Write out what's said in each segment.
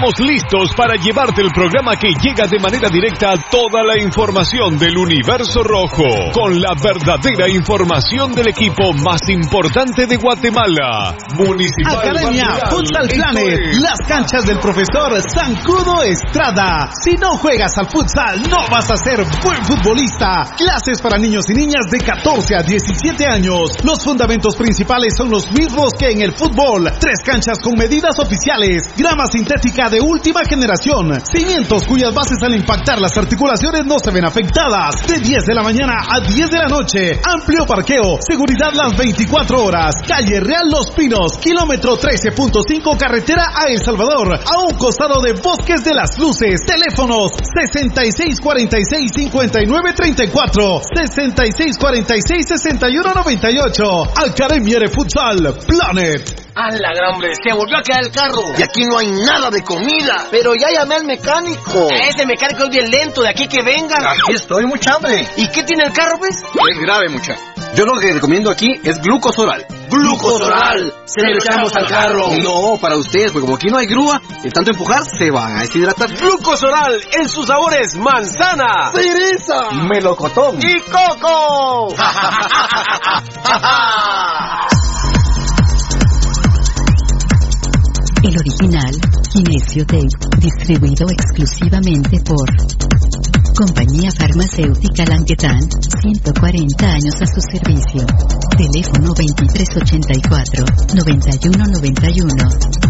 Estamos listos para llevarte el programa que llega de manera directa toda la información del universo rojo, con la verdadera información del equipo más importante de Guatemala, Municipal Academia. Futsal Planet, es las canchas del profesor Zancudo Estrada. Si no juegas al futsal, no vas a ser buen futbolista. Clases para niños y niñas de 14 a 17 años. Los fundamentos principales son los mismos que en el fútbol. Tres canchas con medidas oficiales, grama sintética de última generación, cimientos cuyas bases al impactar las articulaciones no se ven afectadas. De 10 de la mañana a 10 de la noche. Amplio parqueo, seguridad las 24 horas. Calle Real Los Pinos, kilómetro 13.5 carretera a El Salvador, a un costado de Bosques de las Luces. Teléfonos 6646-5934, 6646-6198. Academia de Futsal Planet. A la gran hombre, se volvió a quedar el carro. Y aquí no hay nada de comida. Pero ya llamé al mecánico. Ese mecánico es bien lento, de aquí que venga. Aquí estoy, mucha hambre. ¿Y qué tiene el carro, pues? Es grave, mucha. Yo lo que recomiendo aquí es glucosoral. Glucosoral. Se lo echamos al carro. No, para ustedes, porque como aquí no hay grúa, de tanto empujar se van a deshidratar. Glucosoral en sus sabores manzana, ¡Cereza! Melocotón. y coco. El original, Kinesio Tape, distribuido exclusivamente por Compañía Farmacéutica Languetan, 140 años a su servicio. Teléfono 2384-9191.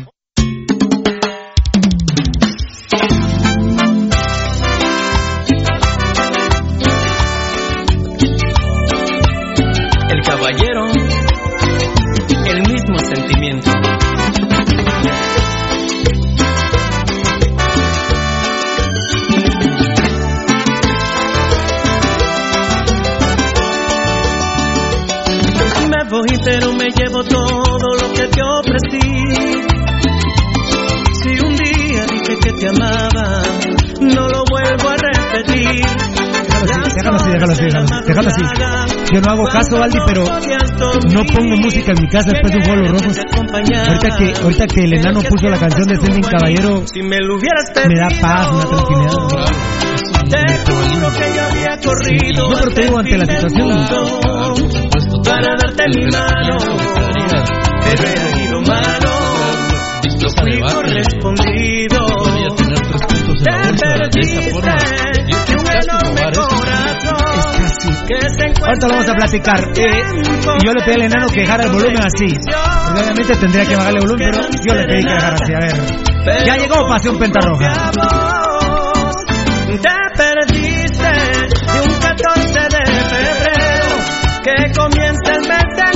Te amaba, no lo vuelvo a repetir. Déjalo así, déjalo así, déjalo así, déjalo así. Yo no hago caso, Valdi, pero no pongo música en mi casa después de un juego de los rojos. Ahorita que, ahorita que el enano puso la canción de Selvin Caballero, Si me lo hubieras me da paz, me da tranquilidad. Te juro que yo había corrido No, pero te digo ante la situación. para darte mi mano, pero he ido malo, no fui correspondido. De encuentra Ahorita lo vamos a platicar. Eh, yo le pedí al enano que dejara el volumen así. Obviamente tendría que bajarle el volumen, pero yo le pedí que dejara así. A ver. Ya llegó Pasión Pentarroja. Te perdiste de un 14 de febrero que comienza el mes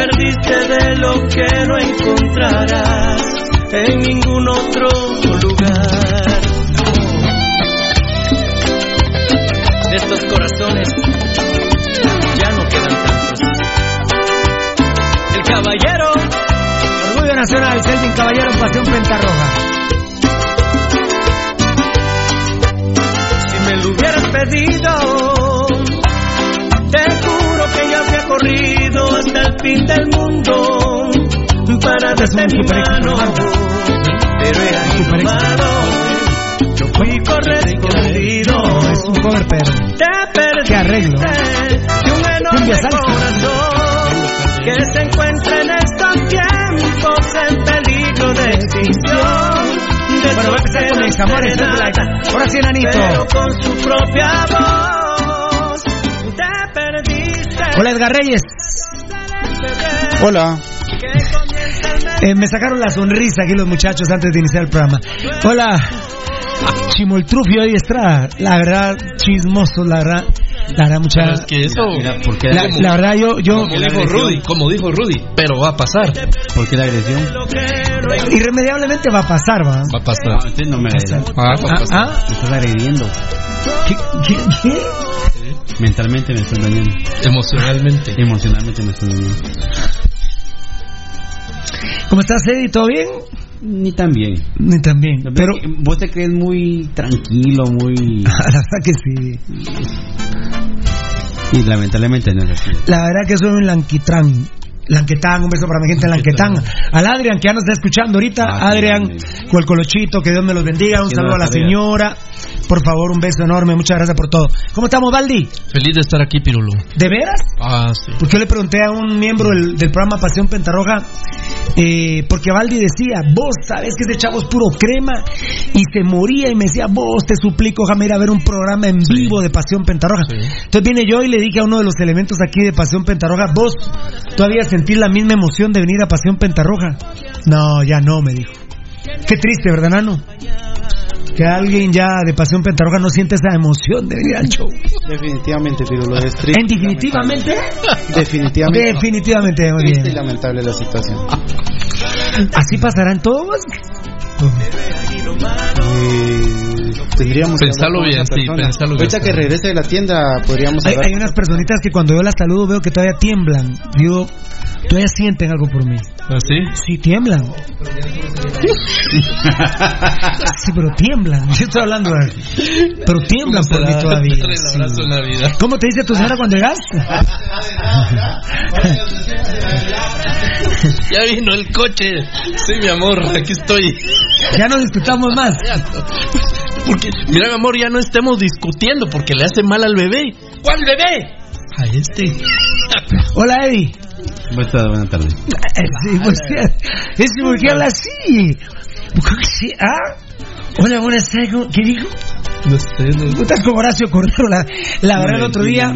perdiste de lo que no encontrarás en ningún otro lugar. De estos corazones ya no quedan tantos. El caballero Orgullo Nacional, Selvin Caballero, Pasión Pentarroja. Si me lo hubieras pedido, que yo habría corrido hasta el fin del mundo para darte mi mano. Pero era inhumano, yo fui correspondido. Es un cover, pero. Te perdiste ¿Qué arreglo? de un enorme corazón que se encuentra en estos tiempos en peligro de extinción. De Bueno, voy a empezar con mis amores. Ahora sí, enanito. pero con su propia voz. Hola, Edgar Reyes. Hola. Eh, me sacaron la sonrisa aquí los muchachos antes de iniciar el programa. Hola, Chimoltrufio y Estrada. La verdad, chismoso, la verdad. La verdad, mucha. que eso. La, la verdad, yo. yo Como dijo Rudy, como dijo Rudy, pero va a pasar. ¿Por qué la agresión? Irremediablemente va a pasar, va. Va a pasar. No, usted no me Pasar. Ah, va a Ah, pasar. ah. Me estás agrediendo. ¿Qué, qué, qué? Mentalmente me estás dañando. Emocionalmente. Emocionalmente me estás dañando. ¿Cómo estás, Eddie? ¿Todo bien? Ni tan bien. Ni tan bien. Pero. Vos te crees muy tranquilo, muy... La verdad que sí. Y lamentablemente no es así. La verdad que soy un lanquitrán. Lanquetán, un beso para mi gente de Lanquetán. Al Adrián, que ya nos está escuchando ahorita. Ah, Adrián, con el colochito, que Dios me los bendiga. Un saludo no a la señora. Por favor, un beso enorme. Muchas gracias por todo. ¿Cómo estamos, Valdi? Feliz de estar aquí, Pirulo. ¿De veras? Ah, sí. Porque yo le pregunté a un miembro del, del programa Pasión Pentarroja Eh, porque Valdi decía, vos sabés que ese chavo es puro crema, y se moría y me decía, vos te suplico, déjame ir a ver un programa en vivo de Pasión Pentarroja. Entonces viene yo y le dije a uno de los elementos aquí de Pasión Pentarroja, vos todavía sentís la misma emoción de venir a Pasión Pentarroja. No, ya no, me dijo. Qué triste, ¿verdad, Nano? Que alguien ya de Pasión Pentarroja no siente esa emoción de venir al show. Definitivamente, pero lo es triste. ¿En definitivamente? Definitivamente. Definitivamente, muy Triste y lamentable la situación. ¿Así pasarán todos? Eh, tendríamos con bien, sí, pensalo bien. Ahorita que regrese de la tienda podríamos Hay, hay unas personitas que cuando yo las saludo veo que todavía tiemblan. Digo, todavía sienten algo por mí. ¿Así? Sí, tiemblan. Sí, pero tiemblan. Yo estoy hablando de... Pero tiemblan por mí todavía. Sí. ¿Cómo te dice tu señora cuando llegas? Ya vino el coche. Sí, mi amor, aquí estoy. Ya no discutamos más. Porque, mira, mi amor, ya no estemos discutiendo porque le hace mal al bebé. ¿Cuál bebé? A este. Hola, Eddie. Buenas tardes, buenas tardes. Eh, Sí, pues, es porque habla así. ¿Cómo que sí? ¿Ah? Hola, buenas tardes. ¿cómo- ¿Qué dijo? No sé, no Tú estás como Horacio Cordero. La, la verdad, el otro día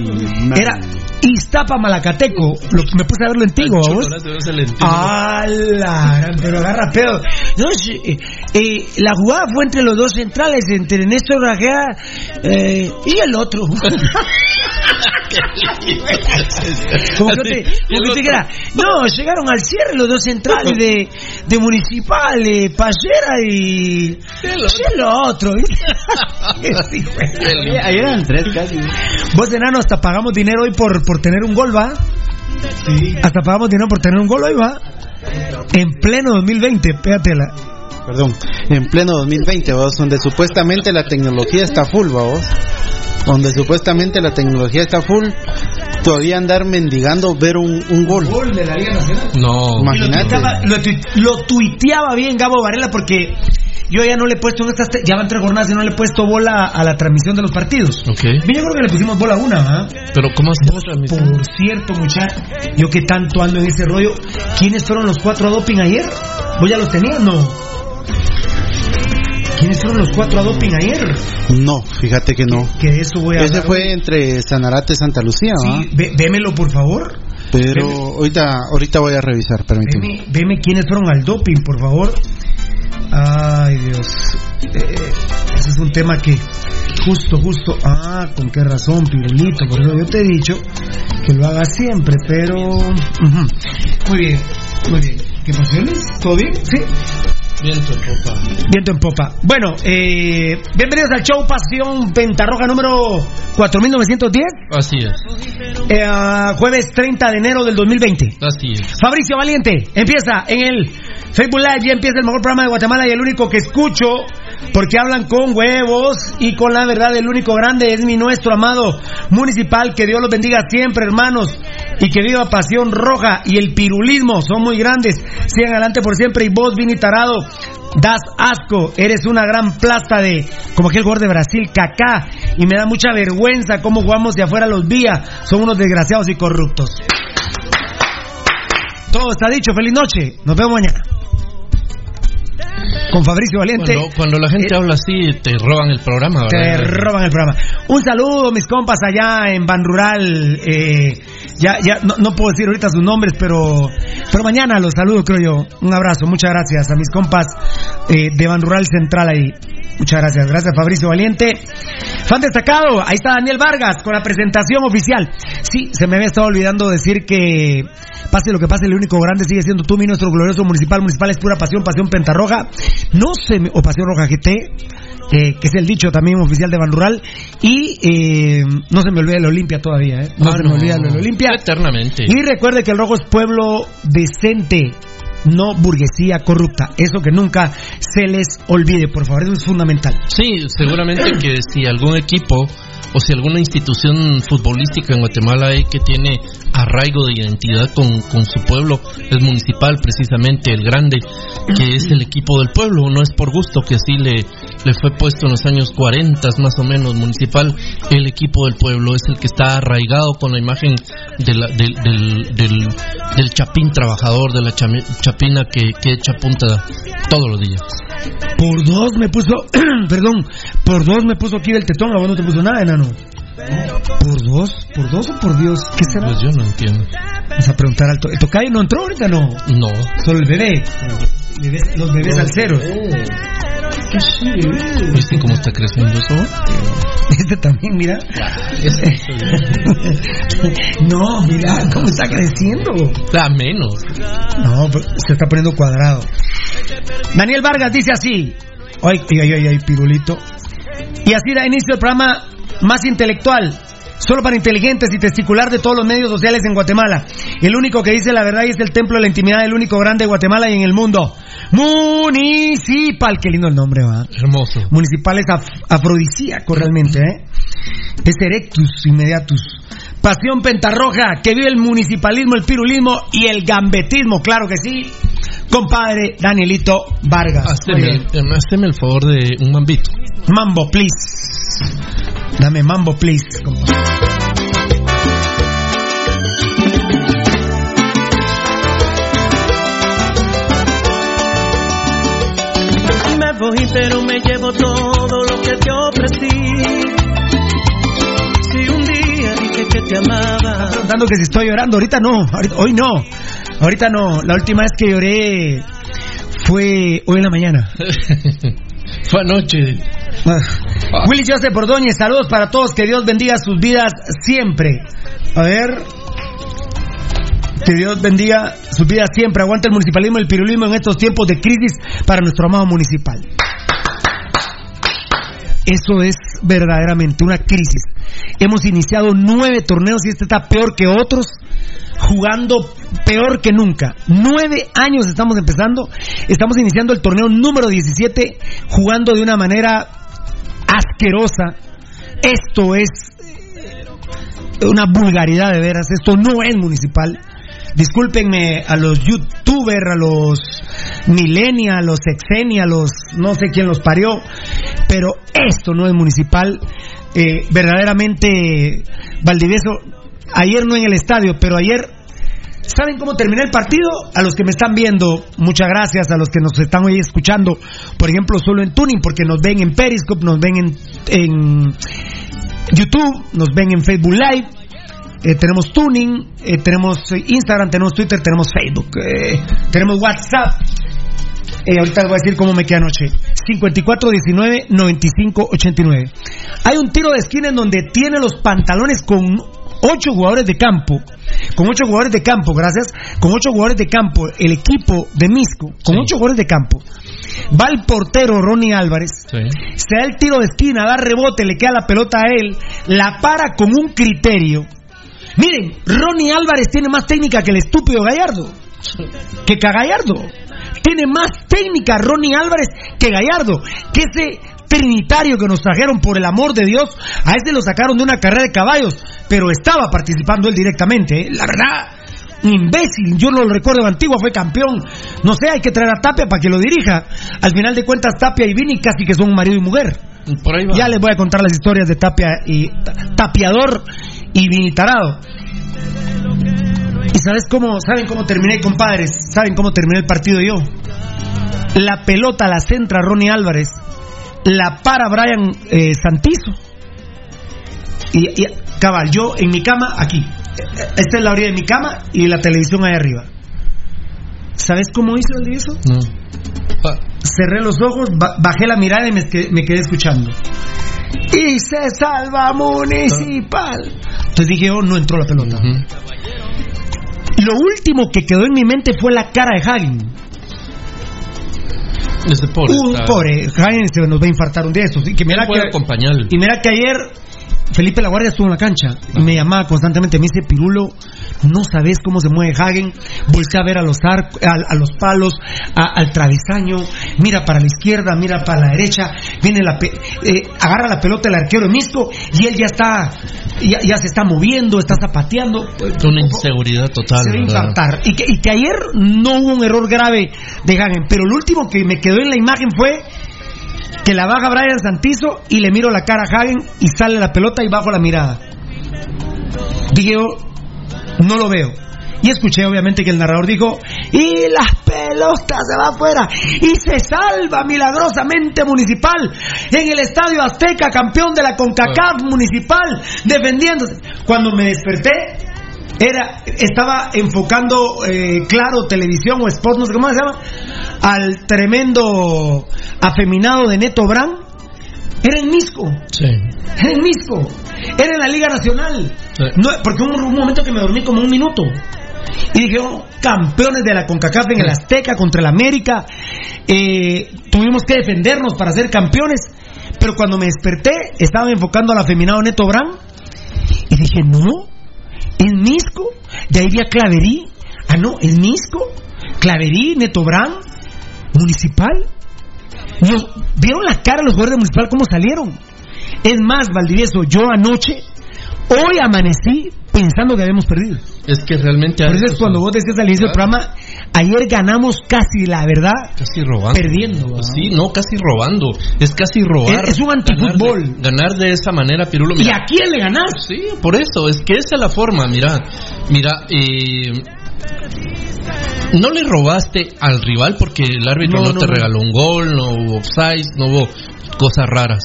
era Iztapa Malacateco. Lo, me puse a verlo en Tigo, ¿a vos? Chocolate, no se le entiende. Ah, la gran- pero agarra pedo. No, eh, eh, la jugada fue entre los dos centrales, entre Néstor Rajea eh, y el otro. como que te, como que te dijera, no, llegaron al cierre los dos centrales de, de Municipal, eh, Pallera y, y el otro. Sí. Ayer eran tres casi. Vos, enano, hasta pagamos dinero hoy por, por tener un gol, ¿va? Hasta pagamos dinero por tener un gol hoy, ¿va? En pleno 2020, pégatela. Perdón, en pleno 2020, vos, donde supuestamente la tecnología está full, ¿va, vos. Donde supuestamente la tecnología está full, todavía andar mendigando ver un, un gol. Gol de la Liga Nacional. No. Lo Imagínate. tuiteaba, lo, tui- lo tuiteaba bien Gabo Varela porque yo ya no le he puesto en estas, ya van tres jornadas y no le he puesto bola a la transmisión de los partidos. Ok. Bien, Yo creo que le pusimos bola a una, ¿ah? Pero ¿cómo hacemos Por cierto, muchacho, yo que tanto ando en ese rollo, ¿quiénes fueron los cuatro a doping ayer? ¿Vos ya los tenías? No. ¿Quiénes fueron los cuatro a doping ayer? No, fíjate que no. Que de eso voy a Ese hablar. fue entre Sanarate y Santa Lucía. Sí, ve- vémelo por favor. Pero ahorita, ahorita voy a revisar, permíteme. Veme, veme quiénes fueron al doping, por favor. Ay, Dios. Eh, ese es un tema que justo, justo. Ah, con qué razón, Pirulito. Por eso yo te he dicho que lo hagas siempre, pero. ujú. Muy bien, muy bien. ¿Qué pasiones? ¿Todo bien? Sí. Viento en popa. Viento en popa. Bueno, eh, bienvenidos al show Pasión Pentarroja número 4910. Así es. eh, jueves 30 de enero del 2020. Así es. Fabricio Valiente empieza en el Facebook Live, ya empieza el mejor programa de Guatemala y el único que escucho porque hablan con huevos y con la verdad. El único grande es mi nuestro amado municipal. Que Dios los bendiga siempre, hermanos. Y que viva Pasión Roja y el pirulismo. Son muy grandes. Sigan adelante por siempre. Y vos, Vini Tarado, das asco. Eres una gran plasta de, como aquel gol de Brasil, Kaká. Y me da mucha vergüenza cómo jugamos de afuera los días. Son unos desgraciados y corruptos. Todo está dicho. Feliz noche. Nos vemos mañana. Con Fabricio Valiente. Cuando, cuando la gente habla así, te roban el programa, Te ¿verdad? roban el programa. Un saludo, mis compas allá en Ban Rural. eh, ya, ya, no, no puedo decir ahorita sus nombres, pero, pero mañana los saludo, creo yo. Un abrazo, muchas gracias a mis compas eh, de Ban Rural Central ahí. Muchas gracias, gracias Fabricio Valiente. Fan destacado, ahí está Daniel Vargas con la presentación oficial. Sí, se me había estado olvidando decir que pase lo que pase, el único grande sigue siendo tú, mi nuestro glorioso municipal. Municipal es pura pasión, pasión pentarroja. No se me, o pasión roja GT, eh, que es el dicho también oficial de Ban Rural. Y eh, no se me olvida el Olimpia todavía, ¿eh? No Ah, se me olvida el Olimpia. Eternamente. Y recuerde que el rojo es pueblo decente, no burguesía corrupta. Eso que nunca se les olvide, por favor, eso es fundamental. Sí, seguramente que si algún equipo o si alguna institución futbolística en Guatemala hay que tiene arraigo de identidad con, con su pueblo, es municipal precisamente, el grande, que es el equipo del pueblo, no es por gusto que así le, le fue puesto en los años 40 más o menos municipal, el equipo del pueblo es el que está arraigado con la imagen de la- del, del, del, del chapín trabajador, de la chapina que, que echa punta todos los días. Por dos me puso, perdón, por dos me puso aquí del tetón, a vos no te puso nada, enano. ¿Por dos? ¿Por dos o por Dios? ¿Qué será? Pues yo no entiendo. Vamos a preguntar al to- ¿El tocayo no entró ahorita? No. No. Solo el bebé. Bebés- los bebés al cero. ¿Viste cómo está creciendo eso? Este también, mira. no, mira cómo está creciendo. Da menos. No, se está poniendo cuadrado. Daniel Vargas dice así. Ay, ay, ay, ay, pirulito. Y así da inicio el programa más intelectual. Solo para inteligentes y testicular de todos los medios sociales en Guatemala. El único que dice la verdad y es el templo de la intimidad, el único grande de Guatemala y en el mundo. Municipal. Qué lindo el nombre, va. Hermoso. Municipal es af- afrodisíaco realmente, ¿eh? Es erectus inmediatus. Pasión pentarroja, que vive el municipalismo, el pirulismo y el gambetismo, claro que sí. Compadre Danielito Vargas. Haceme el favor de un mambito. Mambo, please. Dame mambo, please. Me voy, pero me llevo todo lo que te ofrecí. Si un día dije que te amaba. Preguntando que si estoy llorando, ahorita no, ahorita- hoy no. Ahorita no. La última vez que lloré fue hoy en la mañana. Fue anoche. Ah. Willy Joseph Ordóñez, saludos para todos, que Dios bendiga sus vidas siempre. A ver. Que Dios bendiga sus vidas siempre. Aguanta el municipalismo y el pirulismo en estos tiempos de crisis para nuestro amado municipal. Eso es verdaderamente una crisis. Hemos iniciado nueve torneos y este está peor que otros, jugando peor que nunca. Nueve años estamos empezando, estamos iniciando el torneo número 17, jugando de una manera asquerosa. Esto es eh, una vulgaridad de veras, esto no es municipal. Discúlpenme a los youtubers, a los millennials, a los sexennials, a los no sé quién los parió, pero esto no es municipal. Eh, verdaderamente, Valdivieso, ayer no en el estadio, pero ayer, ¿saben cómo terminé el partido? A los que me están viendo, muchas gracias, a los que nos están hoy escuchando, por ejemplo, solo en Tuning, porque nos ven en Periscope, nos ven en, en YouTube, nos ven en Facebook Live. Eh, tenemos Tuning, eh, tenemos eh, Instagram, tenemos Twitter, tenemos Facebook, eh, tenemos WhatsApp. Ahorita les voy a decir cómo me queda anoche. 54-19-95-89. Hay un tiro de esquina en donde tiene los pantalones con ocho jugadores de campo. Con ocho jugadores de campo, gracias. Con ocho jugadores de campo, el equipo de Misco, con ocho jugadores de campo. Va el portero Ronnie Álvarez. Se da el tiro de esquina, da rebote, le queda la pelota a él. La para con un criterio. Miren, Ronnie Álvarez tiene más técnica que el estúpido Gallardo. Que Gallardo. Tiene más técnica Ronnie Álvarez que Gallardo. Que ese trinitario que nos trajeron por el amor de Dios, a ese lo sacaron de una carrera de caballos, pero estaba participando él directamente. ¿eh? La verdad, imbécil, yo no lo recuerdo antiguo, fue campeón. No sé, hay que traer a Tapia para que lo dirija. Al final de cuentas, Tapia y Vini casi que son marido y mujer. Por ahí va. Ya les voy a contar las historias de Tapia y Tapiador y Vini Tarado. ¿Y sabes cómo, saben cómo terminé, compadres? ¿Saben cómo terminé el partido yo? La pelota la centra Ronnie Álvarez, la para Brian eh, Santizo. Y, y cabal, yo en mi cama, aquí. Esta es la orilla de mi cama y la televisión ahí arriba. ¿Sabes cómo hizo el eso? No. Cerré los ojos, ba- bajé la mirada y me, que- me quedé escuchando. Y se salva municipal. Entonces dije, oh, no entró la pelota. Lo último que quedó en mi mente fue la cara de Hagen. Ese pobre. Un pobre, Hagen se nos va a infartar un día de estos. Y, que mira Él puede que, acompañarlo. y mira que ayer Felipe La Guardia estuvo en la cancha y me llamaba constantemente. Me dice, Pirulo, no sabes cómo se mueve Hagen. Voltea a ver a los, ar- a, a los palos, a- al travesaño. Mira para la izquierda, mira para la derecha. Viene la pe- eh, agarra la pelota el arquero Misco y él ya está, ya, ya se está moviendo, está zapateando. Una inseguridad total. Se va. Y que, y que ayer no hubo un error grave de Hagen. Pero lo último que me quedó en la imagen fue que la baja Brian Santizo y le miro la cara a Hagen y sale la pelota y bajo la mirada. Dije yo, no lo veo. Y escuché obviamente que el narrador dijo, y las pelotas se va afuera y se salva milagrosamente Municipal en el Estadio Azteca, campeón de la CONCACAF Municipal, defendiéndose. Cuando me desperté, era, estaba enfocando eh, Claro Televisión o Sport, no sé cómo se llama, al tremendo afeminado de Neto Brand. Era en Misco. Sí. Era en Misco. Era en la Liga Nacional. No, porque hubo un, un momento que me dormí como un minuto. Y dije, oh, campeones de la CONCACAF en el Azteca contra el América. Eh, tuvimos que defendernos para ser campeones. Pero cuando me desperté, estaba enfocando al afeminado Neto Brand. Y dije, no, Misco. De ahí vi a Claverí. Ah, no, en Misco. Claverí, Neto Brand, Municipal. ¿Vieron la cara de los jugadores de Municipal cómo salieron? Es más, Valdivieso, yo anoche, hoy amanecí pensando que habíamos perdido. Es que realmente. Por eso es cuando vos decías al inicio del programa, ayer ganamos casi, la verdad, Casi robando. perdiendo. ¿verdad? Sí, no, casi robando. Es casi robar. Es- es un antifútbol. Ganar de, ganar de esa manera, Pirulo. ¿Y a quién le ganás? Sí, por eso, es que esa es la forma, mira, mira, eh, no le robaste al rival porque el árbitro No, no, no, te no. regaló un gol, no hubo offside, no hubo cosas raras.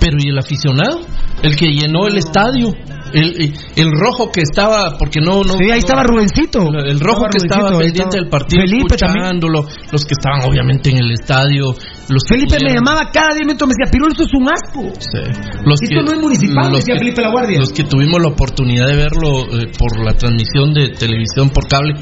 Pero ¿y el aficionado? El que llenó el estadio, el, el, rojo que estaba, porque no, no. Sí, ahí estaba Rubencito. el rojo Estaba que estaba Rubencito, pendiente estaba. del partido, Felipe también. escuchándolo, los que estaban obviamente en el estadio, los que Felipe me llamaba cada 10 minutos, me decía, Pirulo, esto es un asco. Sí. Los Esto no es municipal, decía Felipe La Guardia. Los que tuvimos la oportunidad de verlo eh, por la transmisión de televisión por cable,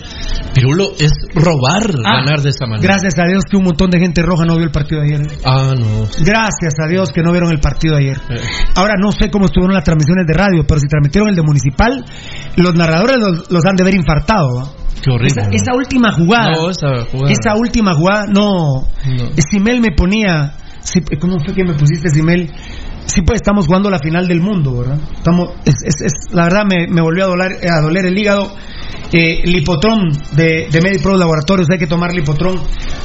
Pirulo es robar, Ah, ganar de esa manera. Gracias a Dios que un montón de gente roja no vio el partido de ayer. Ah, no. Gracias a Dios que no vieron el partido de ayer. Eh, Ahora no sé cómo estuvieron las transmisiones de radio, pero si transmitieron el de municipal, los narradores los, los han de ver infartado. ¿va? Qué horrible. Esa, última jugada, No, esa jugada. esa última jugada, no. No. Simel me ponía, sí, ¿cómo fue que me pusiste Simel? Sí, pues estamos jugando la final del mundo, ¿verdad? Estamos, es, es- es- la verdad me, me volvió a doler, a doler el hígado. Eh, Lipotrón de, de MediPro Laboratorios, hay que tomar Lipotrón.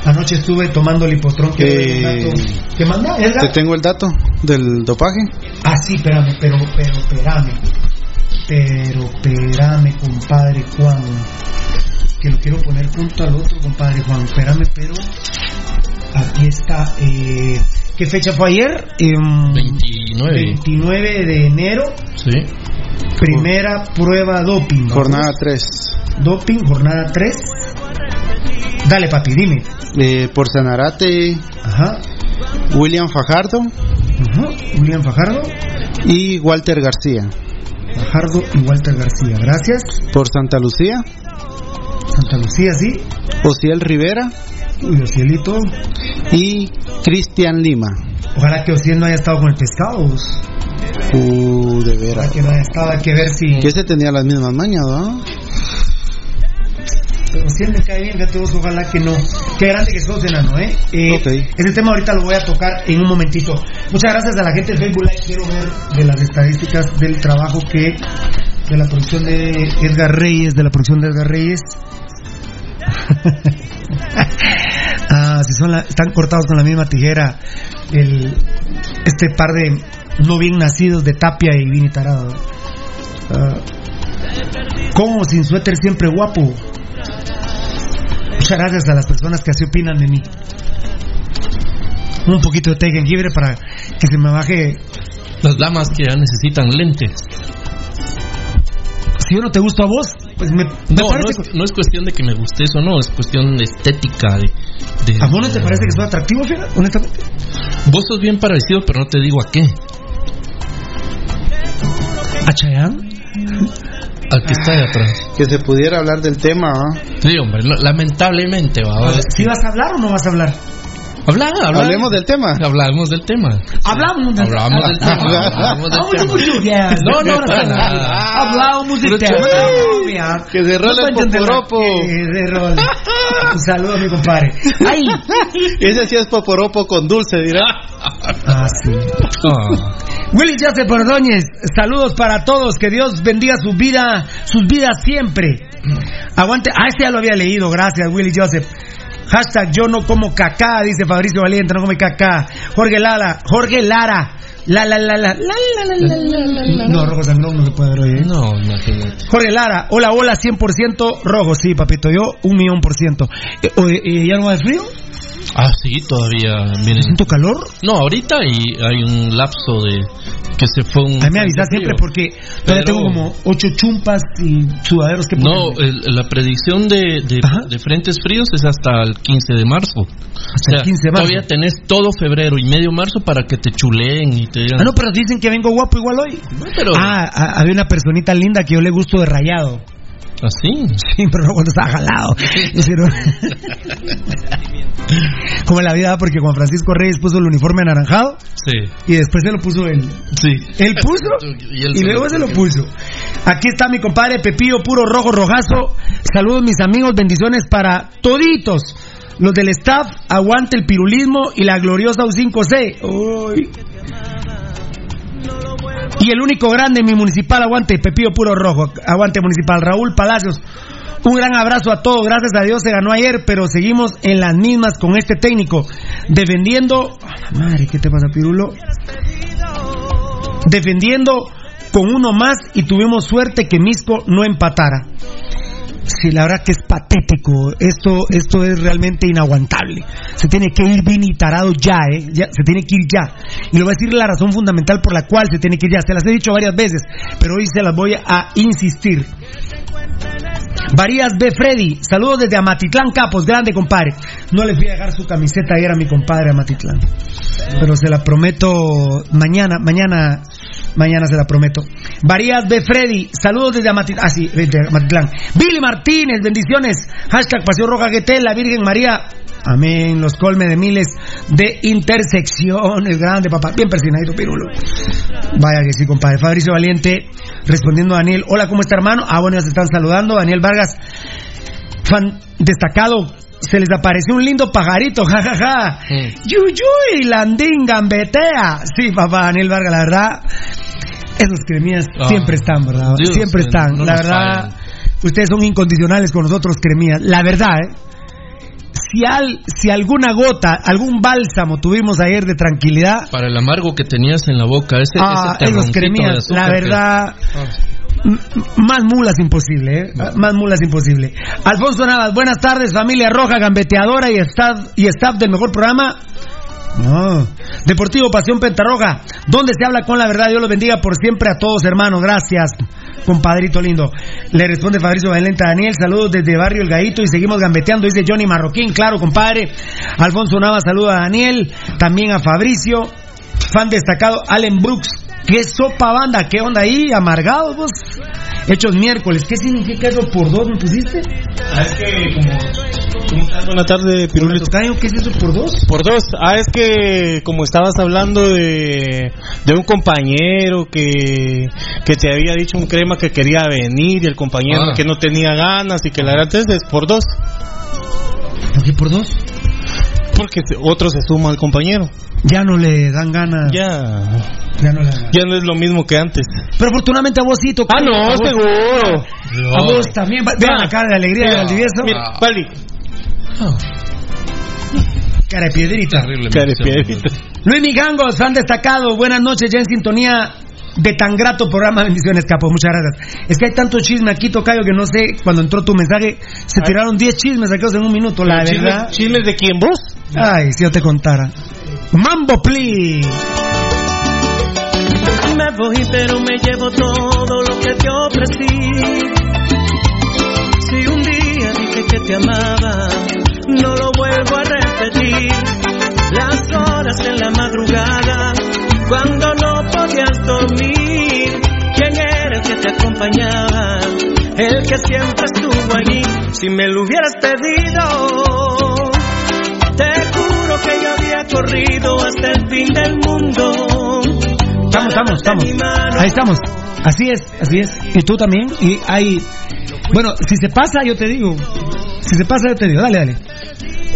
Anoche estuve tomando Lipotrón. Que Eh, ¿Qué manda, Edgar? Te tengo el dato del dopaje. Ah, sí, espérame, pero, pero, espérame. Pero, espérame, compadre Juan. Que lo quiero poner junto al otro, compadre Juan. Espérame, pero. Aquí está. Eh, ¿Qué fecha fue ayer? Em, 29. 29 de enero. Sí. Primera prueba doping. ¿no? Jornada 3. Doping, jornada 3. Dale, papi, dime. Eh, por Sanarate, Ajá. William Fajardo Ajá. William Fajardo. y Walter García. Fajardo y Walter García. Gracias. Por Santa Lucía, Santa Lucía, sí. Ociel Rivera Uy, cielito. y Cristian Lima. Ojalá que Ociel no haya estado con el pescado. Uh, de Ojalá veras. que no haya estado, hay que ver si. Que ese tenía las mismas mañas, ¿no? Pero Ociel me cae bien, fíjate vos, ojalá que no. Qué grande que sos, enano, ¿eh? eh Ok. Ese tema ahorita lo voy a tocar en un momentito. Muchas gracias a la gente de Facebook Live. Quiero ver de las estadísticas del trabajo que. de la producción de Edgar Reyes, de la producción de Edgar Reyes. ah, si son la- están cortados con la misma tijera el, este par de no bien nacidos de Tapia y Vini Tarado. Ah, ¿Cómo sin suéter siempre guapo? Muchas gracias a las personas que así opinan de mí. Un poquito de té jengibre para que se me baje. Las damas que ya necesitan lentes. Si yo no te gusto a vos, pues me, me No, no parece es, no es cuestión de que me guste eso, no, es cuestión de estética. De, de- ¿A vos no te parece que soy atractivo, fíjate? Honestamente. Vos sos bien parecido, pero no te digo a qué. ¿A Chayanne? Al que está ahí atrás. Que se pudiera hablar del tema, ¿ah? Sí, hombre, lamentablemente, va. ¿Si vas a hablar o no vas a hablar? Habla, habla. Hablemos del tema. Hablamos del tema. Hablamos del Hablamos del tema. Hablamos del Hablamos tema. No, no nada. Hablamos del tema. No. Que se rola No el poporopo. que se rola. Un saludo a mi compadre. Ay. Ese sí es poporopo con dulce, dirá. Ah, sí. Ah. Willy Joseph Ordóñez, saludos para todos, que Dios bendiga su vida, sus vidas siempre. Aguante, ah, este ya lo había leído, gracias Willy Joseph. Hashtag yo no como cacá, dice Fabricio Valiente, no come cacá. Jorge Lara, Jorge Lara. La la la la la la la la la la. No, rojo sangrón no se puede ver hoy. ¿eh? No, imagínate. Jorge Lara, hola, hola, 100% rojo, sí, papito, yo un millón por ciento. Eh, oye, ¿y ¿Ya no va de frío? Ah, sí, todavía viene. ¿Siento calor? No, ahorita y hay un lapso de que se fue un. A mí me avisa siempre porque todavía Pero- tengo como ocho chumpas y sudaderos que No, el- la predicción de, de, de frentes fríos es hasta el 15 de marzo. Hasta el 15 de marzo. Todavía tenés todo febrero y medio marzo para que te chuleen y te digan. Ah, no, pero dicen que vengo guapo igual hoy. pero- Ah, había una personita linda que yo le gusto de rayado. ¿Así? Sí, pero no cuando estaba jalado. Sí. Como en la vida, porque Juan Francisco Reyes puso el uniforme anaranjado Sí. y después se lo puso él. Sí. Él puso Y él y luego se lo puso. puso. Aquí está mi compadre Pepillo, puro rojo rojazo. Saludos mis amigos, bendiciones para toditos. Los del staff, aguante el pirulismo y la gloriosa U5C. Uy. Y el único grande, mi municipal, aguante, Pepillo Puro Rojo, aguante municipal, Raúl Palacios. Un gran abrazo a todos, gracias a Dios se ganó ayer, pero seguimos en las mismas con este técnico, defendiendo... ¡A la madre, ¿qué te pasa, Pirulo? Defendiendo con uno más y tuvimos suerte que Misco no empatara. Sí, la verdad que es patético. Esto, esto es realmente inaguantable. Se tiene que ir bien y tarado ya, ¿eh? Ya, se tiene que ir ya. Y le voy a decir la razón fundamental por la cual se tiene que ir ya. Se las he dicho varias veces, pero hoy se las voy a insistir. Varías B. Freddy, saludos desde Amatitlán, Capos, grande compadre. No les voy a dejar su camiseta ayer a mi compadre Amatitlán, pero se la prometo mañana, mañana, mañana se la prometo. Varías B. Freddy, saludos desde Amatitlán, ah sí, desde Amatitlán. Billy Martínez, bendiciones. Hashtag Pasión Roja GT, la Virgen María. Amén, los colme de miles de intersecciones, grande papá, bien persinadito Pirulo. Vaya que sí, compadre. Fabricio Valiente respondiendo a Daniel, hola, ¿cómo está hermano? Ah, bueno, ya se están saludando. Daniel Vargas, fan destacado, se les apareció un lindo pajarito, jajaja. Yuyuy, landín, gambetea. Sí, papá, Daniel Vargas, la verdad, esos cremías Ah, siempre están, ¿verdad? Dios, siempre eh, están. no la verdad, fallan. ustedes son incondicionales con nosotros, cremías. La verdad, ¿eh? Si, al, si alguna gota, algún bálsamo tuvimos ayer de tranquilidad, Para el amargo que tenías en la boca, ese, Ah, ese esos cremías, la que- verdad, m- más mulas imposible, ¿eh? Más mulas imposible. Alfonso Navas, buenas tardes, familia roja, gambeteadora y staff, y staff del mejor programa. No. Deportivo Pasión Pentarroja, donde se habla con la verdad. Dios los bendiga por siempre a todos, hermanos. Gracias, compadrito lindo. Le responde Fabricio Valente a Daniel. Saludos desde Barrio El Gaito y seguimos gambeteando, dice Johnny Marroquín. Claro, compadre. Alfonso Navas saluda a Daniel, también a Fabricio. Fan destacado, Allen Brooks. ¿Qué sopa banda? ¿Qué onda ahí? Amargados vos. Hechos miércoles. ¿Qué significa eso por dos me pusiste? Ah, es que como... Buenas tardes, Pirulito. ¿Qué es eso por dos? Por dos. Ah, es que como estabas hablando de, de un compañero que, que te había dicho un crema que quería venir y el compañero Ah. que no tenía ganas y que la verdad es por dos. ¿Por qué por dos? Porque otro se suma al compañero. Ya no le dan ganas. Ya. Ya no le dan ganas. Ya no es lo mismo que antes. Pero afortunadamente a vos sí tocó. Ah, no, A vos- seguro. A vos también. va- Vean Ah. la cara de alegría de Valdivieso. Mira, Vali. Cara de piedrita. Cara de piedrita. Luis Migangos, fan destacado. Buenas noches, ya en sintonía de tan grato programa. Bendiciones, capo. Muchas gracias. Es que hay tanto chisme aquí, Tocayo, que no sé. Cuando entró tu mensaje, se tiraron 10 chismes sacados en un minuto. La ¿Chismes- verdad. ¿Chismes de quién vos? Ay, si yo te contara. Mambo, please. Me voy, pero me llevo todo lo que te ofrecí. Si un día dije que te amaba, no lo vuelvo a repetir. Las horas en la madrugada, cuando no podías dormir. ¿Quién era el que te acompañaba? El que siempre estuvo allí. Si me lo hubieras pedido, te juro que yo recorrido hasta el fin del mundo. Estamos, estamos, estamos. Ahí estamos. Así es, así es. Y tú también. Y hay. Bueno, si se pasa, yo te digo. Si se pasa, yo te digo. Dale, dale.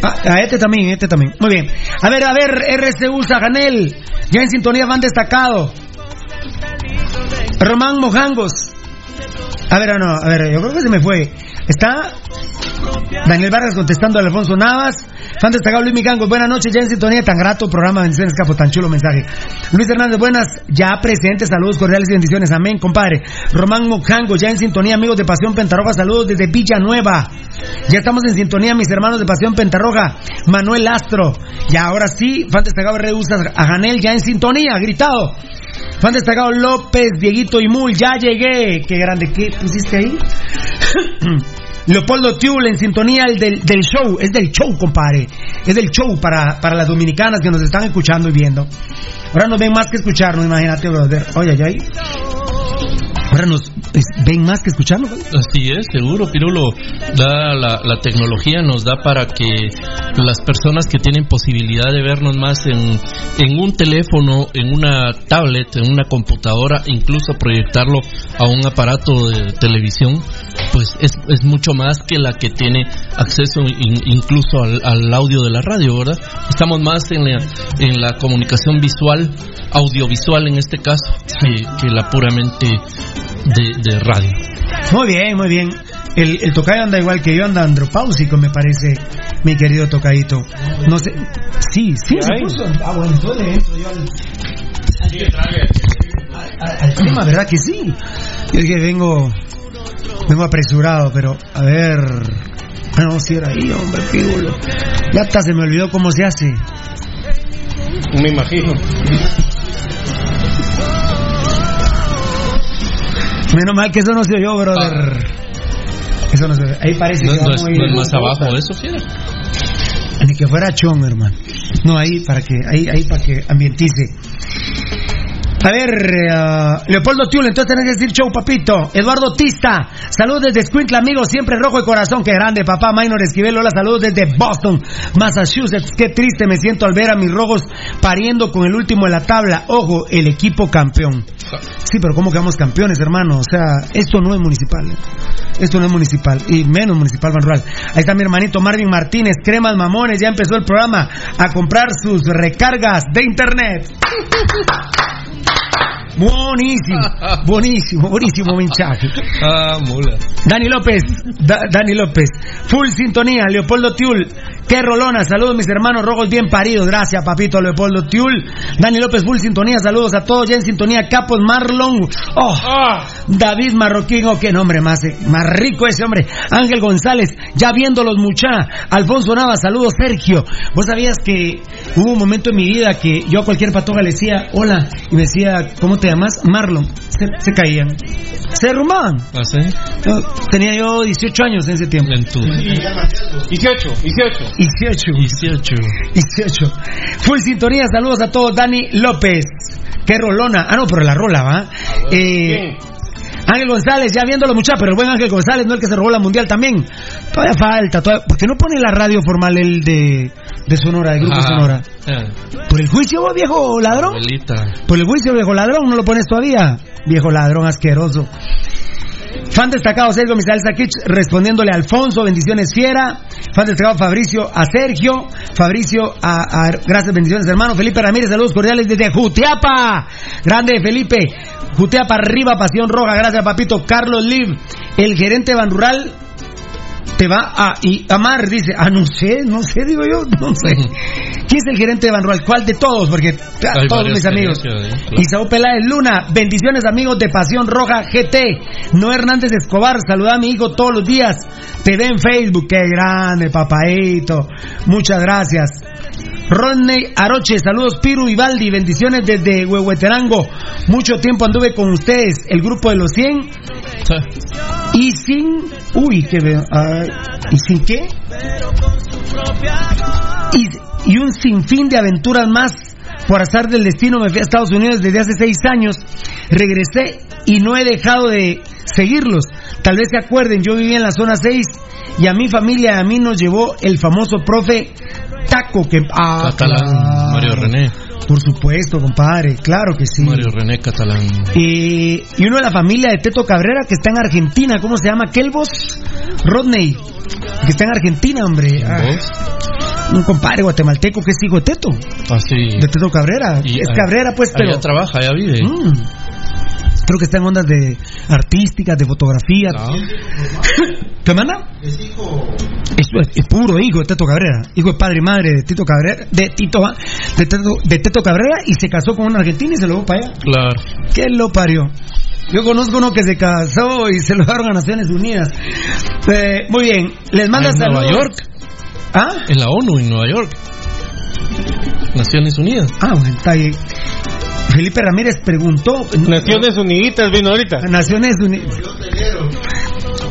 Ah, a este también, este también. Muy bien. A ver, a ver, RCU Saganel. Ya en sintonía van destacado. Román Mojangos. A ver, no, a ver, yo creo que se me fue. Está Daniel Vargas contestando a Alfonso Navas. Fan destacado Luis Micangos, buenas noches, ya en sintonía, tan grato programa, bendiciones, capo, tan chulo mensaje. Luis Hernández, buenas, ya presentes, saludos cordiales y bendiciones, amén, compadre. Román Mojango, ya en sintonía, amigos de Pasión Pentarroja, saludos desde Villanueva. Ya estamos en sintonía, mis hermanos de Pasión Pentarroja, Manuel Astro. Y ahora sí, fan destacado Reusas a Janel, ya en sintonía, gritado. Fan destacado López, Dieguito y Mul, ya llegué. Qué grande, ¿qué pusiste ahí? Leopoldo Tiul en sintonía el del, del, show, es del show, compadre. Es del show para, para las dominicanas que nos están escuchando y viendo. Ahora nos ven más que escucharnos, imagínate, brother. Oye, ay, Ahora nos ven más que escucharnos. Así es, seguro, Pirulo. La, la, tecnología nos da para que las personas que tienen posibilidad de vernos más en, un teléfono, en una tablet, en una computadora, incluso proyectarlo a un aparato de televisión, pues es, es mucho más que la que tiene acceso in, incluso al, audio de la radio, ¿verdad? Estamos más en la, en la comunicación visual, audiovisual en este caso, que la puramente de, de, radio. Muy bien, muy bien. El, el tocayo anda igual que yo, anda andropáusico, me parece, mi querido tocadito. No sé. Sí, sí, se puso. Ah, bueno, entonces entro yo al. al, al tema, ¿verdad que sí? Yo es que vengo. Vengo apresurado, pero a ver. No, si era ahí, hombre, píbulo. Ya hasta se me olvidó cómo se hace. Me imagino. Menos mal que eso no se oyó, brother. Ah. Eso no se oyó. Ahí parece no, que no, va es, muy no es más abajo eso, fiera. Ni que fuera chon, hermano. No, ahí para que, ahí, ahí para que ambientice. A ver, uh, Leopoldo Tiul, entonces tenés que decir show, papito. Eduardo Tista, saludos desde Squinkle, amigo, siempre rojo de corazón, qué grande, papá. Minor Esquivel, hola, saludos desde Boston, Massachusetts. Qué triste me siento al ver a mis rojos pariendo con el último de la tabla. Ojo, el equipo campeón. Sí, pero ¿cómo quedamos campeones, hermano? O sea, esto no es municipal. ¿eh? Esto no es municipal, y menos municipal Ban Rural. Ahí está mi hermanito Marvin Martínez, Cremas Mamones, ya empezó el programa a comprar sus recargas de internet. Buenísimo, buenísimo, buenísimo mensaje. Ah, mula. Dani López, da, Dani López, full sintonía, Leopoldo Tiul, qué rolona, saludos mis hermanos rojos bien paridos, gracias papito Leopoldo Tiul, Dani López, full sintonía, saludos a todos, ya en sintonía, Capos Marlon, oh, ah. David Marroquín, oh, qué nombre más, más rico ese hombre, Ángel González, ya viendo los mucha, Alfonso Nava, saludos Sergio, vos sabías que hubo un momento en mi vida que yo a cualquier patoga le decía, hola, y me decía, ¿cómo te llamas? Marlon, se, se caían, se derrumbaban. ¿Ah, sí? Yo, tenía yo 18 años en ese tiempo. En tu... 18, 18. 18. 18. 18. Full sintonía, saludos a todos. Dani López. Qué rolona. Ah, no, pero la rola, ¿va? Eh, Ángel González, ya viéndolo mucha, pero el buen Ángel González, no el que se robó la mundial también. Todavía falta, todavía, ¿por qué no pone la radio formal el de, de Sonora, el grupo Ah, Sonora? eh, ¿Por el juicio, viejo ladrón? abuelita. ¿Por el juicio, viejo ladrón? ¿No lo pones todavía? Viejo ladrón asqueroso. Fan destacado Sergio Misael Saquich respondiéndole a Alfonso, bendiciones fiera. Fan destacado Fabricio a Sergio. Fabricio a, gracias, bendiciones hermano. Felipe Ramírez, saludos cordiales desde Jutiapa. Grande Felipe. Jutiapa arriba, pasión roja. Gracias papito. Carlos Liv, el gerente Ban Rural. Te va a y amar, dice. Ah, no sé, no sé, digo yo, no sé. ¿Quién es el gerente de Ban Rural? ¿Cuál de todos? Porque ah, Hay todos mis amigos. gerentes ahí, claro. Isaú Peláez Luna, bendiciones amigos de Pasión Roja GT. No Hernández Escobar, saluda a mi hijo todos los días. Te ve en Facebook, qué grande, papaito. Muchas gracias. Rodney Aroche, saludos Piru y Baldi, bendiciones desde Huehueterango. Mucho tiempo anduve con ustedes, el grupo de los 100. Y sin. Uy, que veo. ¿Y sin qué? Y, y un sinfín de aventuras más. Por azar del destino me fui a Estados Unidos desde hace seis años. Regresé y no he dejado de seguirlos. Tal vez se acuerden, yo vivía en la zona 6 y a mi familia, a mí nos llevó el famoso profe taco que... Ah, Catalán. Mario René. Por supuesto, compadre, claro que sí. Mario René Catalán. Y, y uno de la familia de Teto Cabrera que está en Argentina, ¿cómo se llama? Kelvos Rodney, que está en Argentina, hombre. Ah, un compadre guatemalteco que es hijo de Teto, Así. de Teto Cabrera. Y es Cabrera, pues, pero. Allá trabaja, allá vive. Mm. Creo que está en ondas de artísticas, de fotografía. ¿Qué manda? Es, es- es puro hijo de Teto Cabrera, hijo de padre y madre de Tito Cabrera, de Tito, de Teto, de Teto Cabrera y se casó con una argentina y se lo llevó para allá. Claro. ¿Qué lo parió? Yo conozco uno que se casó y se lo llevaron a Naciones Unidas. Eh, muy bien, les manda Ah, en saludos. Nueva York. ¿Ah? En la ONU, en Nueva York. Naciones Unidas. Ah, bueno, está ahí. Felipe Ramírez preguntó. Naciones Unidas vino ahorita. Naciones Unidas.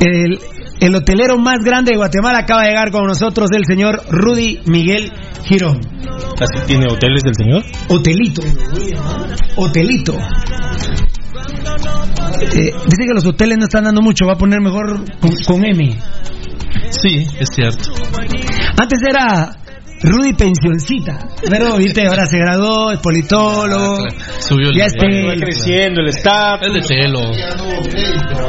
El, el hotelero más grande de Guatemala acaba de llegar con nosotros, el señor Rudy Miguel Girón. ¿Así tiene hoteles del señor? Hotelito. Hotelito. Eh, dice que los hoteles no están dando mucho, va a poner mejor con, con M. Sí, es cierto. Antes era Rudy Pensioncita, pero viste, ahora se graduó, es politólogo. Subió el Ya Va creciendo el staff. Es de Telo.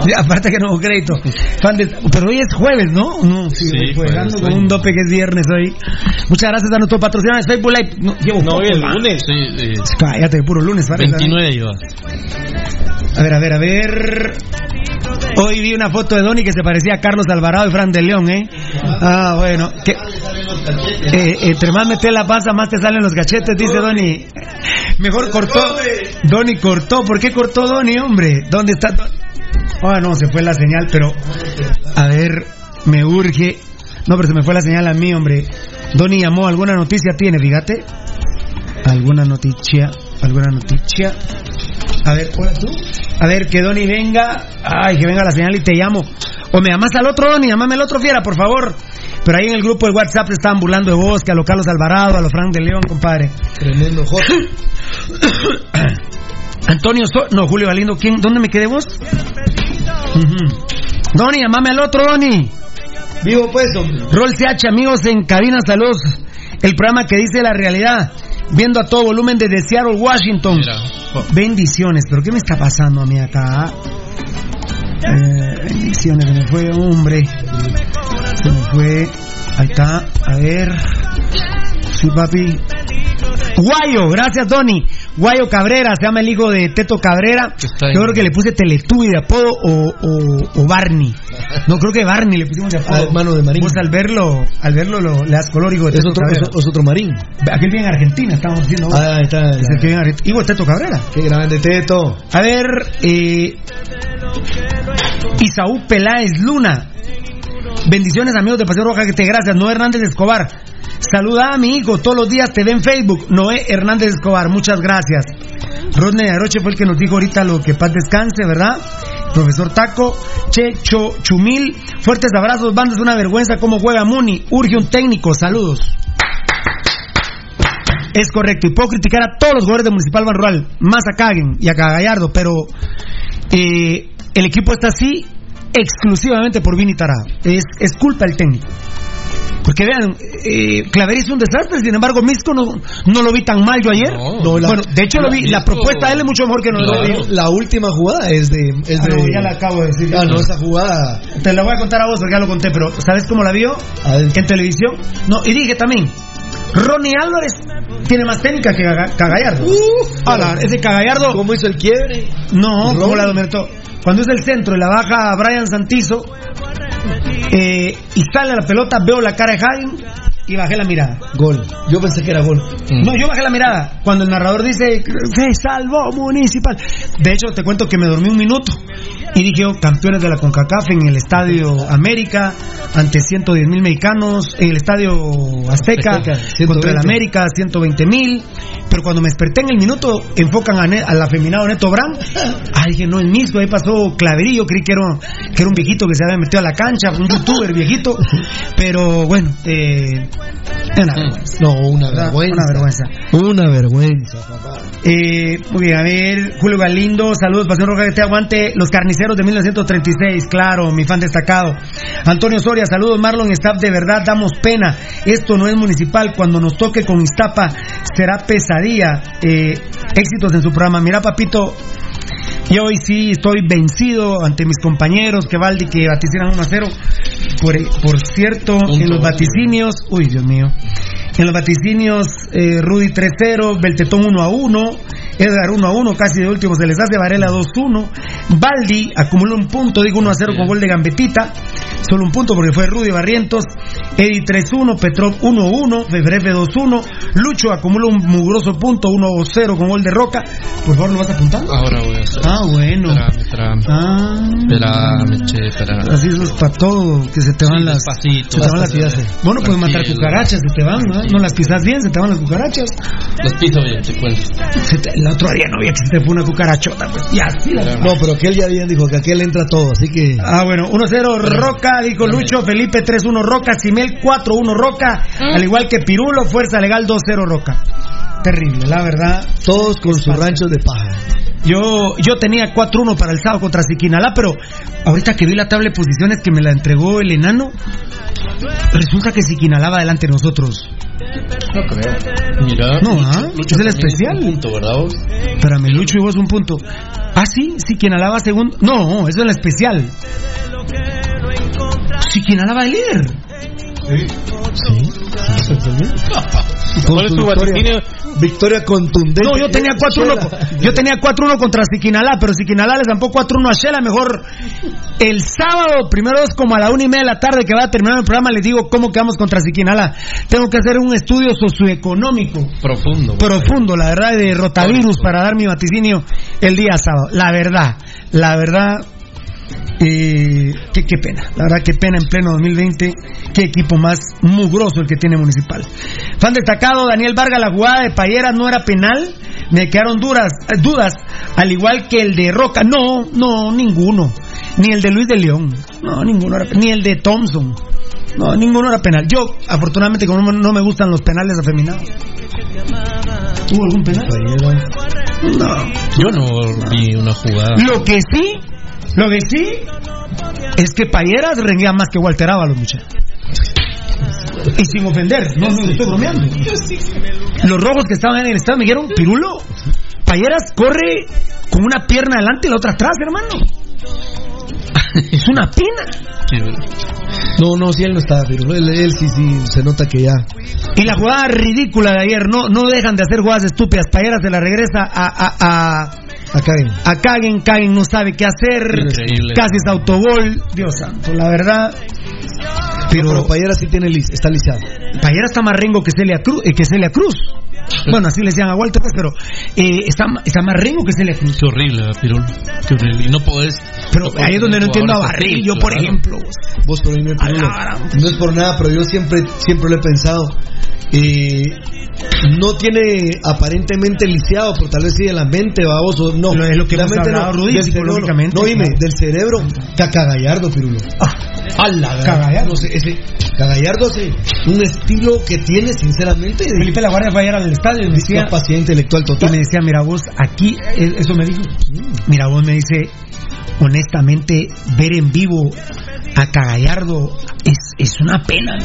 Y aparte que no hubo crédito. Fan de- pero hoy es jueves, ¿no? No, sí, Sí, jueves, con un dope que es viernes hoy. Muchas gracias a nuestro patrocinador Facebook Live. No, llevo No, poco, hoy el va. lunes. Sí, eh, Cállate, puro lunes, parece. 29 iba. A ver, a ver, a ver. Hoy vi una foto de Donny que se parecía a Carlos Alvarado y Fran de León, ¿eh? Ah, bueno. eh, entre más metes la panza, más te salen los cachetes, dice Donny. Mejor cortó. Donny cortó. ¿Por qué cortó Donny, hombre? ¿Dónde está? Ah, no, se fue la señal, pero. A ver, me urge. No, pero se me fue la señal a mí, hombre. Donny llamó, ¿alguna noticia tiene, fíjate? ¿Alguna noticia? ¿Alguna noticia? A ver, hola tú. A ver, que Donny venga. Ay, que venga la señal y te llamo. O me llamas al otro Donny, llamame al otro fiera, por favor. Pero ahí en el grupo de WhatsApp estaban burlando de vos, que a los Carlos Alvarado, a los Frank de León, compadre. Tremendo J. Antonio, So- no, Julio Galindo, ¿quién? ¿Dónde me quedé vos? Ujú. Donny, llamame al otro Donny. Vivo pues, hombre. Roll CH, amigos en cabina, saludos. El programa que dice la realidad. Viendo a todo volumen desde Seattle, Washington. Mira. Bendiciones, pero ¿qué me está pasando a mí acá? Eh, bendiciones, se me fue, hombre. Se me fue. Ahí está, a ver. Sí, papi. Guayo, gracias, Donny. Guayo Cabrera, se llama el hijo de Teto Cabrera. Yo creo que le puse Teletubby de apodo o, o, o Barney. No, creo que Barney le pusimos de apodo. Ah, hermano de Marín. Vos al verlo, al verlo lo, le das color, hijo de Es Teto otro, es, es otro marín. Aquel vive en Argentina, estamos diciendo. vos. Ah, está. Es el que vive en Argentina. De Teto Cabrera. Qué grande Teto. A ver, eh, Isaú Peláez Luna. Bendiciones amigos de Paseo Roja, que te gracias. Noé Hernández Escobar. Saluda a mi hijo, todos los días te ve en Facebook. Noé Hernández Escobar, muchas gracias. Rodney Aroche fue el que nos dijo ahorita lo que paz descanse, ¿verdad? Profesor Taco, Checho Chumil, fuertes abrazos, bandas, una vergüenza cómo juega Muni, urge un técnico, saludos. Es correcto, y puedo criticar a todos los jugadores de Municipal Ban más a Caguen y a Cagallardo, pero eh, el equipo está así exclusivamente por Vini Tarado. Es, es culpa del técnico. Porque vean, eh, Claverí es un desastre, sin embargo, Misco no, no lo vi tan mal yo ayer. No, la- bueno, de hecho lo vi, la propuesta de él es mucho mejor que no Claro. lo vi. La última jugada es de. Es Ah, de no, ya la acabo de decir. Ah, no, esa jugada. Te la voy a contar a vos porque ya lo conté, pero ¿sabes cómo la vio? En televisión. No, y dije también, Ronnie Álvarez tiene más técnica que Caga- Cagallardo. Ala, ese Cagallardo. ¿Cómo hizo el quiebre? No. ¿cómo la dominó? Cuando es el centro y la baja Brian Santizo eh, y sale la pelota, veo la cara de Jaime y bajé la mirada. Gol. Yo pensé que era gol. No, yo bajé la mirada. Cuando el narrador dice, se salvó Municipal. De hecho, te cuento que me dormí un minuto. Y dije, oh, campeones de la CONCACAF en el Estadio América, ante 110 mil mexicanos, en el Estadio Azteca, Azteca, contra el 120. América, 120 mil. Pero cuando me desperté en el minuto, enfocan a ne- al afeminado Neto Brand. Ah, dije, no, el mismo, ahí pasó Claverillo, creí que era, que era un viejito que se había metido a la cancha, un youtuber viejito. Pero bueno, eh, una vergüenza. No, una vergüenza. una vergüenza. Una vergüenza, papá. Eh, muy bien, a ver, Julio Galindo, saludos, Pasión Roja que te aguante. Los carniceros de 1936, claro, mi fan destacado. Antonio Soria, saludos Marlon, staff, de verdad damos pena. Esto no es municipal, cuando nos toque con Iztapa será pesadilla. Eh, éxitos en su programa. Mira, papito, y hoy sí estoy vencido ante mis compañeros que Valdi que vaticinan 1 a 0. Por, por cierto, en los vaticinios, uy Dios mío, en los vaticinios eh, Rudy 3-0, Beltetón 1 a 1, Edgar 1 a 1, casi de último se les hace Varela 2-1. Baldi acumuló un punto, digo 1 a 0 con gol de Gambetita, solo un punto porque fue Rudy Barrientos. Eddie 3-1, Petrov 1-1, Febrefe 2-1, Lucho acumuló un mugroso punto 1-0 con gol de Roca. Por favor, ¿lo vas apuntando? Ahora voy a hacer. Ah, bueno. Espérame, espérame. Ah. Espérame, che, espérame. Así eso es para todo, que se te van las. despacito, se te van las despacito. Bueno, puedes matar cucarachas, se te van, ¿no? No las pisas bien, se te van las cucarachas. Las piso bien, te cuento. El otro día no había que se te fue una cucarachota, pues. Y así la- No, pero aquel ya bien dijo que aquel entra todo, así que. Ah, bueno, 1-0 Roca, dijo Lucho, Felipe 3-1 Roca, Simel 4-1 Roca, al igual que Pirulo, Fuerza Legal 2-0 Roca. Terrible, la verdad. Todos con sus ranchos de paja. Yo, yo tenía 4-1 para el sábado contra Siquinalá, pero ahorita que vi la tabla de posiciones que me la entregó el enano, resulta que Siquinalá va delante de nosotros. No creo. Mira, No, Lucho- ¿ah? Lucho Es el especial. un punto, ¿verdad? vos? Espérame, Lucho y vos un punto. Ah, sí, Siquinalá va segundo. No, eso es la especial. Siquinalá va de líder. ¿Cuál es tu vaticinio? Victoria contundente. No, yo tenía 4-1. Yo tenía 4-1 contra Siquinalá, pero Siquinalá le zampó 4-1 a Shela. Mejor el sábado, primero es como a la una y media de la tarde que va a terminar el programa, les digo cómo quedamos contra Siquinalá. Tengo que hacer un estudio socioeconómico Profundo. profundo, la verdad, de rotavirus para dar mi vaticinio el día sábado. La verdad, la verdad, eh, qué, qué pena, la verdad, qué pena en pleno 2020, qué equipo más mugroso el que tiene Municipal. Fan destacado, Daniel Vargas, la jugada de Payera no era penal, me quedaron duras, eh, dudas, al igual que el de Roca, no, no, ninguno, ni el de Luis de León, no, ninguno era, ni el de Thompson. No, ninguno era penal. Yo, afortunadamente, como no me gustan los penales afeminados. ¿Hubo algún penal? No. Yo no vi una jugada. Lo que sí, lo que sí, es que Payeras rendía más que Walter Ábalos, muchachos. Y sin ofender, no, no estoy bromeando. Los rojos que estaban en el estado me dijeron, Pirulo, Payeras corre con una pierna adelante y la otra atrás, hermano. Es una pena. No, no, si él no está, pero él, él sí, sí, se nota que ya. Y la jugada ridícula de ayer, no, no dejan de hacer jugadas estúpidas. Payeras se la regresa a, a, a, a Kagen. A Kagen, Kagen no sabe qué hacer. Increíble. Casi es autogol. Dios santo, la verdad. Pero, pero Payera sí tiene lis- está lisiado. Payera está más rengo que Celia Cruz. eh, que Celia Cruz. Bueno, así le decían a Walter, pues, pero eh, está, está más rengo que Celia Cruz. Qué horrible, ¿verdad, Pirul. Qué horrible. Y no podés. Pero no podés ahí es donde no entiendo a Barril, yo por claro. ejemplo. Vos, pero dime, Pirulo, no es por nada, pero yo siempre, siempre lo he pensado. Eh, no tiene aparentemente lisiado, pero tal vez sí de la mente, vamos, o no. Lo- es lo que hemos Realmente hablado, Rudy, del cerebro, psicológicamente, No, dime, del cerebro, Cacagallardo, Pirulo. A la Cagallardo. no sé, ese, Cagallardo, sí, un estilo que tiene, sinceramente, Felipe La Guardia fue ayer al estadio y me decía, discapacidad intelectual y total. me decía, mira vos, aquí, eso me dijo, mira vos me dice, honestamente, ver en vivo a Cagallardo es, es una pena,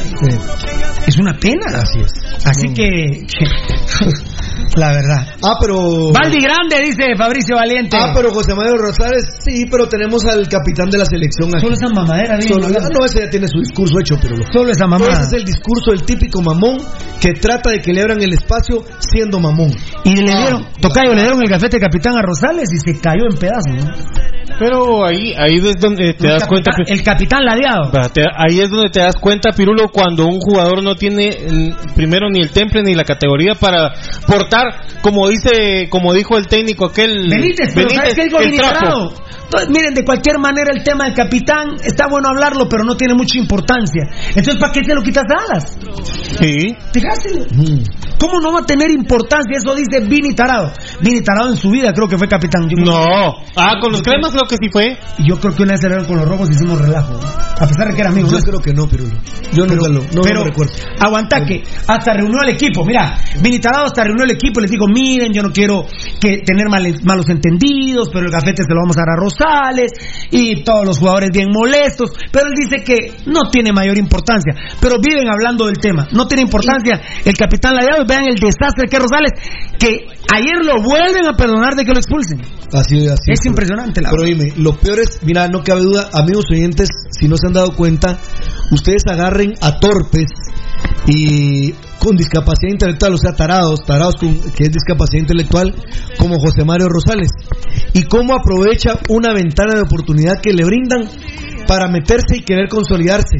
es una pena. Así es. Así que- la verdad. Ah, pero. Valdi Grande, dice Fabricio Valiente. Ah, pero José Manuel Rosales, sí, pero tenemos al capitán de la selección aquí. Solo esa mamadera, digo, Solo- ah, no, ese ya tiene su discurso hecho, pero Solo esa mamada. Ese es el discurso del típico mamón que trata de que le abran el espacio siendo mamón. Y le dieron, Tocayo, le dieron el gafete capitán a Rosales y se cayó en pedazos. ¿no? Pero ahí, ahí es donde te El das cuenta. capitán- El capitán ladeado. Ahí es donde te das cuenta, Pirulo, cuando un jugador no tiene primero ni el temple ni la categoría para portar, como dice, como dijo el técnico aquel Benítez, pero ¿sabes qué dijo el? Entonces, miren, de cualquier manera el tema del capitán está bueno hablarlo, pero no tiene mucha importancia. Entonces, ¿para qué se lo quitas a Alas? Sí. Dejáselo. ¿Cómo no va a tener importancia? Eso dice Vini Tarado. Vini Tarado en su vida creo que fue capitán. Yo No. Ah, con los cremas creo que sí fue. Yo creo que una vez salieron con los rojos y hicimos relajo. A pesar de que era amigo. Yo ¿no? creo que no, Pirulo. Yo nunca lo, no pero lo recuerdo. aguanta que hasta reunió al equipo. Mira, Vinitarado hasta reunió al equipo y les dijo, miren, yo no quiero que tener males- malos entendidos, pero el gafete se lo vamos a dar a Rosales y todos los jugadores bien molestos. Pero él dice que no tiene mayor importancia. Pero viven hablando del tema. No tiene importancia el capitán Ladeado. Vean el desastre que es Rosales, que ayer lo vuelven a perdonar de que lo expulsen. Así, así. Es impresionante, la Pero dime, lo peor es, mira, no cabe duda, amigos oyentes, si no se han dado cuenta, ustedes agarren a torpes y con discapacidad intelectual, o sea, tarados, tarados con, que es discapacidad intelectual, como José Mario Rosales. Y cómo aprovecha una ventana de oportunidad que le brindan para meterse y querer consolidarse.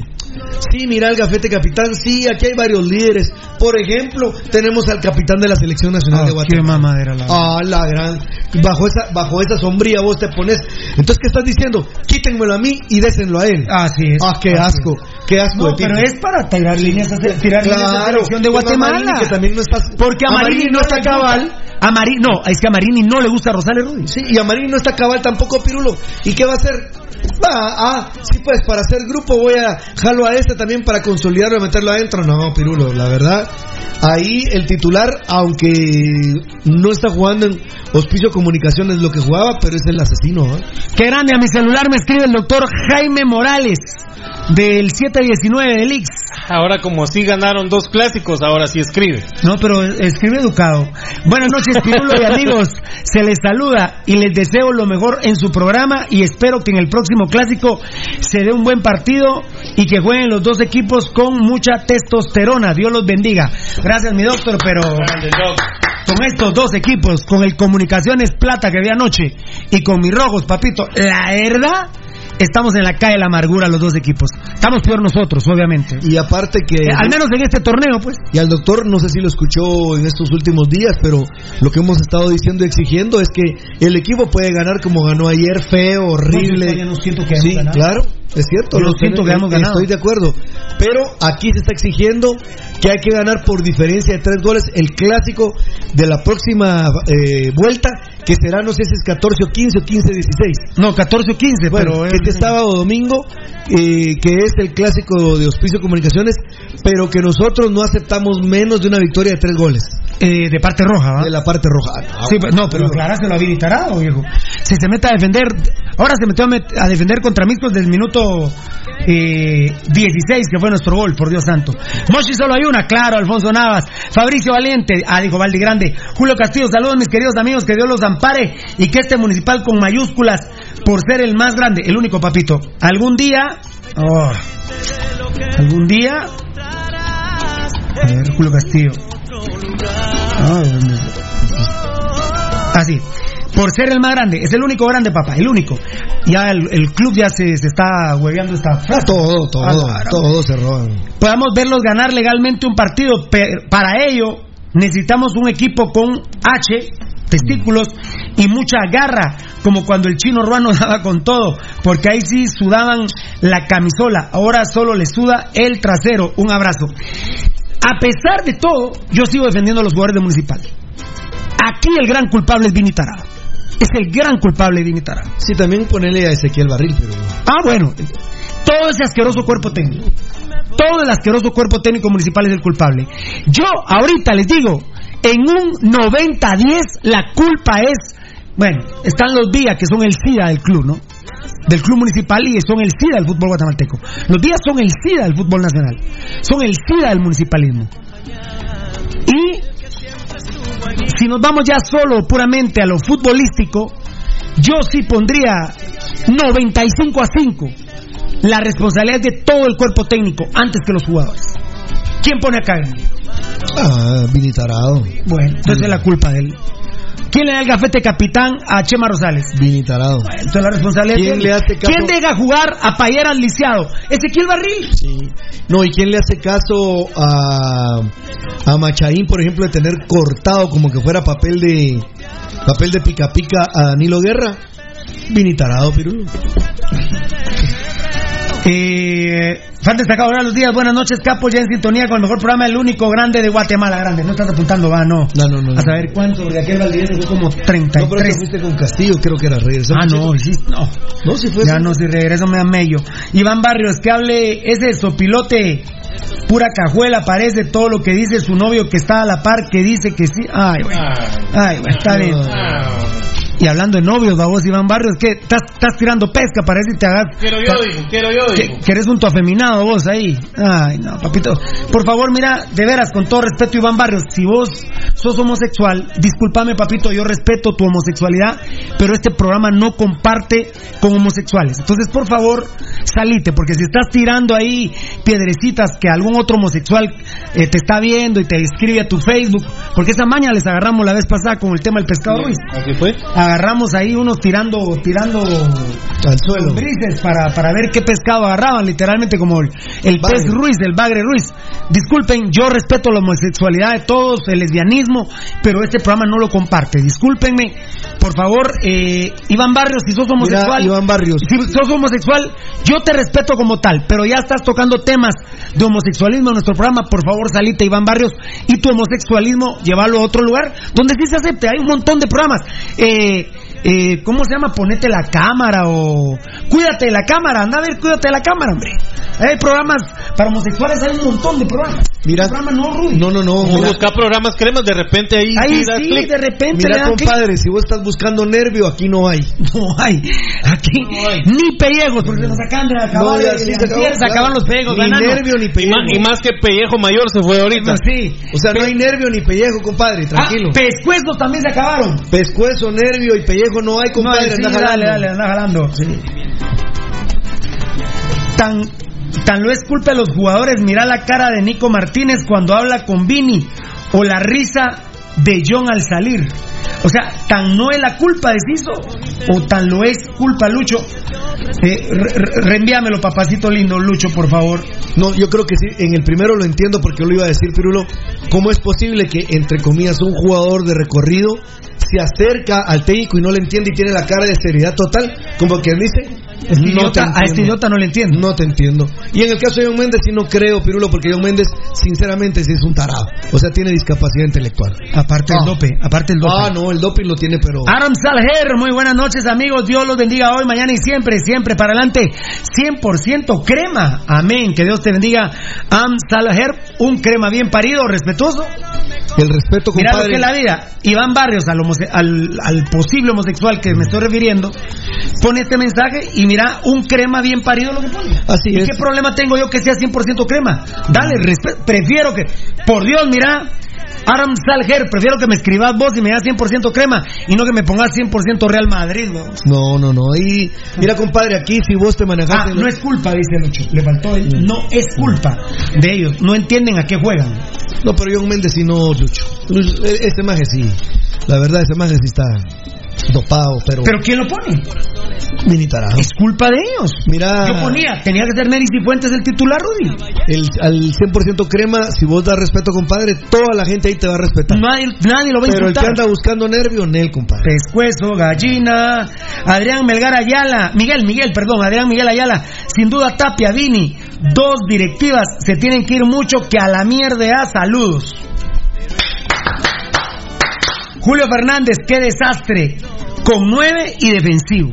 Sí, mira el gafete capitán, sí, aquí hay varios líderes. Por ejemplo, tenemos al capitán de la Selección Nacional Ah, de Guatemala. qué mamadera la Ah, la gran. Bajo esa, bajo esa sombría vos te pones. Entonces, ¿qué estás diciendo? Quítenmelo a mí y désenlo a él. Así es. Ah, qué asco. Qué asco No, de pero es para tirar líneas, tirar líneas a la Claro, selección de Guatemala. Marini, que también no está- Porque a Marini, Marini no está cabal. A Marini, no, es que a Marini no le gusta Rosales Rudy. Sí, y a Marín no está cabal tampoco Pirulo. ¿Y qué va a hacer? Va, ah, sí, pues para hacer grupo voy a jalo a este también para consolidarlo y meterlo adentro. No, Pirulo, la verdad. Ahí el titular, aunque no está jugando en Hospicio Comunicaciones lo que jugaba, pero es el asesino. ¿eh? Qué grande, a mi celular me escribe el doctor Jaime Morales del 719 del Ix. Ahora como sí ganaron dos clásicos, ahora sí escribe. No, pero escribe educado. Buenas noches, Pirulo y amigos. Se les saluda y les deseo lo mejor en su programa y espero que en el próximo clásico se dé un buen partido y que jueguen los dos equipos con mucha testosterona. Dios los bendiga. Gracias, mi doctor, pero con estos dos equipos, con el Comunicaciones Plata que vi anoche y con mis rojos, papito, la verdad, estamos en la calle de la amargura los dos equipos. Estamos peor nosotros, obviamente. Y aparte que... Eh, al menos en este torneo, pues. Y al doctor, no sé si lo escuchó en estos últimos días, pero lo que hemos estado diciendo y exigiendo es que el equipo puede ganar como ganó ayer, feo, horrible. No, no siento que sí, ganado. claro, es cierto. Yo lo siento que hemos ganado. Estoy de acuerdo. Pero aquí se está exigiendo que hay que ganar por diferencia de tres goles el clásico de la próxima eh, vuelta, que será, no sé si es 14 o 15 o 15 16. No, 14 o 15, Bueno, pero... este sábado o domingo, eh, que es el clásico de Hospicio Comunicaciones, pero que nosotros no aceptamos menos de una victoria de tres goles. Eh, de parte roja, ¿va? De la parte roja. Ah, Sí, no, pero aclaráselo a Vinitarado, viejo. Si se mete a defender, ahora se metió a, met- a defender contra Miscos del minuto eh, 16, que fue nuestro gol, por Dios santo. Moshi solo hay una, claro, Alfonso Navas. Fabricio Valiente, ah, dijo Valdi Grande. Julio Castillo, saludos mis queridos amigos, que Dios los ampare y que este municipal con mayúsculas, por ser el más grande, el único papito. Algún día, oh, algún día, a ver, Julio Castillo. Ah, ¿dónde? Así. Por ser el más grande, es el único grande, papá, el único. Ya el, el club ya se, se está hueveando esta frase. Todo, todo, Ah, todo se roban. Podamos verlos ganar legalmente un partido. pe- Para ello, necesitamos un equipo con H, testículos y mucha garra, como cuando el chino ruano daba con todo, porque ahí sí sudaban la camisola, ahora solo le suda el trasero. Un abrazo. A pesar de todo, yo sigo defendiendo a los jugadores de Municipal. Aquí el gran culpable es Vini Tarado. Es el gran culpable Vini Tarado. Sí, también ponerle a Ezequiel Barril, pero... Ah, bueno. Todo ese asqueroso cuerpo técnico. Todo el asqueroso cuerpo técnico municipal es el culpable. Yo ahorita les digo, en un 90-10 la culpa es, bueno, están los días que son el SIDA del club, ¿no? Del club municipal y son el SIDA del fútbol guatemalteco. Los días son el SIDA del fútbol nacional. Son el SIDA del municipalismo. Y si nos vamos ya solo puramente a lo futbolístico, yo sí pondría 95 a 5 la responsabilidad de todo el cuerpo técnico antes que los jugadores. ¿Quién pone acá? Ah, Vini Tarado. Bueno, entonces es la culpa de él. ¿Quién le da el gafete capitán a Chema Rosales? Vini Tarado. Entonces la responsabilidad ¿Quién le hace caso? ¿Quién deja jugar a Payeras Lisiado? Ezequiel Barril. No, ¿y quién le hace caso a, a Machaín, por ejemplo, de tener cortado como que fuera papel de papel de pica pica a Danilo Guerra? Vini Tarado, Pirulo. Eh, fan destacado, buenos días, buenas noches, Capo, ya en sintonía con el mejor programa, el único grande de Guatemala, grande. No estás apuntando, va, no. No, no, no. A saber cuánto, porque aquel Valdivieso fue como 33. No, pero te fuiste con Castillo, creo que era regresó. Ah, no, sí, no. No, si fue. Ya no, si regreso me da mello. Iván Barrios, que hable ese sopilote, pura cajuela, parece todo lo que dice su novio que está a la par, que dice que sí. Ay, güey. Ay, güey, está bien. Y hablando de novios, a vos, Iván Barrios, que estás, estás tirando pesca, parece que te hagas. Quiero yo, dijo, quiero yo, Que, dijo. que eres un tu afeminado vos ahí. Ay, no, papito. Por favor, mira, de veras, con todo respeto, Iván Barrios, si vos sos homosexual, discúlpame, papito, yo respeto tu homosexualidad, pero este programa no comparte con homosexuales. Entonces, por favor, salite, porque si estás tirando ahí piedrecitas que algún otro homosexual eh, te está viendo y te escribe a tu Facebook, porque esa maña les agarramos la vez pasada con el tema del pescado Ruiz. Así fue. Agarramos ahí unos tirando, tirando al suelo. para, para ver qué pescado agarraban, literalmente como el, el pez Ruiz, el bagre Ruiz. Disculpen, yo respeto la homosexualidad de todos, el lesbianismo, pero este programa no lo comparte. Discúlpenme, por favor, eh, Iván Barrios, si sos homosexual, Iván Barrios. si sos homosexual, yo te respeto como tal, pero ya estás tocando temas de homosexualismo en nuestro programa, por favor, salite Iván Barrios y tu homosexualismo, llévalo a otro lugar donde sí se acepte. Hay un montón de programas. Eh, eh, ¿Cómo se llama? Ponete la cámara o cuídate de la cámara. Anda a ver, cuídate de la cámara, hombre. Hay programas para homosexuales, hay un montón de programas. Mira, programa no, Rudy. no, no, no. Mira, buscar programas cremas, de repente ahí, Ahí sí sí, de repente mira compadre, si vos estás buscando nervio, aquí no hay. No hay. Aquí ni pellejos, porque nos acaban de acabar. No, ya sí se acabó, se claro. acaban los pellejos. Ni ganando. nervio ni pellejo. más, y más que pellejo mayor se fue ahorita. Sí. O sea, no hay nervio ni pellejo, compadre, tranquilo. Ah, pescuezos también se acabaron. Pescuezo, nervio y pellejo no hay, No, compadre. sí, anda dale, jalando. dale, anda jalando. Tan, tan lo es culpa de los jugadores. Mira la cara de Nico Martínez cuando habla con Vini. O la risa de John al salir. O sea, tan no es la culpa de Ciso. O tan lo es culpa Lucho. Eh, papacito lindo, Lucho, por favor. No, yo creo que sí. En el primero lo entiendo porque lo iba a decir, Pirulo. ¿Cómo es posible que, entre comillas, un jugador de recorrido se acerca al técnico y no le entiende y tiene la cara de seriedad total? Como que dice. Este idiota- a este idiota no le entiendo. No te entiendo. Y en el caso de John Méndez, sí no creo, Pirulo, porque John Méndez, sinceramente, sí es un tarado. O sea, tiene discapacidad intelectual. Aparte el Ah. dope, aparte el dope. Ah, no, el doping lo tiene, pero. Aram Salher, muy buenas noches amigos, Dios los bendiga hoy, mañana y siempre, siempre para adelante, 100% crema, amén, que Dios te bendiga, Am Salher, un crema bien parido, respetuoso, El respeto, mira lo compadre. que es la vida, Iván Barrios, al, homose- al, al posible homosexual que me estoy refiriendo, pone este mensaje y mira, un crema bien parido lo que pone. Así ¿Y es. qué problema tengo yo que sea 100% crema? Dale, prefiero que, por Dios, mira, Aram Salher, prefiero que me escribas vos y me das 100% crema y no que me pongas 100% Real Madrid, ¿no? No, no, no. Y mira, compadre, aquí si vos te Ah, manejaste. no es culpa, dice Lucho. Le faltó él. No es culpa de ellos. No entienden a qué juegan. No, pero John Méndez sí no, Lucho. E- Este maje sí. La verdad, ese maje sí está dopado, pero. ¿Pero quién lo pone? Mini tarado. Es culpa de ellos. Mira. Yo ponía, tenía que ser Neris y Fuentes el titular, Rudy. El, al 100% crema, si vos das respeto, compadre, toda la gente ahí te va a respetar. Nadie, nadie lo va a pero el que anda buscando nervio, Nel, compadre. Pescuezo, gallina, Adrián Melgar Ayala, Miguel, Miguel, perdón, Adrián Miguel Ayala, sin duda Tapia, Vini, dos directivas se tienen que ir mucho que a la mierda, saludos. Julio Fernández, qué desastre, con nueve y defensivo.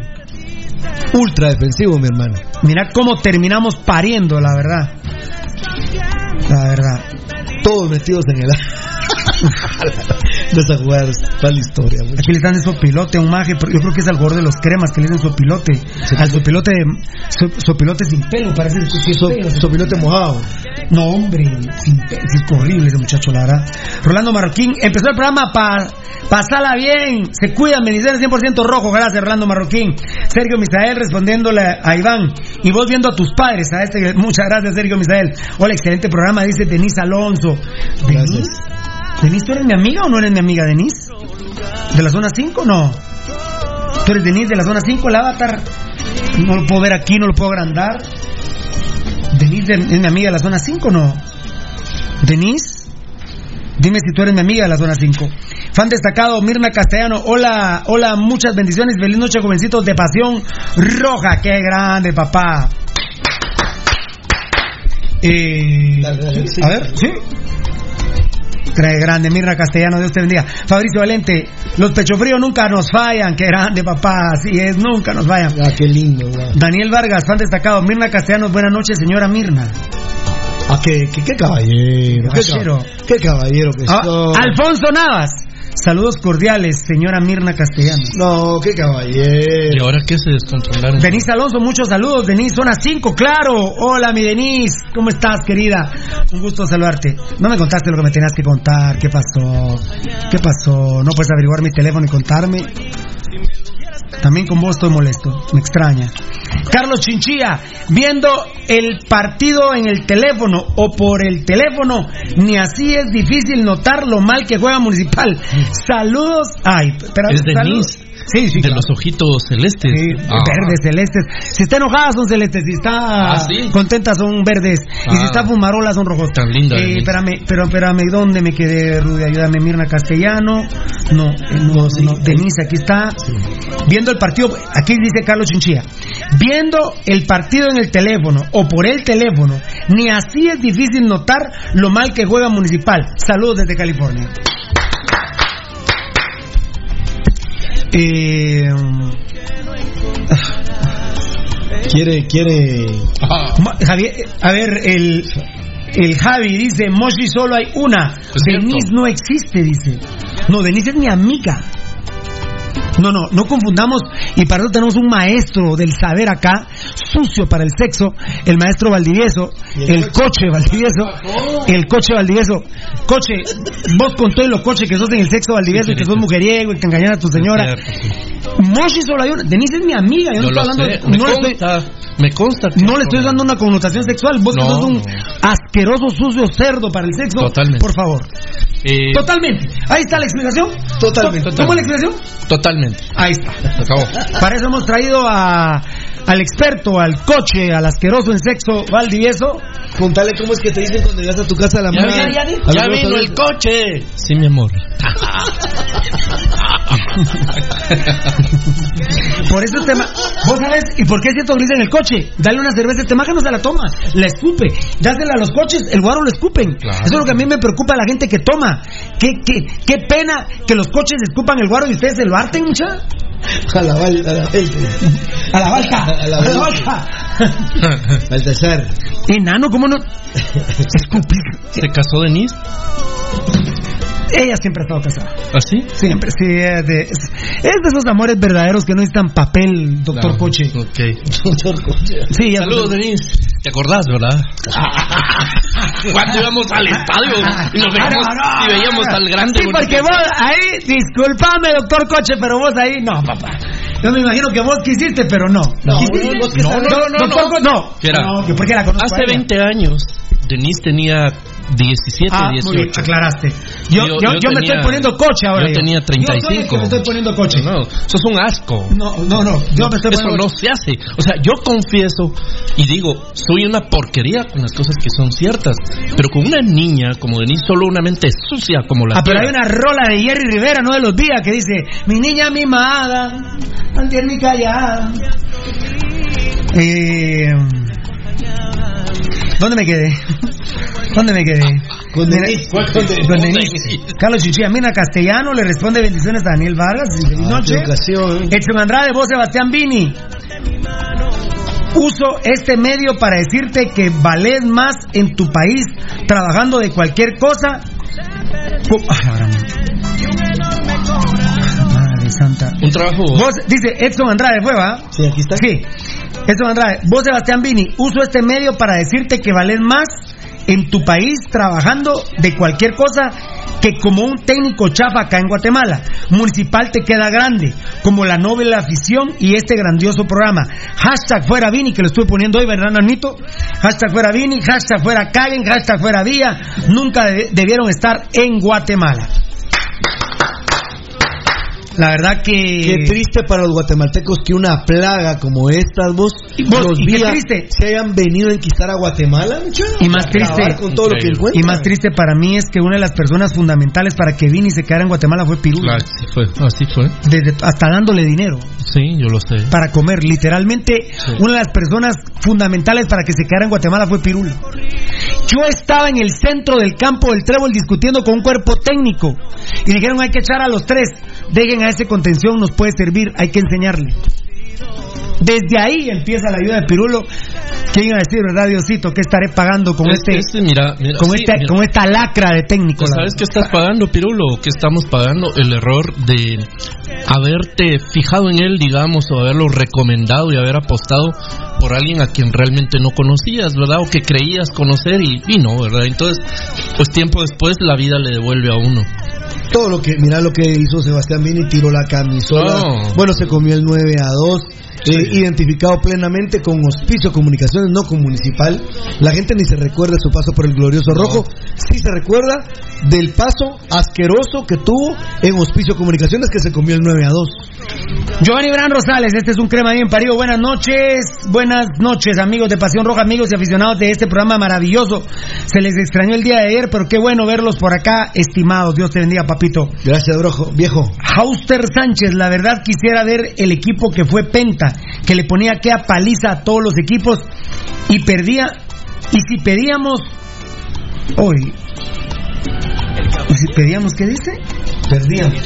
Ultra defensivo, mi hermano. Mira cómo terminamos pariendo, la verdad. La verdad. Todos metidos en el. de esa jugada, está la historia. mucho. Aquí le están de sopilote a un maje, yo creo que es al gordo de los cremas que le dicen sopilote. Al sopilote, so- sopilote sin pelo, parece que sí So- pelo. sopilote mojado. No, hombre, sin pelo, sí es horrible ese muchacho, la verdad. Rolando Marroquín, empezó el programa para pasarla bien. Se cuidan, bendiciones 100% rojo. Gracias, Rolando Marroquín. Sergio Misael respondiéndole a Iván. Y vos viendo a tus padres, a este. Muchas gracias, Sergio Misael. Hola, excelente programa, dice Denise Alonso. ¿Denise? ¿Denise, tú eres mi amiga o no eres mi amiga, Denise? ¿De la zona 5? No. ¿Tú eres Denise de la zona 5, el avatar? No lo puedo ver aquí, no lo puedo agrandar. ¿Denise es mi amiga de la zona 5 o no? ¿Denise? Dime si tú eres mi amiga de la zona 5. Fan destacado, Mirna Castellano. Hola, hola, muchas bendiciones. Feliz noche, jovencitos de pasión roja. Qué grande, papá. Eh, A ver, sí. Trae grande, Mirna Castellano, Dios te bendiga. Fabricio Valente, los pechofríos nunca nos fallan, qué grande papá, así es, nunca nos fallan. Ah, qué lindo. guau. Daniel Vargas, fan destacado, Mirna Castellanos, buenas noches, señora Mirna. Ah, qué, qué, qué caballero. Qué, Caballero. cab- qué caballero que Ah, soy. Alfonso Navas, saludos cordiales, señora Mirna Castellanos. No, qué caballero. ¿Y ahora qué se descontrolaron? Denise Alonso, muchos saludos. Denise, zona 5, claro. Hola, mi Denise. ¿Cómo estás, querida? Un gusto saludarte. No me contaste lo que me tenías que contar. ¿Qué pasó? ¿Qué pasó? ¿No puedes averiguar mi teléfono y contarme? También con vos estoy molesto. Me extraña. Carlos Chinchilla, viendo el partido en el teléfono o por el teléfono, ni así es difícil notar lo mal que juega Municipal. Saludos. Ay, Es saludos. Sí, sí, De claro. los ojitos celestes. Ah. Verdes, celestes. Si está enojada son celestes, si está Ah, ¿sí? contenta son verdes, y si Ah. está fumarola son rojos. Tan linda, Eh, espérame, pero espérame, ¿dónde me quedé, Rudy? Ayúdame, Mirna Castellano. No, eh, no, no, Denise, aquí está. Viendo el partido, aquí dice Carlos Chinchilla. Viendo el partido en el teléfono o por el teléfono, ni así es difícil notar lo mal que juega Municipal. Saludos desde California. Eh, Quiere, quiere. Ma- Javier, a ver, el, el Javi dice, Moshi solo hay una. Denise no existe, dice. No, Denise es mi amiga. No, no, no confundamos. Y para eso tenemos un maestro del saber acá, sucio para el sexo, el maestro Valdivieso, el coche Valdivieso, el coche Valdivieso. Coche, vos con todos los coches que sos en el sexo Valdivieso, y que sos mujeriego y que engañan a tu señora. Moshi una. Denise es mi amiga. Yo no, No estoy sé. hablando. Me no le estoy- consta. Me consta. no le estoy dando una connotación sexual. Vos que sos un asqueroso, sucio cerdo para el sexo. Totalmente. Por favor. Eh, Totalmente. Ahí está la explicación. Totalmente. ¿Cómo es la explicación? Totalmente. Ahí está. Acabó. Para eso hemos traído a, al experto, al coche, al asqueroso en sexo Valdivieso. Contale cómo es que te dicen cuando llegas a tu casa a la mañana. ya, ya vino el coche. Sí, mi amor. Por eso ma- Vos sabés, ¿y por qué es cierto que le dicen el coche? Dale una cerveza, este maja no se la toma, la escupe. Dásela a los coches, el guaro lo escupen. Eso es lo que a mí me preocupa a la gente que toma. Qué, qué, qué pena que los coches escupan el guaro y ustedes se lo harten, mucha. A la val- a la A la balca. A la A la balca. balca. Baltasar. Enano, ¿cómo no? Escupir. ¿Se casó Denise? Ella siempre ha estado casada. ¿Así? Siempre, sí. Es de, es, es de esos amores verdaderos que no necesitan papel, doctor No. Coche. Ok. Doctor Coche. Sí, ya Saludos, Denise. ¿Te acordás, verdad? Cuando íbamos al estadio y nos veíamos, Ah, no, no, y veíamos al grande. Sí, porque vos ahí, disculpame, doctor Coche, pero vos ahí, no, papá. Yo me imagino que vos quisiste, pero no. No, ¿Quisiste? no, no, No, no, no. No. ¿Qué era? No, que porque la conozco. Hace a ella. 20 años, Denise tenía 17, Ah, muy bien, 18. aclaraste. Yo, yo, yo, me tenía- estoy poniendo coche ahora. Yo tenía Yo soy el 35. que me estoy poniendo coche. No, sos un asco. No, no, no. Yo me estoy Eso no se hace. O sea, yo confieso y digo, soy una porquería con las cosas que son ciertas. Pero con una niña como Denise, solo una mente sucia como la Ah, pero hay una rola de Jerry Rivera, no de los días, que dice: Mi niña mimada, antier mi callada. Eh, ¿Dónde me quedé? ¿Dónde me quedé? Con Mira, Denise. ¿Cuál con Denise. Carlos Chinchilla, Mina Castellano le responde bendiciones a Daniel Vargas. Feliz Ah, noche. ocasión. Edson Andrade, vos Sebastián Vini. Uso este medio para decirte que vales más en tu país trabajando de cualquier cosa. Madre santa. Un trabajo. Vos, dice Edson Andrade, ¿fue, va? Sí, aquí está. Sí. Edson Andrade, vos Sebastián Vini, uso este medio para decirte que vales más en tu país trabajando de cualquier cosa que como un técnico chafa acá en Guatemala. Municipal te queda grande, como la noble afición y este grandioso programa. Hashtag fuera Vini, que lo estoy poniendo hoy, ¿verdad, Nanito? Hashtag fuera Vini, hashtag fuera Caguen, hashtag fuera Vía. Nunca de- debieron estar en Guatemala. La verdad que... Qué triste para los guatemaltecos que una plaga como estas, vos, vos, los y qué días triste. se hayan venido a enquistar a Guatemala, mucha. Y más triste, con todo lo que y más triste para mí es que una de las personas fundamentales para que Vini se quedara en Guatemala fue Pirula. Así fue, así fue. Desde- hasta dándole dinero Sí, yo lo sé. para comer. Literalmente, una de las personas fundamentales para que se quedara en Guatemala fue Pirula. Yo estaba en el centro del campo del trébol discutiendo con un cuerpo técnico y dijeron hay que echar a los tres, dejen a ese contención, nos puede servir, hay que enseñarle. Desde ahí empieza la ayuda de Pirulo. ¿Quién iba a decir, verdad, Diosito? ¿Qué estaré pagando con Es- este, este, mira, mira, con, sí, mira. con esta lacra de técnico? Pues, ¿Sabes qué estás pagando, Pirulo? ¿Qué estamos pagando? El error de haberte fijado en él, digamos, o haberlo recomendado y haber apostado por alguien a quien realmente no conocías, ¿verdad? O que creías conocer y, y no, ¿verdad? Entonces, pues tiempo después la vida le devuelve a uno. Todo lo que, mira lo que hizo Sebastián Vini, tiró la camisola. No. Bueno, se comió el 9 a 2. eh, identificado plenamente con Hospicio Comunicaciones, no con Municipal. La gente ni se recuerda su paso por el glorioso rojo. Sí se recuerda del paso asqueroso que tuvo en Hospicio Comunicaciones que se comió el 9 a 2. Giovanni Bran Rosales, este es un crema bien parido. Buenas noches, buenas noches, amigos de Pasión Roja, amigos y aficionados de este programa maravilloso. Se les extrañó el día de ayer, pero qué bueno verlos por acá, estimados. Dios te bendiga, papito. Gracias, brojo, viejo. Hauster Sánchez, la verdad quisiera ver el equipo que fue Penta, que le ponía que a paliza a todos los equipos y perdía. Y si pedíamos. Hoy. ¿Y si pedíamos qué dice? Perdíamos.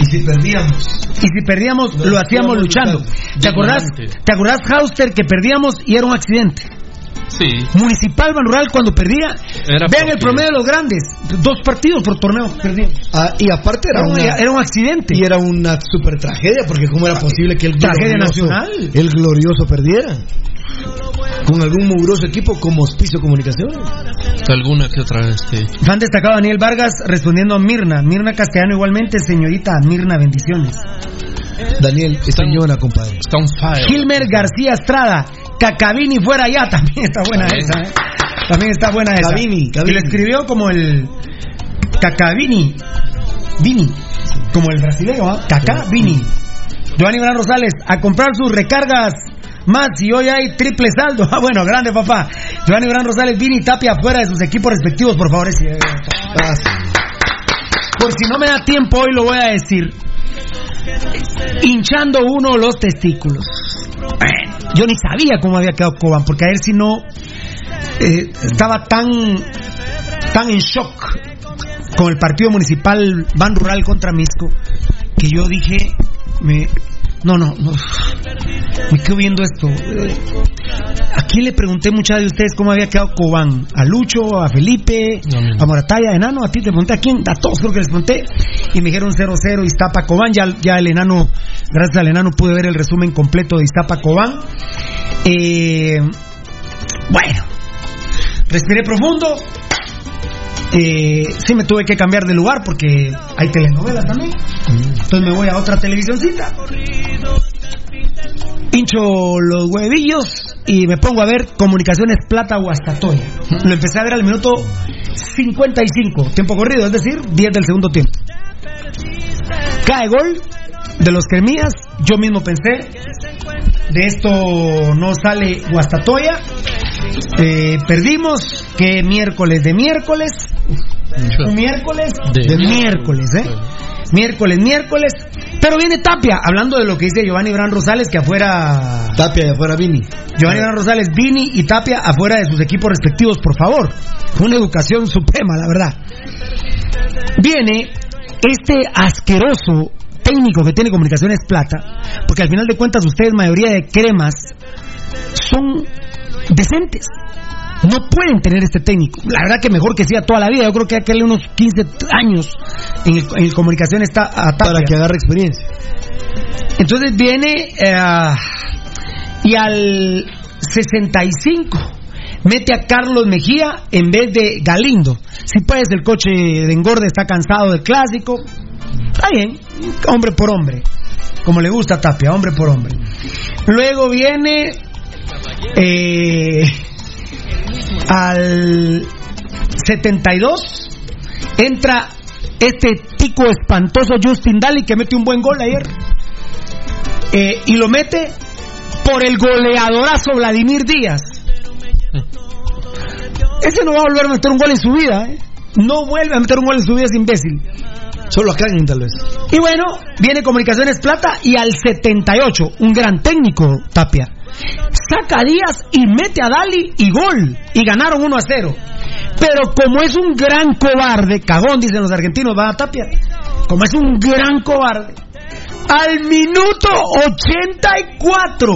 Y si perdíamos. Y si perdíamos, lo hacíamos luchando. ¿Te acordás, ¿Te acordás, Hauster, que perdíamos y era un accidente? Sí. Municipal Ban Rural cuando perdía. Era vean el promedio de los grandes. Dos partidos por torneo perdíamos. Ah, y aparte era, Era un- una, era un accidente. Y era una super tragedia, porque cómo era posible que el Tragedia glorioso, nacional. el glorioso perdiera. Con algún mugroso equipo como Hospicio Comunicaciones. Alguna que otra vez, sí. Han destacado Daniel Vargas respondiendo a Mirna. Mirna Castellano igualmente, señorita Mirna, bendiciones. Daniel, señora, compadre. Está on fire. Gilmer García Estrada, Cacabini fuera allá, también está buena esa, ¿eh? También está buena esa. Cabini, Cabini. Y lo escribió como el Cacabini, Vini, como el brasileño, ¿ah? Cacabini. Giovanni Bran Rosales, a comprar sus recargas más y hoy hay triple saldo. Ah, bueno, grande papá. Giovanni Bran Rosales, Vini Tapia fuera de sus equipos respectivos, por favor. Por si no me da tiempo, hoy lo voy a decir. Hinchando uno los testículos. Bueno, yo ni sabía cómo había quedado Coban, porque a ver si no eh, estaba tan, tan en shock con el partido municipal Ban Rural contra Misco que yo dije, me, no, no, no, me quedo viendo esto. Eh, ¿A quién le pregunté muchas de ustedes cómo había quedado Cobán? ¿A Lucho, a Felipe, a Morataya, a Enano? ¿A ti te pregunté a quién? A todos creo que les pregunté. Y me dijeron 0-0 Iztapa Cobán. Ya, ya el Enano, gracias al Enano pude ver el resumen completo de Iztapa Cobán. Eh, bueno, respiré profundo. Eh, sí me tuve que cambiar de lugar porque hay telenovelas también. Entonces me voy a otra televisioncita. Hincho los huevillos y me pongo a ver Comunicaciones Plata Guastatoya. Lo empecé a ver al minuto 55, tiempo corrido, es decir, 10 del segundo tiempo. Cae gol de los cremías, yo mismo pensé, de esto no sale Guastatoya. Eh, perdimos, que miércoles de miércoles, un miércoles De de miércoles, ¿eh? Miércoles, miércoles. Pero viene Tapia, hablando de lo que dice Giovanni Bran Rosales, que afuera. Tapia y afuera Vini. Giovanni Bran Rosales, Vini y Tapia afuera de sus equipos respectivos, por favor. Una educación suprema, la verdad. Viene este asqueroso técnico que tiene Comunicaciones Plata, porque al final de cuentas ustedes, mayoría de cremas, son decentes. No pueden tener este técnico. La verdad que mejor que sea toda la vida. Yo creo que hay que darle unos 15 años en el, en el comunicación está a. Para que agarre experiencia. Entonces viene eh, y al 65 mete a Carlos Mejía en vez de Galindo. Si pues el coche de engorde está cansado del clásico, está bien, hombre por hombre, como le gusta a Tapia, hombre por hombre. Luego viene eh, al 72 entra este tico espantoso Justin Daly que mete un buen gol ayer Eh, y lo mete por el goleadorazo Vladimir Díaz. Ese no va a volver a meter un gol en su vida, ¿eh? No vuelve a meter un gol en su vida, es imbécil. Solo acá en tal. Y bueno, viene Comunicaciones Plata y al 78, un gran técnico, Tapia. Saca a Díaz y mete a Dali y gol. Y ganaron 1 a 0. Pero como es un gran cobarde, cagón dicen los argentinos, va a Tapia. Como es un gran cobarde, al minuto 84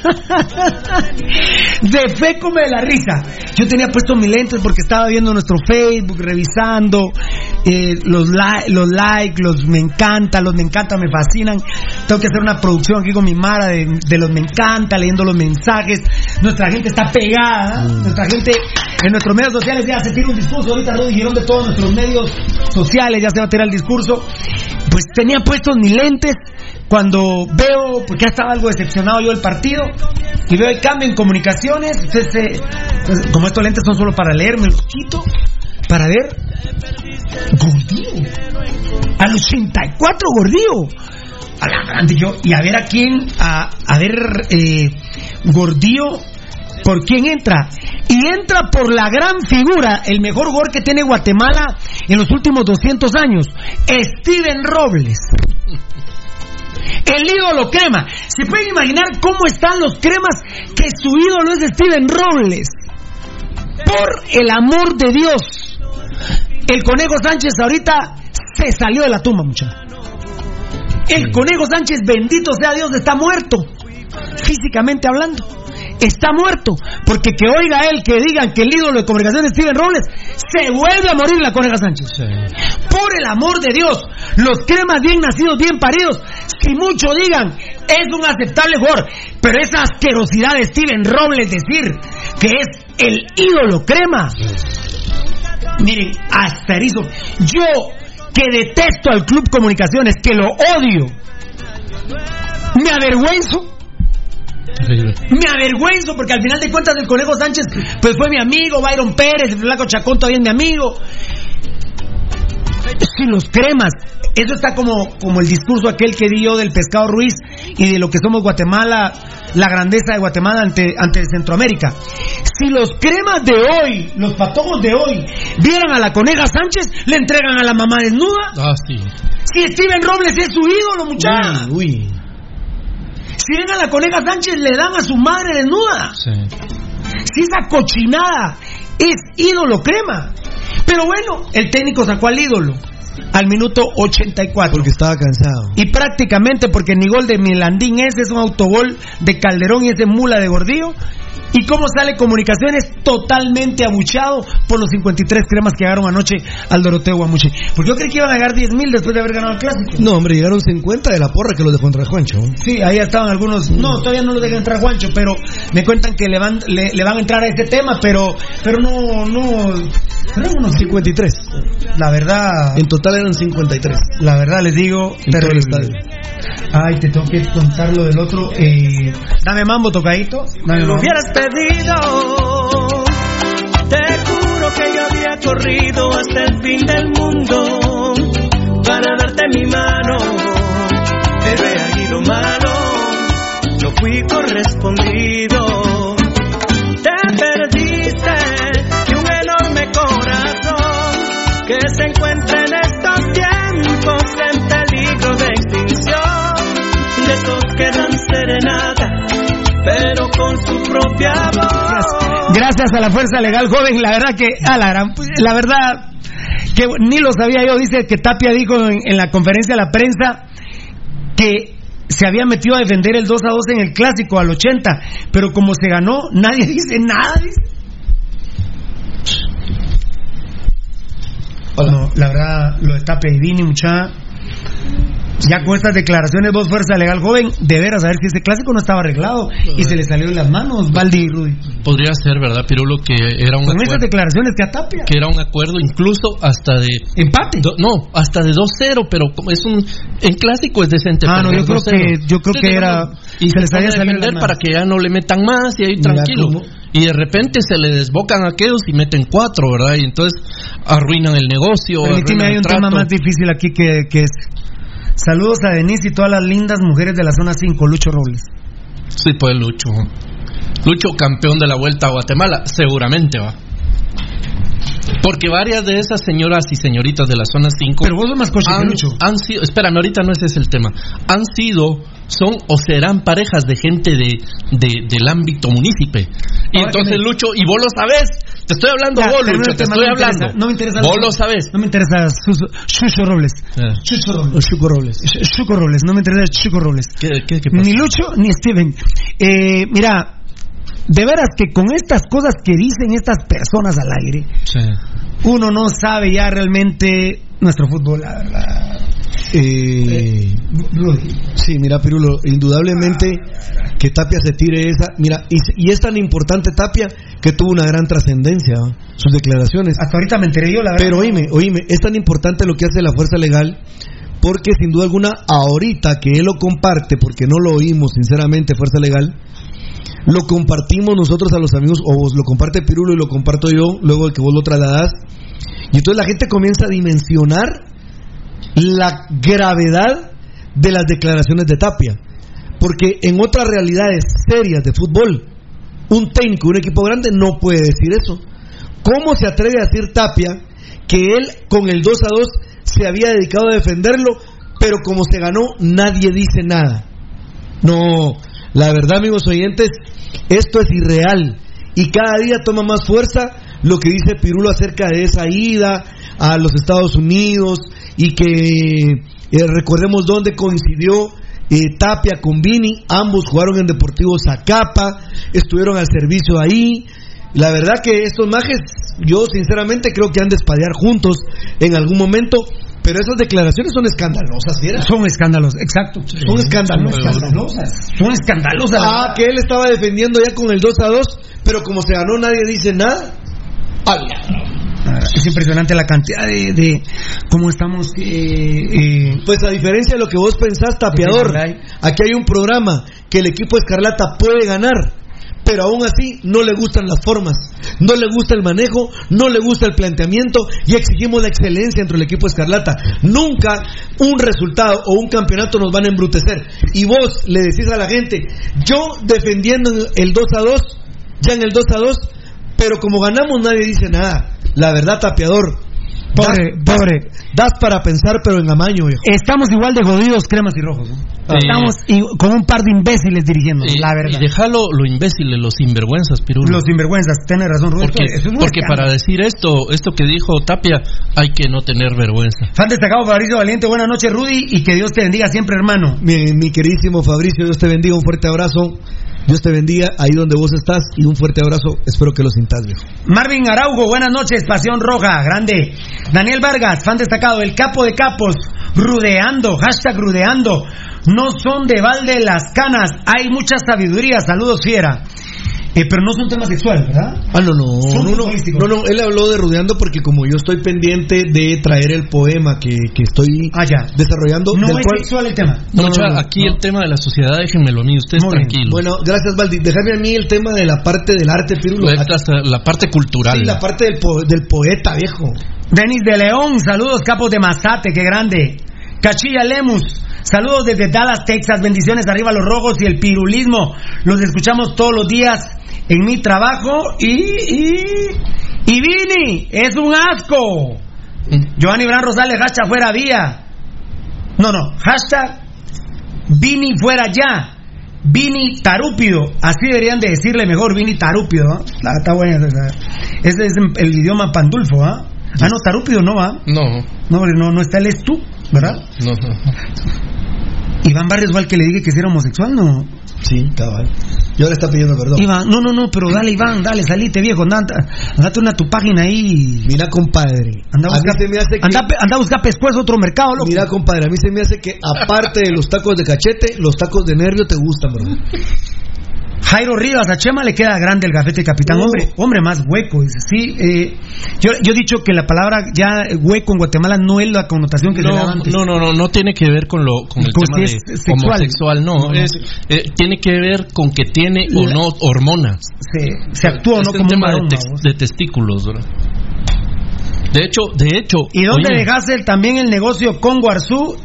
de fe come de la risa. Yo tenía puesto mis lentes porque estaba viendo nuestro Facebook, revisando eh, los, li- los likes, los me encanta, los me encanta, me fascinan. Tengo que hacer una producción aquí con mi Mara de, de los me encanta, leyendo los mensajes. Nuestra gente está pegada, ¿eh? nuestra gente en nuestros medios sociales ya se tira un discurso. Ahorita Rudy Girón de todos nuestros medios sociales ya se va a tirar el discurso. Pues tenía puestos mis lentes cuando veo, porque ya estaba algo decepcionado yo del partido, y veo el cambio en comunicaciones, pues, como estos lentes son solo para leer, me los quito para ver Gordillo, al 84 Gordillo, a la grande yo, y a ver a quién, a, ver eh, por quién entra, y entra por la gran figura, el mejor gol que tiene Guatemala en los últimos 200 años, Steven Robles. El ídolo crema. ¿Se pueden imaginar cómo están los cremas que su ídolo es Steven Robles? Por el amor de Dios. El Conejo Sánchez ahorita se salió de la tumba, muchachos. El Conejo Sánchez, bendito sea Dios, está muerto. Físicamente hablando. Está muerto. Porque que oiga él que digan que el ídolo de comunicación es Steven Robles, se vuelve a morir la Coneja Sánchez. Por el amor de Dios, los cremas bien nacidos, bien paridos, si mucho digan, es un aceptable jugador. Pero esa asquerosidad de Steven Robles decir que es el ídolo crema. Miren, hasta erizo. Yo que detesto al Club Comunicaciones, que lo odio, me avergüenzo. Me avergüenzo porque al final de cuentas el Conejo Sánchez pues fue mi amigo, Byron Pérez, el Flaco Chacón todavía es mi amigo. Si los cremas, eso está como, como el discurso aquel que dio del pescado Ruiz y de lo que somos Guatemala, la grandeza de Guatemala ante, ante Centroamérica. Si los cremas de hoy, los patojos de hoy, vieran a la Coneja Sánchez, le entregan a la mamá desnuda. Ah, sí. Si Steven Robles es su ídolo, muchachos. Uy, uy. Si ven a la Coneja Sánchez, le dan a su madre desnuda. Sí. Si esa cochinada es ídolo crema. Pero bueno, el técnico sacó al ídolo al minuto 84. Porque estaba cansado. Y prácticamente porque ni gol de Milandín es, es un autogol de Calderón y es de mula de Gordillo. ¿Y cómo sale Comunicaciones? Totalmente abuchado por los 53 cremas que llegaron anoche al Doroteo Guamuche. Porque yo creí que iban a llegar 10 mil después de haber ganado el clásico. No, hombre, llegaron 50 de la porra que los dejó entrar Juancho. Sí, ahí estaban algunos. No, todavía no lo dejan entrar Juancho, pero me cuentan que le van, le, le van a entrar a este tema, pero, pero no, no. Eran unos 53. La verdad, En total eran 53. la verdad les digo, En todo el estadio. Ay, te tengo que contar lo del otro. Eh, dame mambo, tocadito. Dame lo hubieras pedido. Te juro que yo había corrido hasta el fin del mundo para darte mi mano. Pero he ahí lo malo, no fui correspondido. Te perdiste de un enorme corazón que se encuentra Gracias a la fuerza legal joven, la verdad que, a la, gran- la verdad que ni lo sabía yo, dice que Tapia dijo en, en la conferencia de la prensa que se había metido a defender el 2 a 2 en el clásico al 80, pero como se ganó, nadie dice nada. dice. No, la verdad, lo de Tapia y Vini, mucha. Ya con estas declaraciones, dos fuerzas legal joven, de veras, a ver si este clásico no estaba arreglado y se le salió en las manos, Valdi y Rudy. Podría ser, ¿verdad, Pirulo? Que era un Con estas acuerdo. declaraciones que a Tapia. Que era un acuerdo incluso hasta de. Empate. no, hasta de 2-0, pero es un. En clásico es decente. Ah, no, yo creo 2-0. que- yo creo Sí, que era- Y se se les había salido para que ya no le metan más y ahí Mira tranquilo. cómo- Y de repente se le desbocan aquellos y meten cuatro, ¿verdad? Y entonces arruinan el negocio. Permíteme, hay un tema trato. más difícil aquí que, que es. Saludos a Denise y todas las lindas mujeres de la zona 5, Lucho Robles. Sí, pues Lucho. Lucho, campeón de la Vuelta a Guatemala, seguramente va. Porque varias de esas señoras y señoritas de la zona 5 Pero vos sos más coche que han, Lucho. han sido, espérame, ahorita no ese es el tema. Han sido, son o serán parejas de gente de, de- del ámbito municipio. Y Ahora entonces, me- Lucho, y vos lo sabés. Te estoy hablando Ya, vos, Lucho, te estoy no me interesa, hablando. no me interesa Vos lo sabés. No me interesa Chucho Robles. Chucho Robles. Chuco Robles. Ch- Chuco Robles, no me interesa Chuco Robles. ¿Qué, qué, qué pasa? Ni Lucho ni Steven. Eh, mira, de veras que con estas cosas que dicen estas personas al aire, Sí. uno no sabe ya realmente nuestro fútbol, la verdad. Eh, sí, mira, Pirulo, indudablemente que Tapia se tire esa. Mira, y, y es tan importante Tapia que tuvo una gran trascendencia, sus declaraciones. Hasta ahorita me enteré yo, la verdad. Pero oíme, oíme, es tan importante lo que hace la fuerza legal porque sin duda alguna ahorita que él lo comparte, porque no lo oímos sinceramente, fuerza legal, lo compartimos nosotros a los amigos, o vos lo comparte Pirulo y lo comparto yo, luego de que vos lo trasladas, y entonces la gente comienza a dimensionar la gravedad de las declaraciones de Tapia, porque en otras realidades serias de fútbol, un técnico un equipo grande no puede decir eso. ¿Cómo se atreve a decir Tapia que él con el 2 a 2 se había dedicado a defenderlo, pero como se ganó nadie dice nada? No, la verdad amigos oyentes, esto es irreal. Y cada día toma más fuerza lo que dice Pirulo acerca de esa ida a los Estados Unidos y que eh, recordemos dónde coincidió eh, Tapia con Vini, ambos jugaron en Deportivo Zacapa, estuvieron al servicio ahí. La verdad que estos majes, yo sinceramente creo que han de espadear juntos en algún momento, pero esas declaraciones son escandalosas, ¿vieras? Son escándalos, exacto. Son escandalosas. Son escandalosas. Son escandalosas. Ah, que él estaba defendiendo ya con el 2 a 2, pero como se ganó nadie dice nada. Ah, Es impresionante la cantidad de, de cómo estamos. eh, eh, Pues a diferencia de lo que vos pensás, tapeador, aquí hay un programa que el equipo Escarlata puede ganar, pero aún así no le gustan las formas, no le gusta el manejo, no le gusta el planteamiento y exigimos la excelencia entre el equipo Escarlata. Nunca un resultado o un campeonato nos van a embrutecer. Y vos le decís a la gente, yo defendiendo el 2 a 2, ya en el 2 a 2, pero como ganamos nadie dice nada. La verdad, tapeador. Pobre, das, pobre. Das para pensar, pero en amaño, viejo. Estamos igual de jodidos, cremas y rojos. ¿no? Sí. Estamos y- con un par de imbéciles dirigiendo, Y, la verdad. y déjalo lo imbéciles, los sinvergüenzas, Pirulo. Los sinvergüenzas, tenés razón, Rubén. Porque, es porque para decir esto, esto que dijo Tapia, hay que no tener vergüenza. Fan destacado Fabricio Valiente, buenas noches, Rudy, y que Dios te bendiga siempre, hermano. Mi, mi queridísimo Fabricio, Dios te bendiga, un fuerte abrazo. Dios te bendiga ahí donde vos estás y un fuerte abrazo. Espero que lo sintas, viejo. Marvin Araujo, buenas noches, Pasión Roja, grande. Daniel Vargas, fan destacado, el capo de capos, rudeando, hashtag rudeando. No son de balde las canas, hay mucha sabiduría, saludos fiera. Eh, pero no son temas sexuales, ¿verdad? Ah, no, no, Son no, no, no, no, él habló de Rudeando porque como yo estoy pendiente de traer el poema que, que estoy Ah, ya. desarrollando. No del es cual- sexual el tema. No, no, no, aquí no. el tema de la sociedad, déjenmelo a mí, ustedes Muy bien. tranquilos. Bueno, gracias, Valdi. Déjame a mí el tema de la parte del arte, Pirulo. Esta es la parte cultural. Sí, la parte del, po- del poeta, viejo. Denis de León, saludos capos de Mazate, qué grande. Cachilla Lemus, saludos desde Dallas, Texas, bendiciones arriba los rojos y el pirulismo. Los escuchamos todos los días en mi trabajo y... y... Y Vini, es un asco. Giovanni Bran Rosales, hashtag fuera vía. No, no, hashtag Vini fuera ya. Vini Tarúpido, así deberían de decirle mejor, Vini Tarúpido. Está buena esa. Ese es el idioma pandulfo, ¿ah? Ah, no, Tarúpido no va. No, No, hombre, no, no está es tú, ¿verdad? no, no. Iván Barrios igual que le dije que si era homosexual, ¿no? Sí, cabal. Y ahora está pidiendo perdón. Iván, no, no, no, pero dale, Iván, dale, salite, viejo, anda, andate una tu página ahí. Mira, compadre. Anda a a mí buscar, se me hace que... anda, anda a buscar pescuezo otro mercado, loco. Mira, compadre, a mí se me hace que aparte de los tacos de cachete, los tacos de nervio te gustan, bro. Jairo Rivas, a Chema le queda grande el gafete capitán, No. hombre, hombre más hueco, dice, sí, eh, yo, yo he dicho que la palabra ya hueco en Guatemala no es la connotación que se le daba No, antes. no, no, no, no tiene que ver con lo con el Con tema de sexual. homosexual, no, No, no, es eh, tiene que ver con que tiene o no hormonas. Se, se actúa o no como un tema de, tex- testículos, ¿verdad? De hecho, de hecho. ¿Y dónde oye, dejaste también el negocio con Guarzú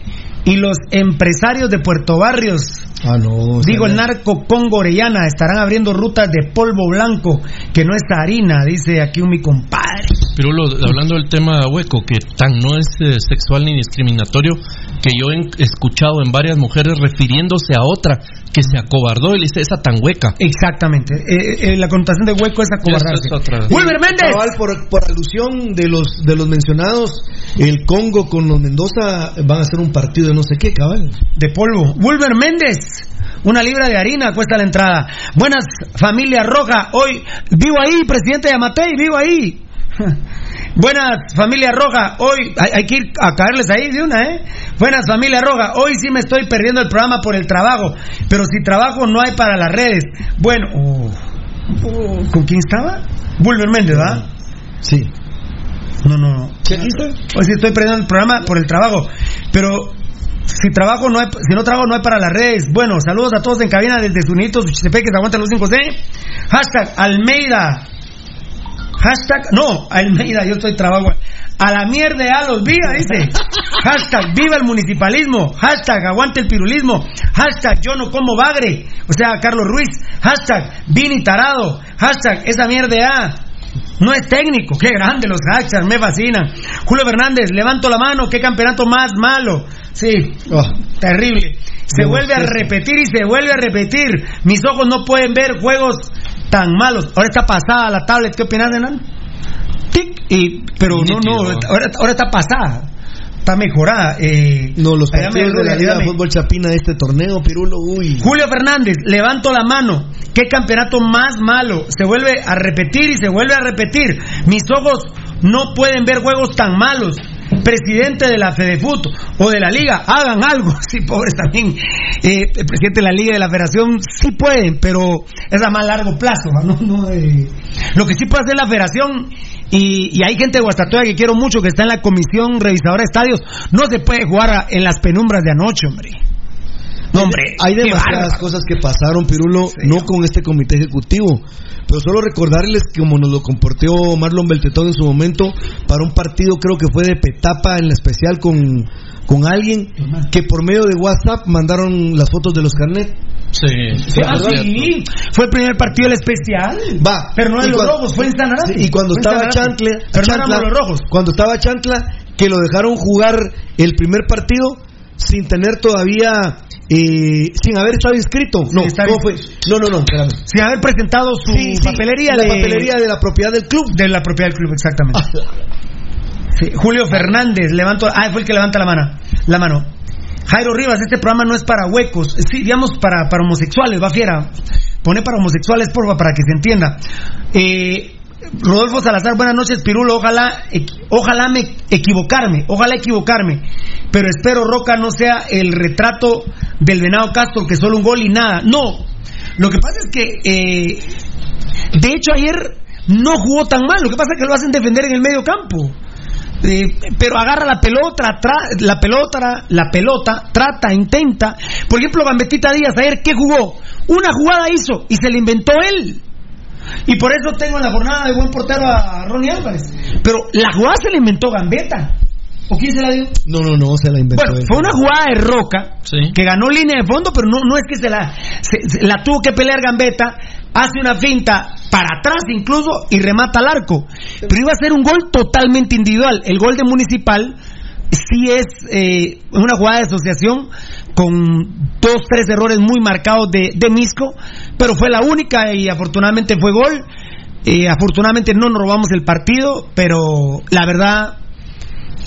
y los empresarios de Puerto Barrios? Ah, no. Digo, el narco Congo Orellana estarán abriendo rutas de polvo blanco, que no es harina, dice aquí un mi compadre. Pero lo, hablando del tema hueco, que tan no es eh, sexual ni discriminatorio, que yo he escuchado en varias mujeres refiriéndose a otra que se acobardó y le dice esa tan hueca. Exactamente. Eh, eh, la connotación de hueco es acobardarse. Es otra. Wilber Méndez. Cabal, por, por alusión de los de los mencionados, el Congo con los Mendoza van a hacer un partido de no sé qué, cabal. De polvo. Wilber Méndez. Una libra de harina cuesta la entrada. Buenas, familia roja. Hoy vivo ahí, presidente de Amatei, vivo ahí. Buenas, familia roja. Hoy hay, hay que ir a caerles ahí de una, ¿eh? Buenas, familia roja. Hoy sí me estoy perdiendo el programa por el trabajo. Pero si trabajo no hay para las redes. Bueno, oh, oh, ¿con quién estaba? Wilber Méndez, ¿verdad? Sí. No, no, no. Hoy sí estoy perdiendo el programa por el trabajo. Pero si trabajo no hay, si no trabajo no hay para las redes. Bueno, saludos a todos en cabina desde Sunitos, Uchitepeques, aguanta los 5C. Hashtag Almeida. Hashtag, no, Almeida, yo estoy trabajo. A la mierda ya los viva, dice. Hashtag viva el municipalismo. Hashtag aguante el pirulismo. Hashtag yo no como bagre. O sea, Carlos Ruiz. Hashtag Vini Tarado. Hashtag esa mierda ya. No es técnico, qué grande los hashtags, me fascinan. Julio Fernández, levanto la mano, qué campeonato más malo. Sí, oh, terrible. Se vuelve a repetir y se vuelve a repetir. Mis ojos no pueden ver juegos tan malos. Ahora está pasada la tablet, ¿qué opinas, Enan? Tic, y, pero no, no, ahora, ahora está pasada. Está mejorada. Eh, No, los partidos de la Liga de. Fútbol Chapina de este torneo, Pirulo, uy. Julio Fernández, levanto la mano. ¿Qué campeonato más malo? Se vuelve a repetir y se vuelve a repetir. Mis ojos no pueden ver juegos tan malos. Presidente de la FedeFut o de la Liga, hagan algo. Sí, pobres también. Eh, el presidente de la Liga de la Federación sí pueden, pero es a más largo plazo. ¿no? No, eh. Lo que sí puede hacer la Federación, y, y hay gente de Guastatoya que quiero mucho que está en la comisión revisadora de estadios, no se puede jugar en las penumbras de anoche, hombre. No, hombre, Hay demasiadas cosas que pasaron, Pirulo, no con este comité ejecutivo, pero solo recordarles como nos lo comportó Marlon Beltetón en su momento, para un partido creo que fue de Petapa en la especial con, con alguien, que por medio de WhatsApp mandaron las fotos de los carnet. Sí, Sí, Ah, sí, fue el primer partido del especial. Va. Pero no de los rojos, fue en Sanarate. Sí, y cuando estaba Chantla- éramos los rojos. cuando estaba Chantla, que lo dejaron jugar el primer partido sin tener todavía, eh, sin haber estado inscrito. No, ¿cómo fue? No, no, no, espérame. Sin haber presentado su Sí, sí, papelería la papelería de la propiedad del club. de la propiedad del club, exactamente. Julio Fernández, levanto, ah, fue el que levanta la mano. La mano. Jairo Rivas, este programa no es para huecos, sí, digamos para, para homosexuales, va fiera. Pone para homosexuales, porfa, para que se entienda. Eh, Rodolfo Salazar, buenas noches, Pirulo. Ojalá, ojalá me equivocarme, ojalá equivocarme. Pero espero Roca no sea el retrato del Venado Castro, que solo un gol y nada. No. Lo que pasa es que, eh, de hecho, ayer no jugó tan mal. Lo que pasa es que lo hacen defender en el medio campo. Eh, pero agarra la pelota, la pelota, la pelota, trata, intenta. Por ejemplo, Gambetita Díaz, ayer, ¿qué jugó? Una jugada hizo y se la inventó él. Y por eso tengo en la jornada de buen portero a Ronnie Álvarez. Pero la jugada se la inventó Gambetta. ¿O quién se la dio? No, no, no, se la inventó. Bueno, fue una jugada de Roca Sí. que ganó línea de fondo, pero no, no es que se la, se- se- la tuvo que pelear Gambetta, hace una finta para atrás incluso y remata al arco. Pero iba a ser un gol totalmente individual. El gol de Municipal sí es eh, una jugada de asociación con dos, tres errores muy marcados de, de Misco, pero fue la única y afortunadamente fue gol. Eh, afortunadamente no nos robamos el partido, pero la verdad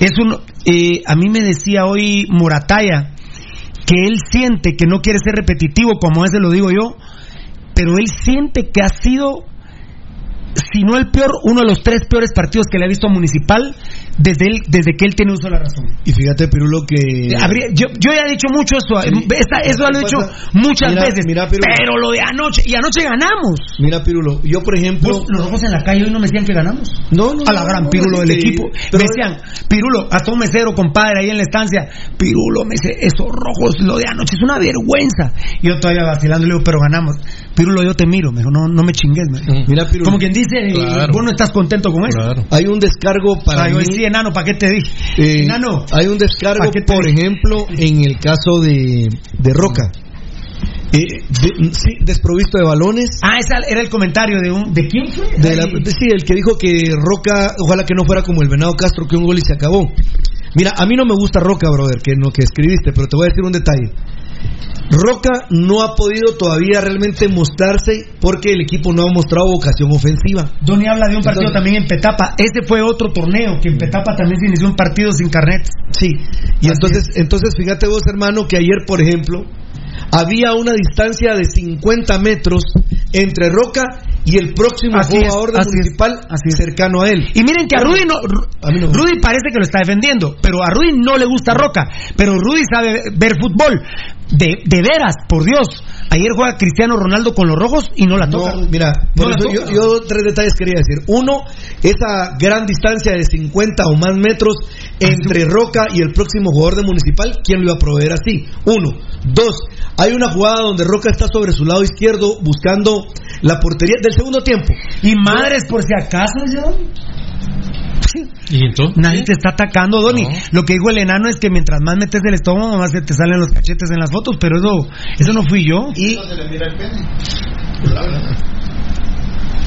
es un eh, a mí me decía hoy Morataya que él siente que no quiere ser repetitivo como ese lo digo yo pero él siente que ha sido si no el peor uno de los tres peores partidos que le ha visto a Municipal desde él, desde que él tiene uso de la razón Y fíjate, Pirulo, que. Habría- yo, yo ya he dicho mucho eso Sí. esta- eso lo he ¿Qué dicho muchas Mira, veces mira, Pirulo. pero lo de anoche y anoche ganamos Mira, Pirulo, yo por ejemplo. Los rojos en la calle hoy no me decían que ganamos No, no, a la gran no, Pirulo del equipo. pero- me decían, Pirulo, hasta un mesero, compadre, ahí en la estancia. Pirulo, me dice, esos rojos, lo de anoche es una vergüenza. Y yo todavía vacilando, le digo, pero ganamos. Pirulo, yo te miro, me dijo, no, no me chingues. me dijo. Mira, Pirulo. Como quien dice, Claro. vos no estás contento con eso. Claro. Hay un descargo para yo enano, ¿para qué te dije? Eh, enano. hay un descargo, ¿pa' qué te por ejemplo, en el caso de, de Roca. Eh, de- sí, desprovisto de balones. Ah, ese era el comentario de un. ¿De quién fue? De la- de- sí, el que dijo que Roca, ojalá que no fuera como el Venado Castro, que un gol y se acabó. Mira, a mí no me gusta Roca, brother, que no que escribiste, pero te voy a decir un detalle. Roca no ha podido todavía realmente mostrarse porque el equipo no ha mostrado vocación ofensiva. Donny habla de un partido Entonces- también en Petapa. Ese fue otro torneo que en Petapa también se inició un partido sin carnet. Sí, y entonces, entonces fíjate vos, hermano, que ayer, por ejemplo, había una distancia de 50 metros entre Roca y el próximo Así es, jugador de así es, municipal cercano a él. Y miren que a Rudy no, A Rudy parece que lo está defendiendo, pero a Rudy no le gusta Roca, pero Rudy sabe ver fútbol. De, de veras, por Dios. Ayer juega Cristiano Ronaldo con los rojos y no la toca. No, mira, No por la toca. yo, yo tres detalles quería decir. Uno, esa gran distancia de 50 o más metros entre Roca y el próximo jugador de Municipal, ¿quién lo iba a proveer así? Uno. Dos, hay una jugada donde Roca está sobre su lado izquierdo buscando la portería del segundo tiempo. Y madres, por si acaso, yo. ¿Y entonces? Nadie te está atacando, Donny. No. Lo que dijo el enano es que mientras más metes el estómago, más se te salen los cachetes en las fotos, pero eso, eso no fui yo. Y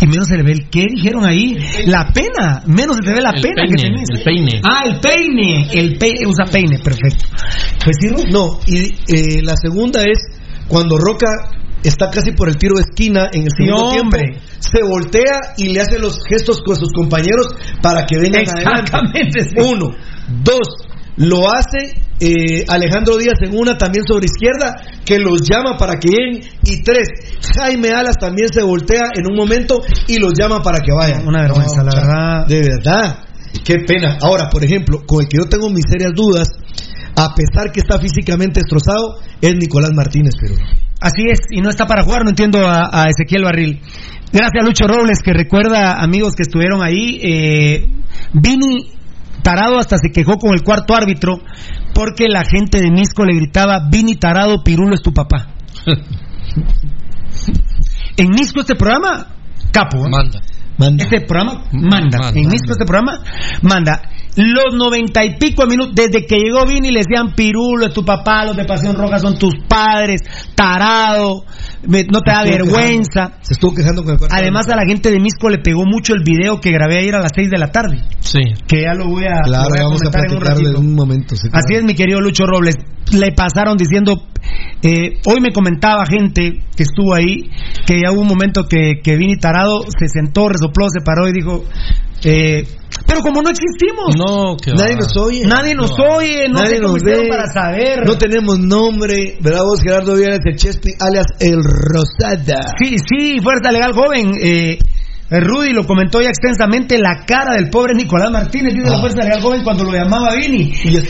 Y menos se le ve el qué dijeron ahí. La pena. Menos se te ve la El pena que peine, tenés. el peine. Ah, el peine. El peine. Usa peine, perfecto. Pues sí, no, y eh, la segunda es cuando Roca está casi por el tiro de esquina en el segundo hombre. tiempo, se voltea y le hace los gestos con sus compañeros para que vengan adelante. Exactamente. sí. Uno. Dos. Lo hace eh, Alejandro Díaz en una también sobre izquierda, que los llama para que lleguen. Y tres. Jaime Alas también se voltea en un momento y los llama para que vayan. Una vergüenza, la verdad. De verdad. Qué pena. Ahora, por ejemplo, con el que yo tengo mis serias dudas, a pesar que está físicamente destrozado, es Nicolás Martínez, pero. Así es, y no está para jugar, no entiendo a, a Ezequiel Barril. Gracias a Lucho Robles, que recuerda amigos que estuvieron ahí. Eh, Vini Tarado hasta se quejó con el cuarto árbitro porque la gente de Misco le gritaba, Vini Tarado, Pirulo es tu papá. en Misco este programa, capo. ¿eh? Manda. Manda. Este programa manda. Manda. En Misco este programa manda. Los noventa y pico de minutos, desde que llegó Vini le decían Pirulo es tu papá, los de Pasión Roja son tus padres, tarado, me- no te da vergüenza. quejando. Se estuvo quejando con el Además a la gente de Misco le pegó mucho el video que grabé ayer a las 6 de la tarde, Sí. que ya lo voy a, Claro, lo voy a vamos a comentar en un platicar de ratito. un momento. sí, Así es, mi querido Lucho Robles. Le pasaron diciendo, eh, hoy me comentaba gente que estuvo ahí, que ya hubo un momento que, que Vini Tarado se sentó, resopló, se paró y dijo, eh, pero como no existimos, No, que Nadie nos oye. nadie nos No. oye, no Nadie nos ve. para saber. No tenemos nombre. ¿Verdad vos, Gerardo Villas, el Chespi, alias El Rosada? Sí, sí, Fuerza Legal Joven. Eh, Rudy lo comentó ya extensamente, la cara del pobre Nicolás Martínez, la Ah. Fuerza Legal Joven cuando lo llamaba Vini. Y es-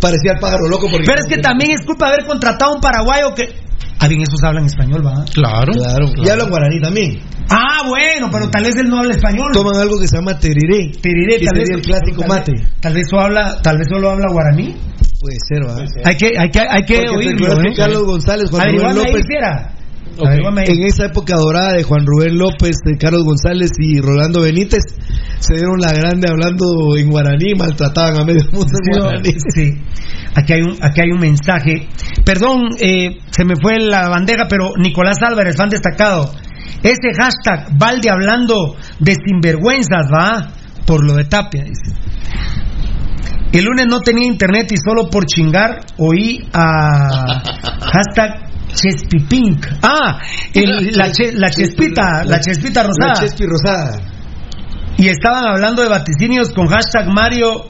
Parecía el pájaro loco. Porque Pero es que también es culpa de haber contratado a un paraguayo que... Ah, bien, esos hablan español, ¿va? Claro. Claro. Y hablan guaraní también. Ah, bueno, pero tal vez él no habla español. Toman algo que se llama teriré. Teriré, que tal vez el clásico tal mate. vez- Tal vez, solo habla, tal vez solo habla guaraní. Puede ser, ¿va? Hay que, hay que, hay que oírlo. ¿eh? Carlos González, Juan Averiguame ahí, En esa época dorada de Juan Rubén López, de Carlos González y Rolando Benítez, se dieron la grande hablando en guaraní, maltrataban a medio mundo en Sí, guaraní. sí. Aquí hay un, aquí hay un mensaje. Perdón, eh, se me fue la bandeja, pero Nicolás Álvarez, fan destacado. Ese hashtag, Valde hablando de sinvergüenzas, va, por lo de Tapia, dice. El lunes no tenía internet y solo por chingar oí a hashtag Chespipink. Ah, el- la, che- la chespita, la chespita rosada. La Chespi Rosada. Y estaban hablando de vaticinios con hashtag Mario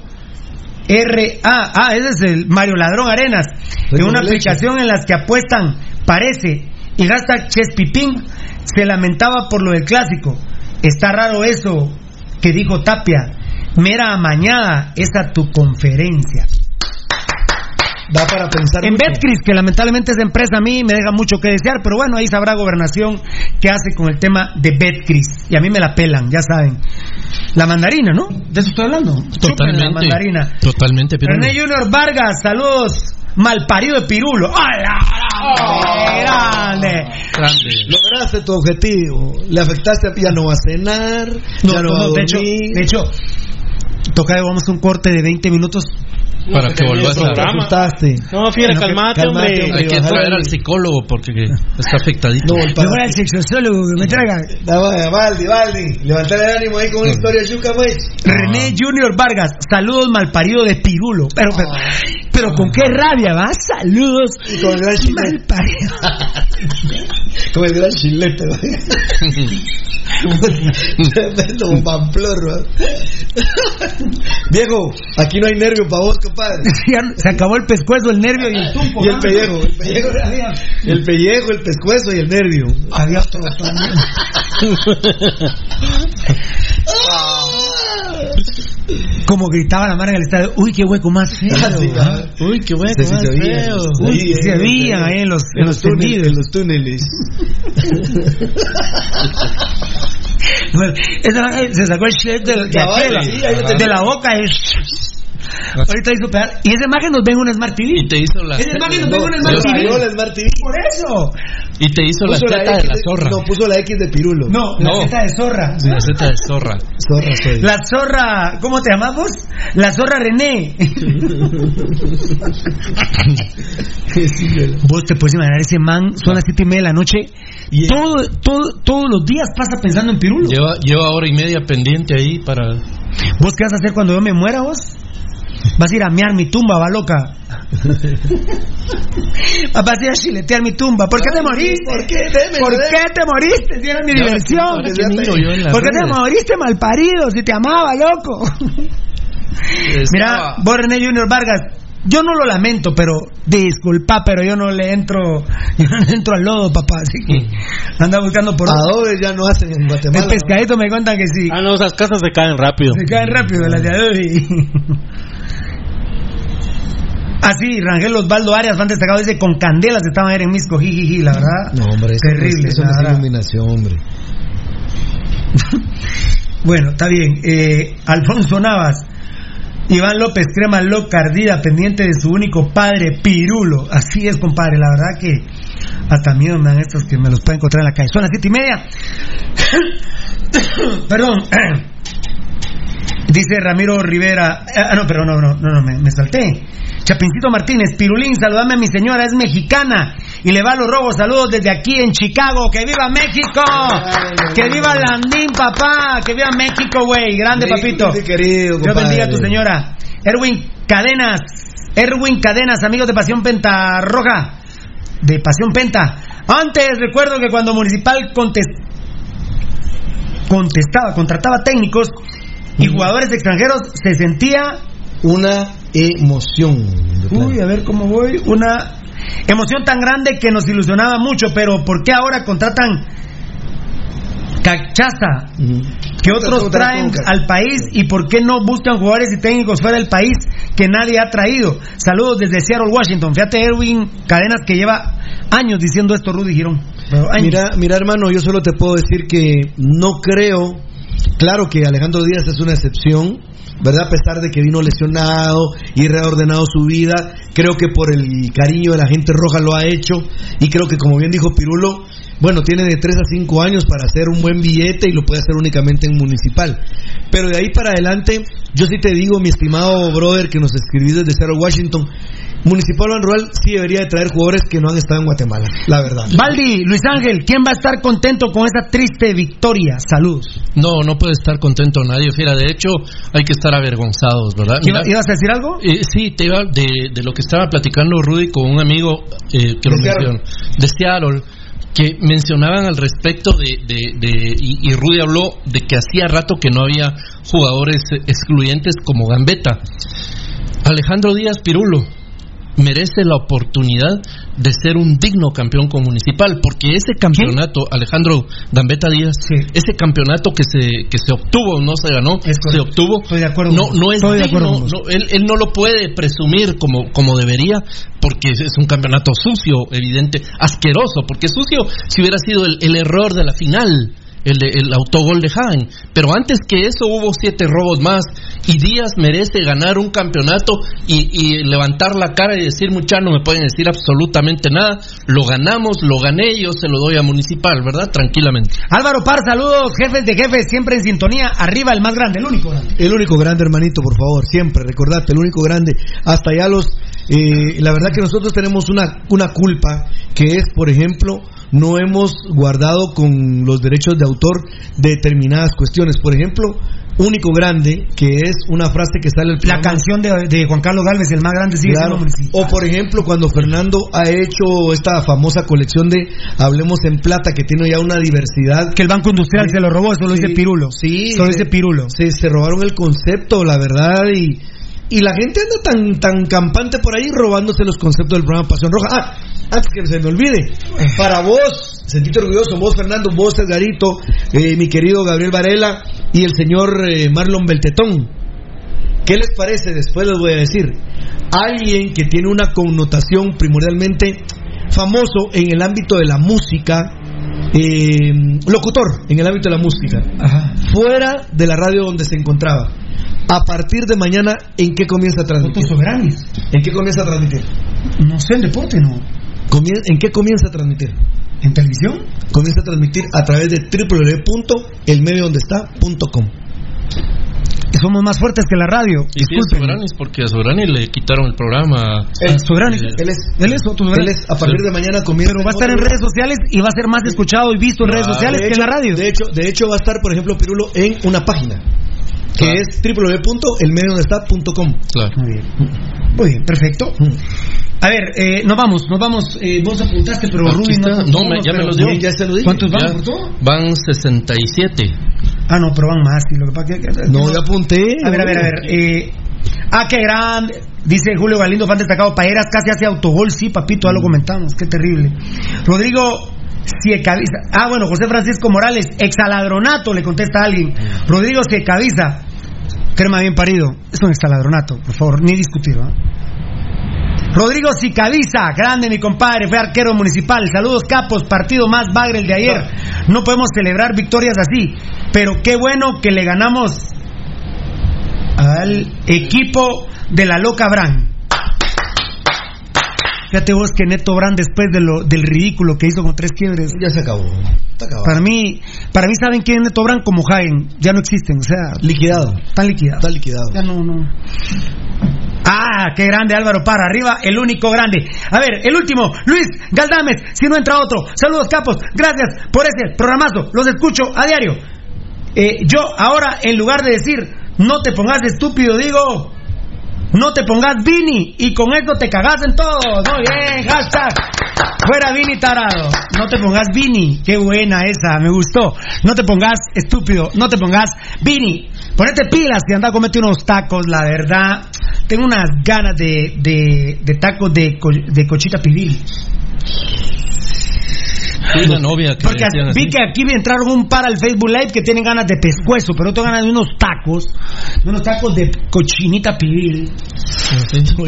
RA. Ah, ese es el Mario Ladrón Arenas. En una de leche. aplicación en las que apuestan, parece. Y hashtag Chespipín se lamentaba por lo del clásico. Está raro eso que dijo Tapia. Mera amañada esa tu conferencia. Da para pensar. En mucho. Betcris, que lamentablemente esa empresa a mí me deja mucho que desear, pero bueno, ahí sabrá gobernación qué hace con el tema de Betcris. Y a mí me la pelan, ya saben. La mandarina, ¿no? De eso estoy hablando. Totalmente. La mandarina. Totalmente, pero René Junior Vargas, saludos. Malparido de Pirulo. ¡Hala! ¡Grande! grande. Lograste tu objetivo. Le afectaste, ya no va a cenar, No, ya no, no, va a de hecho, de hecho, toca vamos a un corte de 20 minutos para que vuelvas a Te asustaste. No, Bueno, calmate, calmate, hombre. Hay que traer al psicólogo porque está afectadito. No, el Me voy al sexosólogo que me traiga. Dame, Valdi, Valdi. Levantar el ánimo ahí con una historia yuca, pues. René Junior Vargas, saludos malparido de Pirulo. Pero, pero, pero con qué rabia, ¿va? Saludos Y con el gran chilete. malparido. Con el gran chilete, Tremendo pamplorro. Viejo, aquí no hay nervio para vos, compadre. Se acabó el pescuezo, el nervio y el tumpo. Y el pellejo, el pellejo, el pellejo, el pescuezo y el nervio. Había otro también. Como gritaba la mara en el estadio, uy, qué hueco más feo. Ah, ¿ah? Uy, qué sí, más feo. Uy, se veían ahí en los, En los túneles, en los túneles. Bueno, esa- se sacó el chef de, de, de la boca. y- Ahorita hizo pedal. Y esa imagen nos ven en una Smart TV. Y te hizo la Esa imagen nos ven una No, Smart TV. rayó la Smart TV. Por eso. y te hizo la teta de la zorra. No, puso la X de pirulo. No, la teta de zorra. La teta de zorra. Zorra soy. La zorra, ¿cómo te llamas vos? La zorra René. vos te puedes imaginar ese man, son las siete y media de la noche. Todo, todo, todos los días pasa pensando en Pirulo. Lleva, lleva hora y media pendiente ahí para. ¿Vos qué vas a hacer cuando yo me muera vos? Vas a ir a mear mi tumba, va loca. Vas a ir a chiletear mi tumba. ¿Por qué te moriste? ¿Por qué? Démelo, ¿Por qué te moriste? Si era mi diversión. ¿Por qué te moriste malparido? Si te amaba, loco. Mira, vos René Junior Vargas, yo no lo lamento, pero disculpa, pero yo no le entro, yo no le entro al lodo, papá, así que anda buscando por Adobe ya no hacen en el Guatemala. pescadito me cuentan que sí. Ah, no, esas casas se caen rápido. Se caen rápido las de Adobe. Así, Rangel Osvaldo Arias, fan destacado, dice con candelas estaban ayer en Misco, jijiji, la verdad. No, hombre, Terrible, eso es iluminación, hombre. Bueno, está bien. Eh, Alfonso Navas. Iván López Crema Loca Ardida, pendiente de su único padre, Pirulo. Así es, compadre. La verdad que hasta miedo me dan estos que me los pueden encontrar en la calle. Son las siete y media. Perdón. Dice Ramiro Rivera. Ah, no, pero no, no, no, no me, me salté. Chapincito Martínez, Pirulín, saludame a mi señora, es mexicana. Y le va a los robos, saludos desde aquí en Chicago. ¡Que viva México! ¡Que viva Landín, papá! ¡Que viva México, güey! Grande, papito. querido, Dios bendiga a tu señora. Erwin Cadenas. Erwin Cadenas, amigos de Pasión Penta Roja. De Pasión Penta. Antes recuerdo que cuando Municipal contes- contestaba, contrataba técnicos y jugadores extranjeros, se sentía Una emoción. Uy, a ver cómo voy. Una emoción tan grande que nos ilusionaba mucho, pero ¿por qué ahora contratan cachaza que otros traen al país y por qué no buscan jugadores y técnicos fuera del país que nadie ha traído? Saludos desde Seattle, Washington. Fíjate, Erwin Cadenas que lleva años diciendo esto, Rudy Girón. Mira, mira, hermano, yo solo te puedo decir que no creo. Claro que Alejandro Díaz es una excepción, ¿verdad? A pesar de que vino lesionado y reordenado su vida, creo que por el cariño de la gente roja lo ha hecho y creo que como bien dijo Pirulo, bueno, tiene de 3 a 5 años para hacer un buen billete y lo puede hacer únicamente en municipal. Pero de ahí para adelante, yo sí te digo, mi estimado brother que nos escribí desde Seattle, Washington, Municipal Ban Rural sí debería de traer jugadores que no han estado en Guatemala, la verdad. Baldi, Luis Ángel, ¿quién va a estar contento con esa triste victoria? Saludos. No, no puede estar contento nadie, fiera. De hecho, hay que estar avergonzados, ¿verdad? ¿Iba- Mira, ¿Ibas a decir algo? eh, sí, te iba de, de lo que estaba platicando Rudy con un amigo eh, que lo mencionó, de Seattle, que mencionaban al respecto de, de, de- y, y Rudy habló de que hacía rato que no había jugadores eh, excluyentes como Gambetta. Alejandro Díaz Pirulo merece la oportunidad de ser un digno campeón con Municipal, porque ese campeonato, Alejandro Gambetta Díaz, ese campeonato que se que se obtuvo, no se ganó, se obtuvo, no no es Estoy de digno, acuerdo no, él, él no lo puede presumir como, como debería, porque es, es un campeonato sucio, evidente, asqueroso, porque sucio si hubiera sido el, el error de la final. El, el autogol de Hagen. Pero antes que eso hubo siete robos más y Díaz merece ganar un campeonato y, y levantar la cara y decir, mucha no me pueden decir absolutamente nada. Lo ganamos, lo gané, yo se lo doy a Municipal, ¿verdad? Tranquilamente. Álvaro Par, saludos, jefes de jefes, siempre en sintonía. Arriba el más grande, el único grande. El único grande, hermanito, por favor, siempre, recordate, el único grande. Hasta allá los. Eh, la verdad que nosotros tenemos una, una culpa, que es, por ejemplo, no hemos guardado con los derechos de autor determinadas cuestiones. Por ejemplo, único grande, que es una frase que sale el La canción de, de Juan Carlos Galvez, el más grande, sigue Claro. siendo. O por ejemplo, cuando Fernando ha hecho esta famosa colección de Hablemos en Plata, que tiene ya una diversidad. Que el Banco Industrial se lo robó, eso lo dice Pirulo. Sí, Solo dice Pirulo. Se, se robaron el concepto, la verdad, y, y la gente anda tan, tan campante por ahí robándose los conceptos del programa Pasión Roja. Ah, antes que se me olvide, para vos, sentite orgulloso, vos Fernando, vos Edgarito, eh, mi querido Gabriel Varela y el señor eh, Marlon Beltetón. ¿Qué les parece? Después les voy a decir. Alguien que tiene una connotación primordialmente famoso en el ámbito de la música, eh, locutor en el ámbito de la música, fuera de la radio donde se encontraba. A partir de mañana, ¿en qué comienza a transmitir? Soberanis. ¿En qué comienza a transmitir? No sé, en deporte no. ¿En qué comienza a transmitir? ¿En televisión? Comienza a transmitir a través de www.elmediodondestá.com. Somos más fuertes que la radio. Y sí, es Soberanis, porque a Soberani le quitaron el programa. El Soberani. Eh, Él es, Él es otro él es, a partir de mañana comienza. Pero va a estar en redes sociales y va a ser más escuchado y visto en redes Claro. sociales que en la radio. De hecho, de hecho va a estar, por ejemplo, Pirulo en una página que es www.elmediodondestá.com. Claro. Muy bien. Muy bien, perfecto. A ver, eh, nos vamos, nos vamos. Eh, vos apuntaste, pero Rudy está. no. No, me- ya me los dio. Ya se lo dije. ¿Cuántos van por todo? Van 67. Ah, no, pero van más. Y lo que pasa que- que- No, ya apunté. A ver, a ver, a ver. Eh, ah, qué grande. Dice Julio Galindo, fan destacado. Payeras casi hace autogol. Sí, papito, ya lo comentamos. Qué terrible. Rodrigo Ah, bueno, José Francisco Morales, exaladronato, le contesta a alguien. Rodrigo Ciecaviza. Crema bien parido. Es un exaladronato, por favor, ni discutir, ¿va? Rodrigo Cicaliza, grande mi compadre, fue arquero municipal. Saludos capos, partido más bagre el de ayer. No podemos celebrar victorias así, pero qué bueno que le ganamos al equipo de la loca Bran. Fíjate vos que Neto Brand después de lo, del ridículo que hizo con tres quiebres. Ya se acabó. Está acabado. Para mí, para mí saben quién es Neto Brand como Hagen, ya no existen, o sea, Liquidado. están liquidados. Está liquidado. Ya no, no. Ah, qué grande Álvaro para arriba, el único grande. A ver, el último, Luis Galdames, si no entra otro. Saludos capos, gracias por ese programazo, los escucho a diario. Eh, yo ahora, en lugar de decir, no te pongas estúpido, digo, no te pongas Vini y con eso te cagas en todo. Muy bien, hashtag. Fuera Vini tarado. No te pongas Vini. Qué buena esa, me gustó. No te pongas estúpido. No te pongas Vini. Ponete pilas que anda a comerte unos tacos, la verdad. Tengo unas ganas de, de, de tacos de, de cochita pibil. Tuve una novia que Porque vi así. que aquí me entraron un par al Facebook Live que tienen ganas de pescuezo, pero tengo ganas de unos tacos, de unos tacos de cochinita pibil.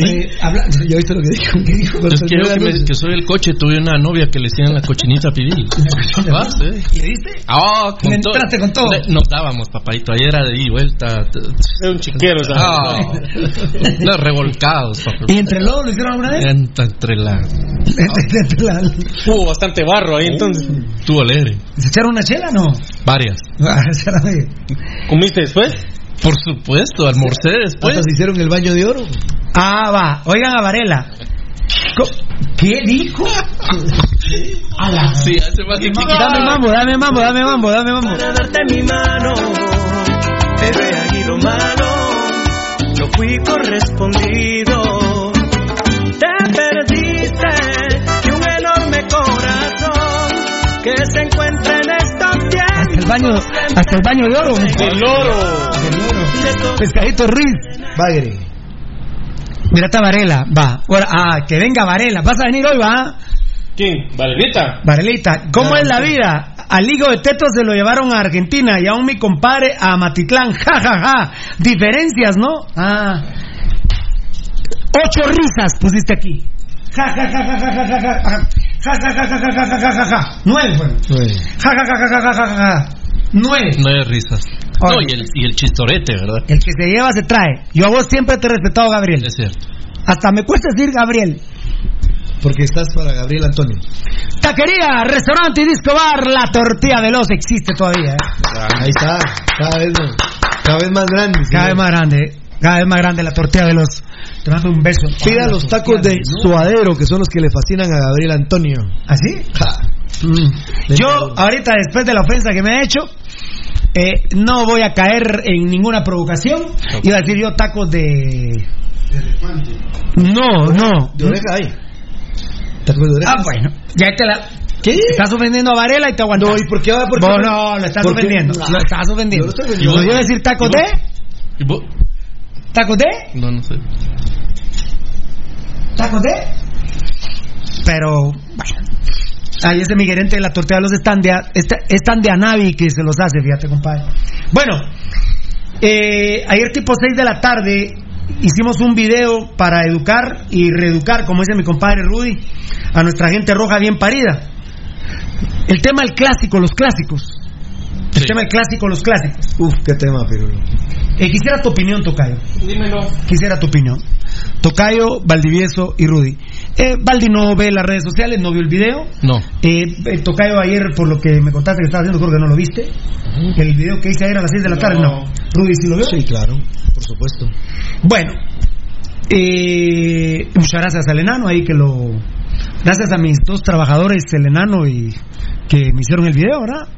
Eh, habla- ¿Ya viste lo que dijo? ¿Qué dijo? Es que yo que, me- que soy el coche, tuve una novia que le decían la cochinita pibil. Ah, sí. ¿Le diste? Ah, con Le todo. entraste con todo. Le- Nos dábamos, papadito. Ayer era de ida y vuelta. Es un chiquero, Ah, no, revolcados, papá. ¿Y entre lodos lo hicieron alguna vez? Entre, entre la. Entre la- Hubo bastante barro ahí entonces. Estuvo alegre. ¿Se echaron una chela no? Varias. Ah. ¿Comiste después? Por supuesto, almorcé después. Se hicieron el baño de oro. Ah, va. Oigan a Varela. Co- ¿Qué dijo? A la- Sí, hace más que Dame mambo, dame mambo, dame mambo, dame mambo. Para darte mi mano, bebé aguilo malo, no fui correspondido. El baño, hasta el baño de oro. ¡El oro! Pescadito Ruiz. Bagre. Mira está Varela, va. Ahora, ah, que venga Varela. ¿Vas a venir hoy, va? ¿Quién? ¿Valerita? Varelita, ¿cómo es la vida? Al higo de Teto se lo llevaron a Argentina y aún mi compadre a Matitlán. Ja, ja, ja. Diferencias, ¿no? Ah. Ocho risas pusiste aquí. Ja, ja, ja, ja, ja, ja, ja, ja. Ja, ja, ja, ja, ja, ja, ja, ja, ja. Nueve fueron. Ja, ja, ja, ja, ja, ja, ja, ja. Nueve. Nueve risas. Ahora. No, y el, y el chistorete, ¿verdad? El que se lleva se trae. Yo a vos siempre te he respetado, Gabriel. Es cierto. Hasta me cuesta decir Gabriel. Porque estás para Gabriel Antonio. Taquería, restaurante y disco bar, la tortilla veloz existe todavía. ¿eh? Ahí está, cada vez, cada vez más grande. Cada vez más grande, cada vez más grande la tortilla veloz. Te mando un beso. Pida Ah, los tacos de suadero, que son los que le fascinan a Gabriel Antonio. ¿Así? Mm. Yo, ahorita, después de la ofensa que me ha hecho, eh, no voy a caer en ninguna provocación. Iba a decir yo tacos de. No, no. De oreja hay. Tacos de oreja. Ah, bueno. Ya te la. ¿Qué? Estás ofendiendo a Varela y te aguantas. No, ¿y por qué va? ¿Por qué Vos no? no, lo estás ofendiendo. Ah. Lo estás ofendiendo. Yo lo estoy ofendiendo. No, yo iba a decir tacos de. ¿Tacos de? No, no sé. ¿Tacos de? Pero, bueno. Ahí ese mi gerente de la tortilla de los están de, está- están de Anavi que se los hace, fíjate, compadre. Bueno, eh, ayer tipo 6 de la tarde hicimos un video para educar y reeducar, como dice mi compadre Rudy, a nuestra gente roja bien parida. El tema del clásico, los clásicos. El Sí. tema del clásico, los clásicos. Uf, qué tema, pero. Eh, quisiera tu opinión, Tocayo. Dímelo. Quisiera tu opinión. Tocayo, Valdivieso y Rudy. Eh, Valdi no ve las redes sociales, no vio el video. No. Eh, eh, Tocayo ayer, por lo que me contaste que estaba haciendo, creo que no lo viste. El video que hice ayer a las 6 de la tarde, no. Rudy, ¿sí lo vio? Sí, claro, por supuesto. Bueno, eh, muchas gracias al enano ahí que lo... Gracias a mis dos trabajadores, el enano y que me hicieron el video, ¿verdad?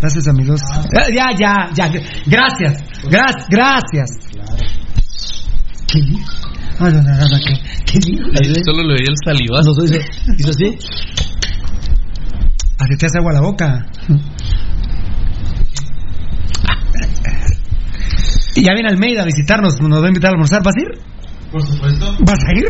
Gracias a mis dos... Eh, ya, ya, ya. Gracias. Gracias, gracias. ¿Qué dijo? Ah, no, ¿qué- ¿Qué dijo? Solo le veía el salivazo. Hizo, hizo así. ¿A qué te hace agua la boca? Y ya viene Almeida a visitarnos, nos va a invitar a almorzar. ¿Vas a ir? Por supuesto. ¿Vas a ir?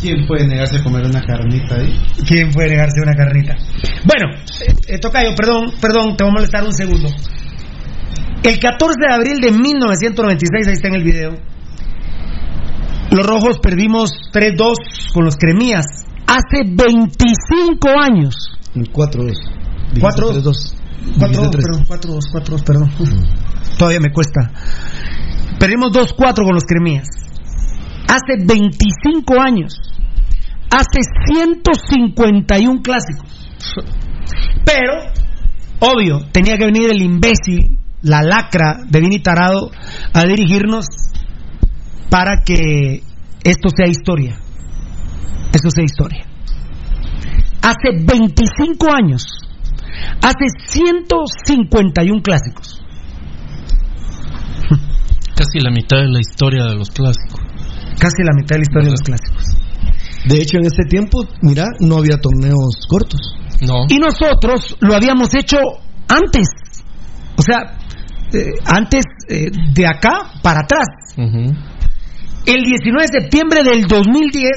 ¿Quién puede negarse a comer una carnita ahí? ¿Quién puede negarse una carnita? Bueno, eh, eh, Tocayo, perdón, perdón, te voy a molestar un segundo. El 14 de abril de 1996, ahí está en el video, los rojos perdimos 3-2 con los cremías. Hace 25 años. 4-2. 4-2. 4-2, perdón, 4-2, 4-2, perdón. Todavía me cuesta. Perdimos 2-4 con los cremías. Hace 25 años. Hace 151 clásicos. Pero, obvio, tenía que venir el imbécil, la lacra de Vini Tarado, a dirigirnos para que esto sea historia. Esto sea historia. Hace 25 años, hace 151 clásicos. Casi la mitad de la historia de los clásicos. Casi la mitad de la historia de los clásicos. De hecho, en este tiempo, mira, no había torneos cortos. No. Y nosotros lo habíamos hecho antes. O sea, eh, antes eh, de acá para atrás. Ujú. El 19 de septiembre del 2010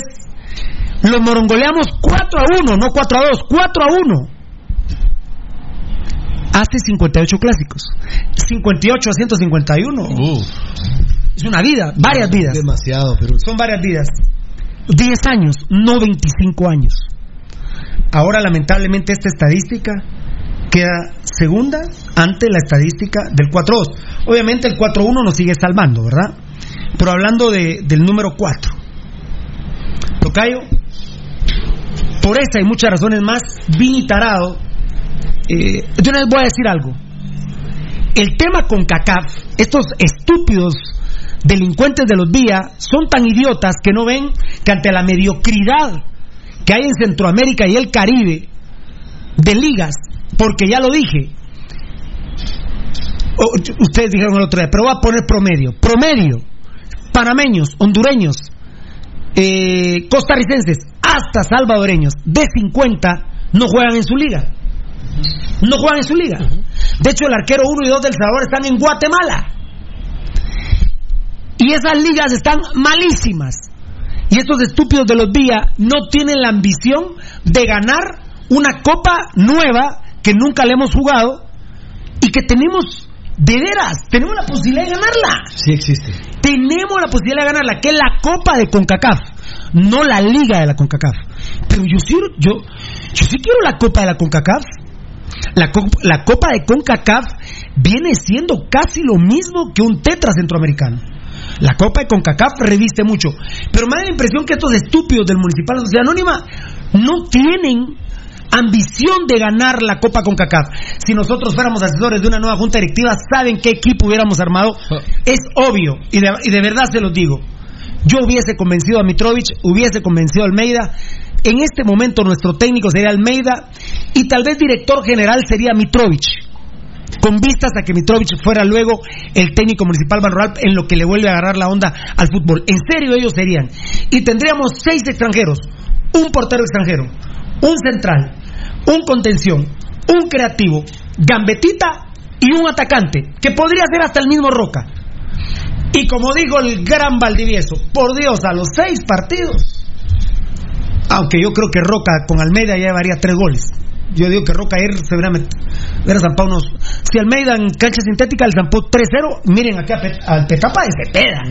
lo morongoleamos 4 a 1, no 4 a 2, 4 a 1. Hace 58 clásicos. 58 a 151. Uf. Es una vida, varias vidas. Demasiado, pero. Son varias vidas. 10 años, no 25 años. Ahora, lamentablemente, esta estadística queda segunda ante la estadística del 4-2. Obviamente, el 4-1 nos sigue salvando, ¿verdad? Pero hablando de- del número 4. Tocayo, por esta y muchas razones más, Vini Tarado, eh, de una vez voy a decir algo. El tema con CACAF, estos estúpidos delincuentes de los vías son tan idiotas que no ven que ante la mediocridad que hay en Centroamérica y el Caribe de ligas, porque ya lo dije, ustedes dijeron el otro día, pero voy a poner promedio, promedio, panameños, hondureños, eh, costarricenses, hasta salvadoreños, de 50 no juegan en su liga. No juegan en su liga. De hecho, el arquero 1 y 2 del Salvador están en Guatemala. Y esas ligas están malísimas. Y estos estúpidos de los días no tienen la ambición de ganar una copa nueva que nunca le hemos jugado y que tenemos, de veras, tenemos la posibilidad de ganarla. Sí existe. Tenemos la posibilidad de ganarla, que es la copa de CONCACAF, no la liga de la CONCACAF. Pero yo sí, yo, yo sí quiero la copa de la CONCACAF. La, la Copa de CONCACAF viene siendo casi lo mismo que un tetra centroamericano. La Copa de CONCACAF reviste mucho. Pero me da la impresión que estos estúpidos del Municipal de Sociedad Anónima no tienen ambición de ganar la Copa CONCACAF. Si nosotros fuéramos asesores de una nueva junta directiva, ¿saben qué equipo hubiéramos armado? Es obvio, y de, y de verdad se los digo. Yo hubiese convencido a Mitrovic, hubiese convencido a Almeida. En este momento nuestro técnico sería Almeida y tal vez director general sería Mitrovic. Con vistas a que Mitrovic fuera luego el técnico municipal Barroal en lo que le vuelve a agarrar la onda al fútbol. En serio ellos serían. Y tendríamos seis extranjeros, un portero extranjero, un central, un contención, un creativo, gambetita y un atacante, que podría ser hasta el mismo Roca. Y como dijo el gran Valdivieso, por Dios, a los seis partidos, aunque yo creo que Roca con Almeida ya llevaría tres goles. Yo digo que Roca ayer se hubiera, zampado unos. Si Almeida en cancha sintética le zampó 3-0, miren aquí al Petapa de Cepeda.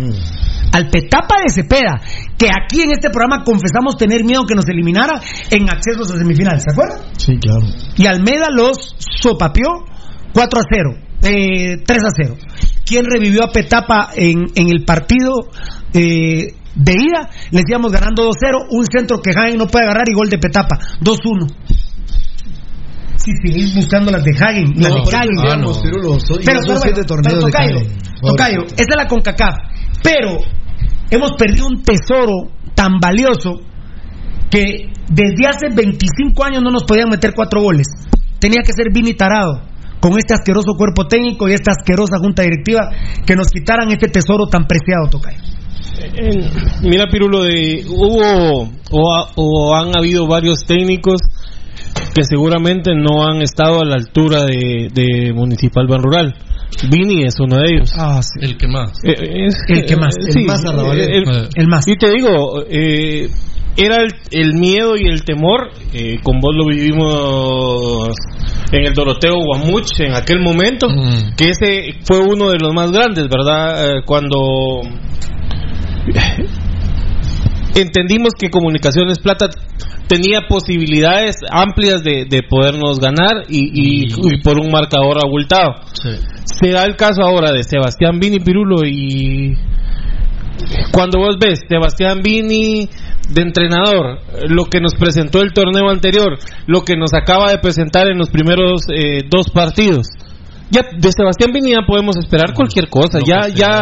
Al Petapa de Cepeda, que aquí en este programa confesamos tener miedo que nos eliminara en accesos a semifinales, ¿se acuerdan? Sí, claro. Y Almeida los sopapeó 4 a 0, eh, 3 a 0. ¿Quién revivió a Petapa en, en el partido eh, de ida? Le decíamos ganando 2-0, un centro que Hagen no puede agarrar y gol de Petapa, 2-1. Si seguís buscando las de Hagen, las de Hagen. Ah, no. Pero, pero pero de Tocayo, Hagen. Tocayo, esa es la CONCACAF. Pero hemos perdido un tesoro tan valioso que desde hace 25 años no nos podían meter cuatro goles. Tenía que ser Vini Tarado con este asqueroso cuerpo técnico y esta asquerosa junta directiva que nos quitaran este tesoro tan preciado, Tocayo. Eh, Mira, Pirulo, de, hubo o, ha- o han habido varios técnicos que seguramente no han estado a la altura de, de Municipal Ban Rural. Vini es uno de ellos. El que más. Eh, es- El que más, eh, el sí, más el- El más. Y te digo, eh, era el, el miedo y el temor, eh, con vos lo vivimos en el Doroteo Guamuch en aquel momento, que ese fue uno de los más grandes, ¿verdad? Eh, cuando entendimos que Comunicaciones Plata tenía posibilidades amplias de, de podernos ganar y, y- y por un marcador abultado. Se da el caso ahora de Sebastián Vini Pirulo y cuando vos ves Sebastián Vini de entrenador, lo que nos presentó el torneo anterior, lo que nos acaba de presentar en los primeros eh, dos partidos. Ya de Sebastián Vini ya podemos esperar cualquier cosa, ya ya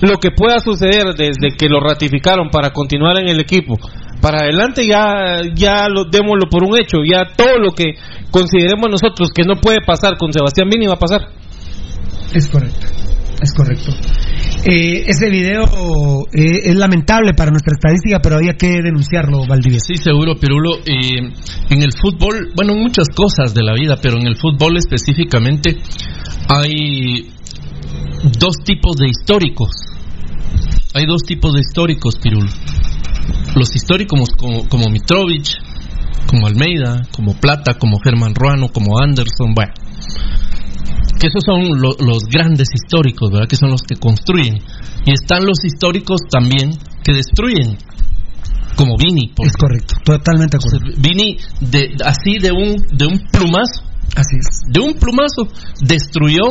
lo que pueda suceder desde que lo ratificaron para continuar en el equipo para adelante ya ya lo démoslo por un hecho, ya todo lo que consideremos nosotros que no puede pasar con Sebastián Vini va a pasar. Es correcto, es correcto. Eh, ese video eh, es lamentable para nuestra estadística, pero había que denunciarlo, Valdivieso. Sí, seguro, Pirulo. Eh, en el fútbol, bueno, en muchas cosas de la vida, pero en el fútbol específicamente hay dos tipos de históricos. Hay dos tipos de históricos, Pirulo. Los históricos como, como Mitrovic, como Almeida, como Plata, como Germán Ruano, como Anderson, bueno. Que esos son lo- los grandes históricos, ¿verdad? Que son los que construyen. Y están los históricos también que destruyen. Como Vini, Es correcto, totalmente acuerdo. Vini de, así de un de un plumazo. Así es. De un plumazo destruyó,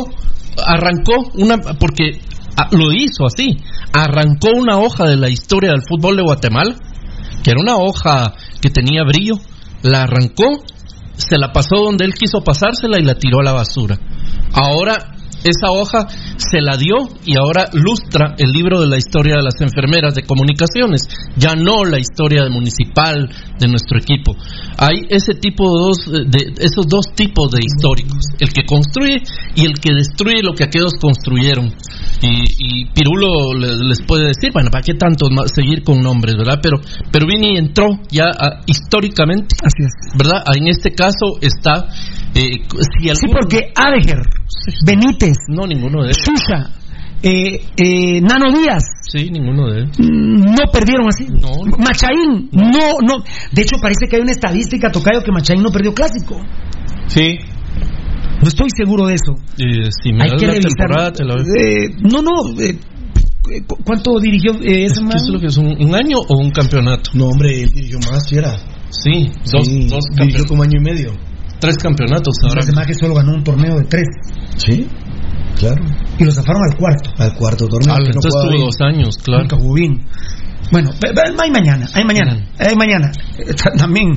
arrancó una porque ah, lo hizo así, arrancó una hoja de la historia del fútbol de Guatemala, que era una hoja que tenía brillo, la arrancó, se la pasó donde él quiso pasársela y la tiró a la basura. Ahora esa hoja se la dio y ahora lustra el libro de la historia de las enfermeras de comunicaciones, ya no la historia de municipal de nuestro equipo. Hay ese tipo de dos, de esos dos tipos de históricos, el que construye y el que destruye lo que aquellos construyeron. Y, y Pirulo le- les puede decir, bueno, ¿para qué tanto seguir con nombres, verdad? Pero, pero Vini entró ya ah, históricamente, Así es. ¿verdad? Ah, En este caso está, eh, si Sí, porque Adeger, Benítez, no ninguno de ellos, Xuxa, eh, eh, Nano Díaz, sí, ninguno de ellos. mm, no perdieron así. No. Machaín, no, no. De hecho, parece que hay una estadística, Tocayo, que Machaín no perdió clásico. Sí. No estoy seguro de eso. Eh, si me Hay das que la revisar. temporada, te la doy. Eh, no, no. eh, ¿cu- ¿Cuánto dirigió eh, ese ¿Qué man? es lo que es? ¿Un, un año o un campeonato? No, hombre, él dirigió más, si era. Sí, dos, Sí, dos dirigió campeonatos. como año y medio. tres campeonatos ahora. Ese maje solo ganó un torneo de tres. Sí, claro. Y lo zafaron al cuarto. Al cuarto torneo. Que no dos años, claro. Nunca jugó bien. Bueno, hay mañana, hay mañana, hay mañana. Eh, ta- También.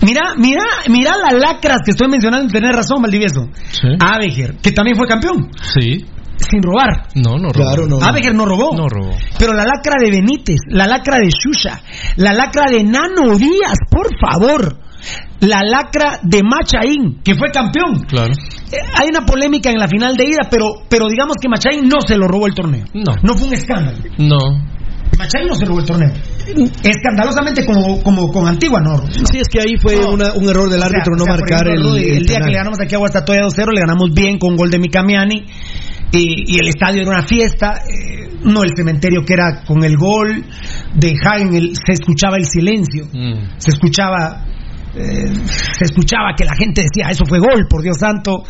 Mira, mira, mira las lacras que estoy mencionando, tenés razón, Valdivieso. Sí. Abeger, que también fue campeón, Sí. sin robar. No, no robó. Claro, no. Abeger no robó. No robó. Pero la lacra de Benítez, la lacra de Shusha, la lacra de Nano Díaz, por favor. La lacra de Machaín, que fue campeón. Claro. Hay una polémica en la final de ida, pero, pero digamos que Machaín no se lo robó el torneo. No. No fue un escándalo. No. Machaín no se robó el torneo. Escandalosamente como, como con Antigua, no. Sí, es que ahí fue No. una- un error del O sea, árbitro o no sea, marcar ejemplo, el, el el día que le ganamos aquí a Guastatoya 2-0, le ganamos bien con gol de Mikamiani. Y, y el estadio era una fiesta, eh, no el cementerio que era con el gol de Hagen, el- se escuchaba el silencio, Mm. se escuchaba eh, se escuchaba que la gente decía eso fue gol, por Dios santo.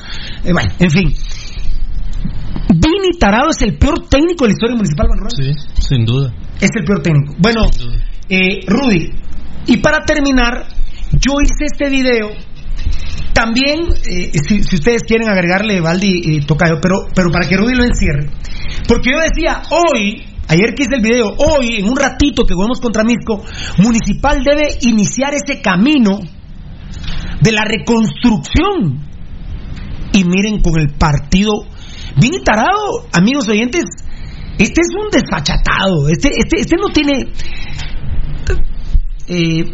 Eh, bueno, en fin. Vini Tarado es el peor técnico de la historia municipal, Van Rueda. Sí, sin duda. Es el peor técnico. Bueno, eh, Rudy, y para terminar, yo hice este video. También, eh, si, si ustedes quieren agregarle Valdi y Tocayo, pero, pero para que Rudy lo encierre. Porque yo decía, hoy, ayer que hice el video, hoy, en un ratito que jugamos contra Misco, Municipal debe iniciar ese camino de la reconstrucción. Y miren con el partido. Vini Tarado, amigos oyentes, este es un desfachatado. Este, este, este no tiene. eh,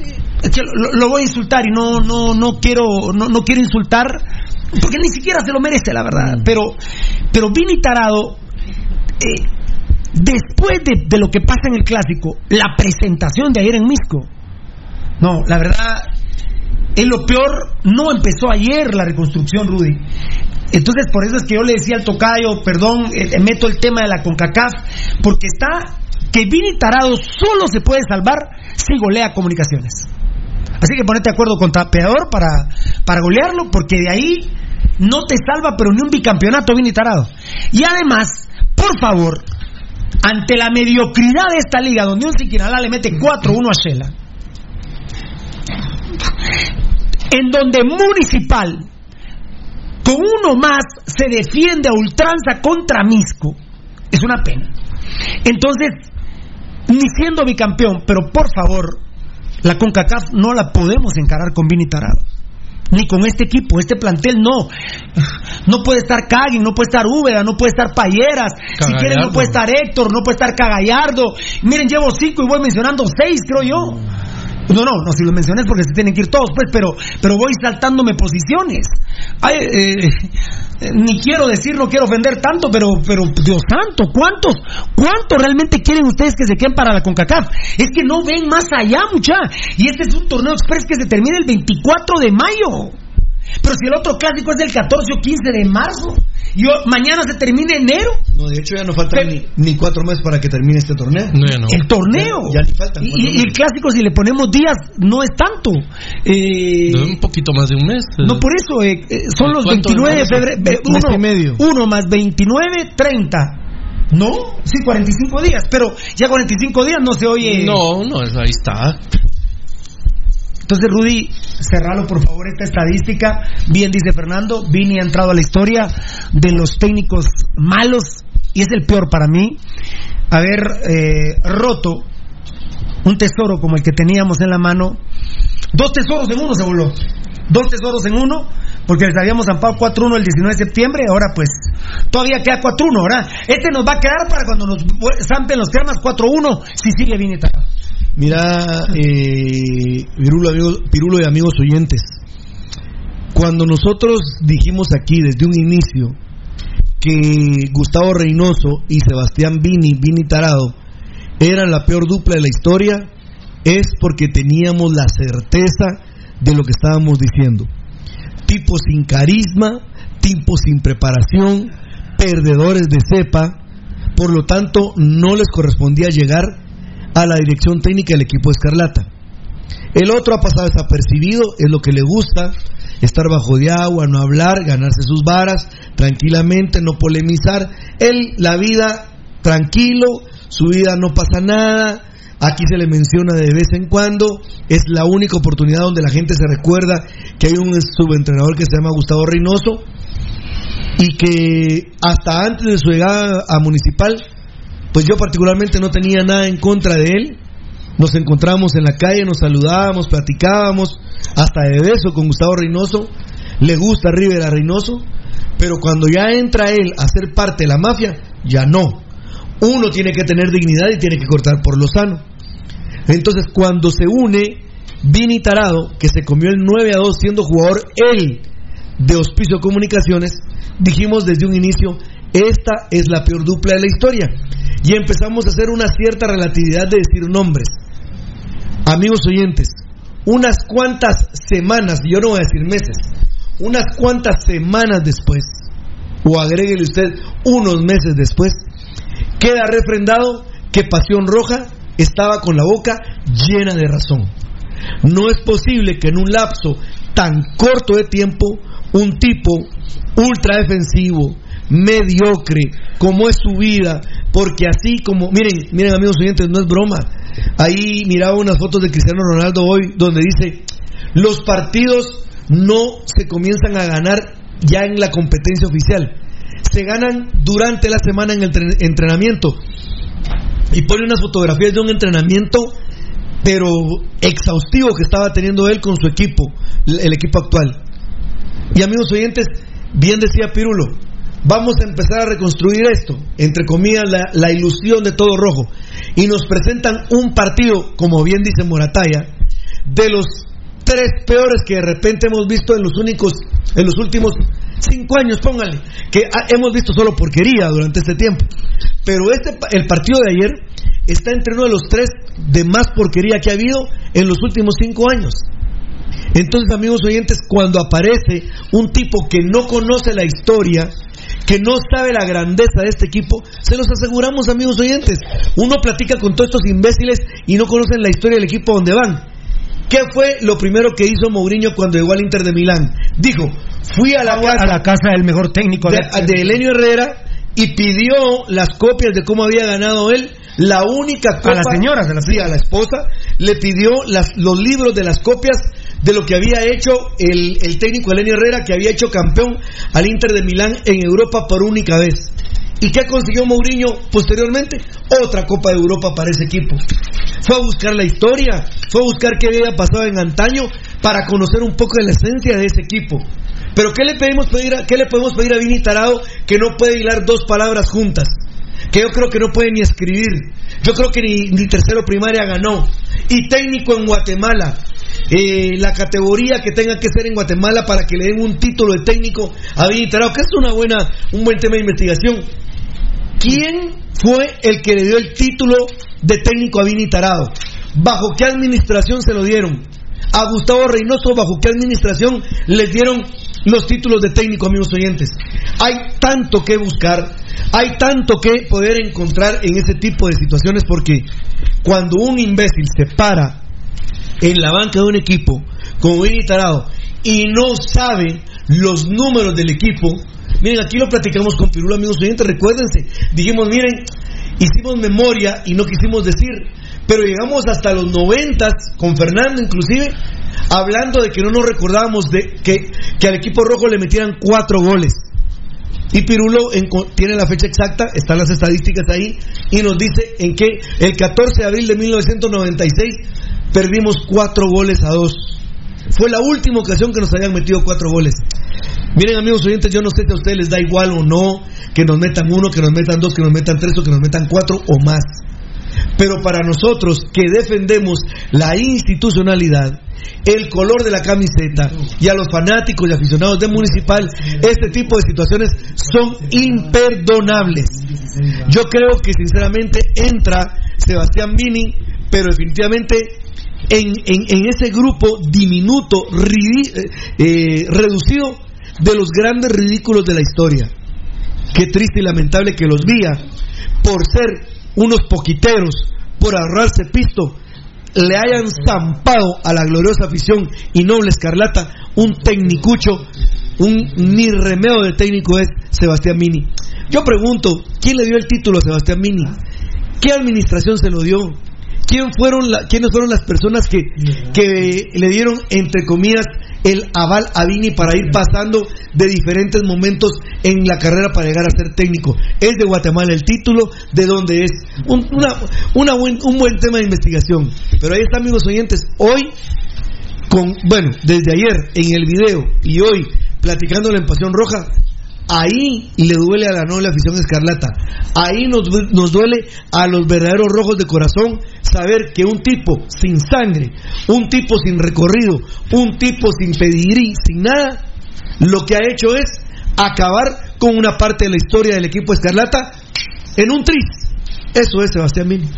lo, lo voy a insultar y no, no, no quiero, no, no quiero insultar porque ni siquiera se lo merece, la verdad. Pero, pero Vini Tarado, eh, después de, de lo que pasa en el clásico, la presentación de ayer en Misco, no, la verdad, es lo peor. No empezó ayer la reconstrucción, Rudy. Entonces, por eso es que yo le decía al tocayo, perdón, eh, meto el tema de la CONCACAF, porque está que Vini Tarado solo se puede salvar si golea comunicaciones. Así que ponete de acuerdo con Tapeador para, para golearlo, porque de ahí no te salva, pero ni un bicampeonato Vini Tarado. Y además, por favor, ante la mediocridad de esta liga, donde un Siquinalá le mete 4-1 a Shela, en donde Municipal, con uno más, se defiende a ultranza contra Misco, es una pena. Entonces, ni siendo bicampeón, pero por favor, la CONCACAF no la podemos encarar con Vini Tarado. Ni con este equipo, este plantel no. No puede estar Cagin, no puede estar Úbeda, no puede estar Payeras. Si quieren, no puede estar Héctor, no puede estar Cagallardo. Miren, llevo cinco y voy mencionando seis, creo yo. No, no, no, si los mencioné es porque se tienen que ir todos, pues, pero, pero voy saltándome posiciones. Ay, eh, eh, ni quiero decir, no quiero ofender tanto, pero, pero, Dios santo, ¿cuántos, cuántos realmente quieren ustedes que se queden para la CONCACAF? Es que no ven más allá, mucha. Y este es un torneo express que se termina el 24 de mayo. Pero si el otro clásico es del 14 o 15 de marzo, y mañana se termina enero. No, de hecho ya no faltan ni, ni cuatro meses para que termine este torneo. El torneo. Ya, ya ni faltan y, y el clásico, si le ponemos días, no es tanto. Eh, Un poquito más de un mes. no, por eso, eh, eh, son los ¿Cuánto 29 de febrero. ve- Mes Uno, y medio. uno más 29, 30. ¿No? Sí, 45 días. Pero ya 45 días no se oye. No, no, ahí está. Entonces, Rudy, cerralo por favor esta estadística. Bien dice Fernando, Vini ha entrado a la historia de los técnicos malos y es el peor para mí. Haber eh, roto un tesoro como el que teníamos en la mano. Dos tesoros en uno se voló. Dos tesoros en uno, porque les habíamos zampado 4-1 el 19 de septiembre, ahora pues todavía queda 4-1, ¿verdad? Este nos va a quedar para cuando nos zampen los cremas 4-1, si sigue Vini Tarado. Mira, eh, Pirulo, y amigos oyentes, cuando nosotros dijimos aquí desde un inicio que Gustavo Reynoso y Sebastián Vini, Vini Tarado, eran la peor dupla de la historia, es porque teníamos la certeza de lo que estábamos diciendo. Tipos sin carisma, tipos sin preparación, perdedores de cepa, por lo tanto no les correspondía llegar a la dirección técnica del equipo Escarlata. El otro ha pasado desapercibido, es lo que le gusta, estar bajo de agua, no hablar, ganarse sus varas, tranquilamente, no polemizar. Él, la vida, tranquilo, su vida no pasa nada, Aquí se le menciona de vez en cuando. Es la única oportunidad donde la gente se recuerda que hay un subentrenador que se llama Gustavo Reynoso y que hasta antes de su llegada a Municipal, pues yo particularmente no tenía nada en contra de él. Nos encontramos en la calle, nos saludábamos, platicábamos, hasta de beso con Gustavo Reynoso. Le gusta Rivera Reynoso, pero cuando ya entra él a ser parte de la mafia, ya no. Uno tiene que tener dignidad y tiene que cortar por lo sano. Entonces, cuando se une Vini Tarado, que se comió el 9 a 2 siendo jugador él de Hospicio Comunicaciones, dijimos desde un inicio, esta es la peor dupla de la historia. Y empezamos a hacer una cierta relatividad de decir nombres. Amigos oyentes, unas cuantas semanas, yo no voy a decir meses, unas cuantas semanas después, o agréguele usted unos meses después, queda refrendado que Pasión Roja estaba con la boca llena de razón. No es posible que en un lapso tan corto de tiempo un tipo ultra defensivo, mediocre, como es su vida, porque así como, miren, miren amigos oyentes, no es broma. Ahí miraba unas fotos de Cristiano Ronaldo hoy donde dice, los partidos no se comienzan a ganar ya en la competencia oficial, se ganan durante la semana en el entrenamiento. Y pone unas fotografías de un entrenamiento, pero exhaustivo que estaba teniendo él con su equipo, el equipo actual. Y amigos oyentes, bien decía Pirulo, vamos a empezar a reconstruir esto, entre comillas, la, ilusión de todo rojo. Y nos presentan un partido, como bien dice Morataya, de los tres peores que de repente hemos visto en los únicos, en los últimos cinco años, póngale, que hemos visto solo porquería durante este tiempo. Pero este, el partido de ayer está entre uno de los tres de más porquería que ha habido en los últimos cinco años. Entonces, amigos oyentes, cuando aparece un tipo que no conoce la historia, que no sabe la grandeza de este equipo, se los aseguramos, amigos oyentes. Uno platica con todos estos imbéciles y no conocen la historia del equipo donde van. ¿Qué fue lo primero que hizo Mourinho cuando llegó al Inter de Milán? Dijo, fui a la, casa, a la casa del mejor técnico de, de Elenio Herrera y pidió las copias de cómo había ganado él. La única copa. A las señoras de la sí, a la esposa. Le pidió las, los libros de las copias de lo que había hecho el, el técnico Elenio Herrera, que había hecho campeón al Inter de Milán en Europa por única vez. ¿Y qué consiguió Mourinho posteriormente? Otra Copa de Europa para ese equipo. Fue a buscar la historia, fue a buscar qué había pasado en antaño para conocer un poco de la esencia de ese equipo. Pero ¿qué le, pedimos pedir a, qué le podemos pedir a Vini Tarado que no puede hilar dos palabras juntas? Que yo creo que no puede ni escribir. Yo creo que ni, ni tercero primaria ganó. Y técnico en Guatemala. Eh, la categoría que tenga que ser en Guatemala para que le den un título de técnico a Tarado, que es una buena, un buen tema de investigación. ¿Quién fue el que le dio el título de técnico a Tarado? ¿Bajo qué administración se lo dieron? A Gustavo Reynoso, ¿bajo qué administración les dieron los títulos de técnico, amigos oyentes? Hay tanto que buscar, hay tanto que poder encontrar en ese tipo de situaciones porque cuando un imbécil se para en la banca de un equipo como Vini Tarado y no sabe los números del equipo, Miren, aquí lo platicamos con Pirula, amigos oyentes, recuérdense. Dijimos, miren, hicimos memoria y no quisimos decir, pero llegamos hasta los noventas, con Fernando inclusive, hablando de que no nos recordábamos de que, que al equipo rojo le metieran cuatro goles. Y Pirulo tiene la fecha exacta, están las estadísticas ahí, y nos dice en que el 14 de abril de 1996 perdimos cuatro goles a dos. Fue la última ocasión que nos habían metido cuatro goles. Miren amigos oyentes, yo no sé si a ustedes les da igual o no que nos metan uno, que nos metan dos, que nos metan tres o que nos metan cuatro o más. Pero para nosotros que defendemos la institucionalidad, el color de la camiseta y a los fanáticos y aficionados de Municipal, este tipo de situaciones son imperdonables. Yo creo que sinceramente entra Sebastián Vini, pero definitivamente en, en, ese grupo diminuto, eh, reducido de los grandes ridículos de la historia. Qué triste y lamentable que los vía, por ser unos poquiteros, por ahorrarse pisto, le hayan zampado a la gloriosa afición y noble escarlata un tecnicucho, un ni remedio de técnico es Sebastián Mini. Yo pregunto, ¿quién le dio el título a Sebastián Mini? ¿Qué administración se lo dio? ¿Quién fueron la- ¿quiénes fueron las personas que, le dieron, entre comillas, el aval a Vini para ir pasando de diferentes momentos en la carrera para llegar a ser técnico? Es de Guatemala el título, de dónde es. Un, una buen, un buen tema de investigación. Pero ahí está, amigos oyentes. Hoy con, bueno, desde ayer en el video y hoy platicándolo en Pasión Roja, ahí le duele a la noble afición escarlata. Ahí nos, nos duele a los verdaderos rojos de corazón saber que un tipo sin sangre, un tipo sin recorrido, un tipo sin pedigrí, sin nada, lo que ha hecho es acabar con una parte de la historia del equipo escarlata en un tris. Eso es Sebastián Mini.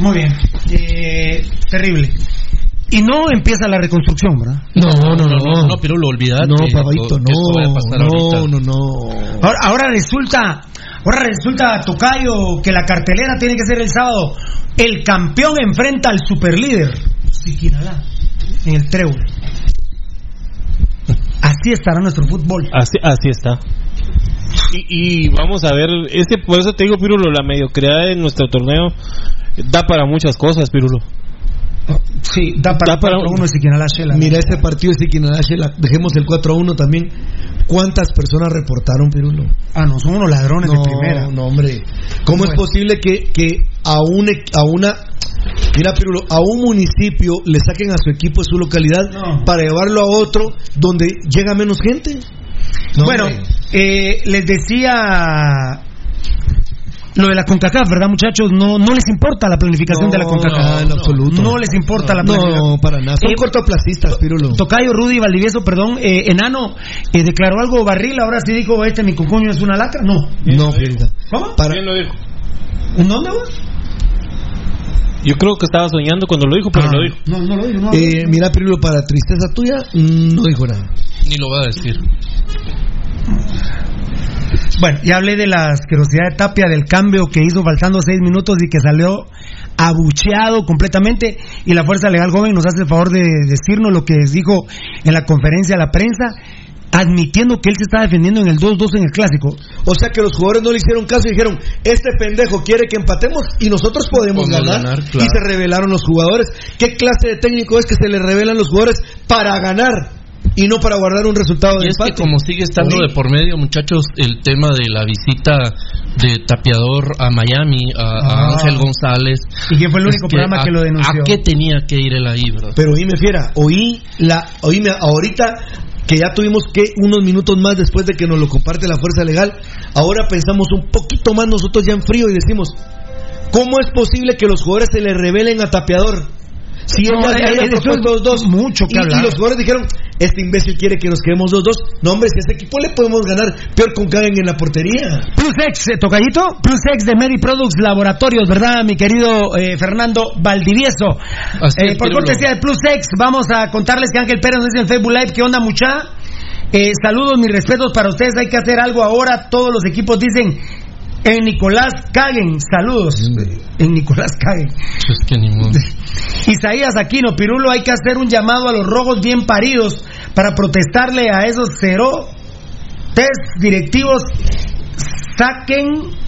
Muy bien. Eh, terrible. Y no empieza la reconstrucción, ¿verdad? No, no, no, no, no, pero lo olvidate. No, que a no, pasar no, ahorita. no, no. Ahora, ahora resulta, ahora resulta Tocayo que la cartelera tiene que ser el sábado. El campeón enfrenta al superlíder. Siquinalá, en el trébol. Así estará nuestro fútbol. Así, así está. Y, y vamos a ver, ese, por eso te digo, Pirulo, la mediocridad de nuestro torneo da para muchas cosas, Pirulo. Sí, da para, Da para- 4-1 de Siquinalá, Shela. Mira ese partido de Siquinalá, Shela, dejemos el 4 a 1 también. ¿Cuántas personas reportaron, Pirulo? Ah, no, son unos ladrones No, de primera. no, hombre. ¿Cómo es posible que, que a, un, a una. Mira, Pirulo, a un municipio le saquen a su equipo de su localidad No. para llevarlo a otro donde llega menos gente? No, bueno, eh, les decía lo de la CONCACAF, ¿verdad, muchachos? No, no les importa la planificación de la CONCACAF. no, en absoluto. No les importa la planificación. No, para nada. Son Eh, cortoplacistas, Pirulo. Tocayo Rudy Valdivieso, perdón, eh, enano, eh, declaró algo barril, ahora sí dijo, este mi cucuño es una lacra. No. No, Pirita. ¿Cómo? Para, ¿Quién lo dijo? ¿En dónde vas? Yo creo que estaba soñando cuando lo dijo, pero Ah, lo dijo. No, no lo digo, no. eh, mira, Pirulo, para tristeza tuya, no dijo nada. Ni lo va a decir. Bueno, ya hablé de la asquerosidad de Tapia, del cambio que hizo faltando seis minutos y que salió abucheado completamente. Y la Fuerza Legal Joven nos hace el favor de decirnos lo que dijo en la conferencia a la prensa, admitiendo que él se está defendiendo en el 2-2 en el clásico. O sea que los jugadores no le hicieron caso y dijeron, este pendejo quiere que empatemos y nosotros podemos ganar. ganar, claro. Y se revelaron los jugadores. ¿Qué clase de técnico es que se le revelan los jugadores para ganar y no para guardar un resultado de Y es que como sigue estando Oye. de por medio, muchachos, el tema de la visita de Tapiador a Miami, a, a Ah. Ángel González. Y que fue el único programa que lo denunció. ¿A qué tenía que ir él ahí, bro? Pero oíme, fiera, oí la, oíme, ahorita que ya tuvimos que unos minutos más después de que nos lo comparte la fuerza legal, ahora pensamos un poquito más nosotros ya en frío y decimos, ¿cómo es posible que los jugadores se le revelen a Tapeador? Si No, ella dos dos mucho que y, hablar. y los jugadores dijeron, este imbécil quiere que nos quedemos dos dos. No hombre, si a este equipo le podemos ganar, peor con Kagen en la portería. Plus X, eh, tocallito, Plus X de Mediproducts Laboratorios, ¿verdad, mi querido eh, Fernando Valdivieso? Así Eh, por cortesía de Plus X, vamos a contarles que Ángel Pérez nos dice en Facebook Live, ¿qué onda, mucha? Eh, saludos, mis respetos para ustedes, hay que hacer algo ahora, todos los equipos dicen, en Nicolás Caguen, saludos, en Nicolás Caguen. Es que ni modo. Isaías Aquino, Pirulo, hay que hacer un llamado a los rojos bien paridos para protestarle a esos cero test directivos. Saquen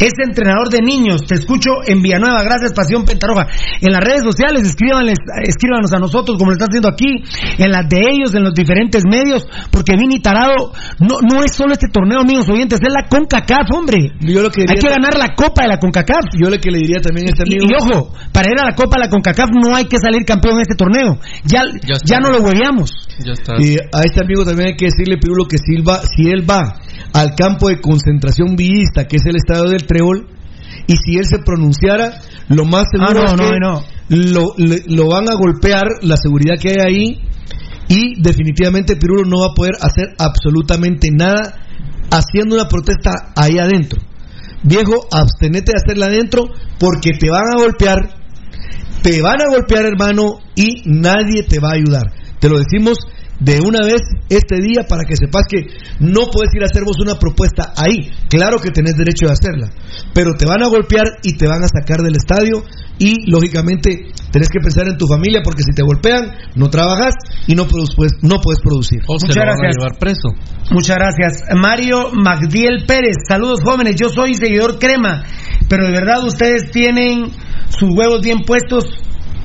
ese entrenador de niños. Te escucho en Villanueva. Gracias, Pasión Pentarroja. En las redes sociales, escríbanles, escríbanos a nosotros, como lo están haciendo aquí, en las de ellos, en los diferentes medios, porque Vini Tarado no, no es solo este torneo, amigos oyentes, es la CONCACAF, hombre. Yo lo que Hay que ganar la Copa de la CONCACAF. Yo lo que le diría también a este amigo... y ojo, para ir a la Copa de la CONCACAF no hay que salir campeón en este torneo. Ya, Ya no lo hueveamos. Ya está. Y a este amigo también hay que decirle, Pirulo, que si él va, si él va al campo de concentración villista, que es el estadio del Y si él se pronunciara, lo más seguro Ah, no, es no, que no. Lo, le- lo van a golpear la seguridad que hay ahí, y definitivamente Pirulo no va a poder hacer absolutamente nada haciendo una protesta ahí adentro. Viejo, abstenete de hacerla adentro porque te van a golpear, te van a golpear hermano y nadie te va a ayudar. Te lo decimos de una vez este día para que sepas que no puedes ir a hacer vos una propuesta ahí. Claro que tenés derecho de hacerla, pero te van a golpear y te van a sacar del estadio y lógicamente tenés que pensar en tu familia porque si te golpean no trabajas y no, produces- pues, no puedes producir. O se Muchas lo van a gracias. llevar preso. Muchas gracias. Mario Magdiel Pérez, saludos jóvenes, yo soy seguidor crema, pero de verdad ustedes tienen sus huevos bien puestos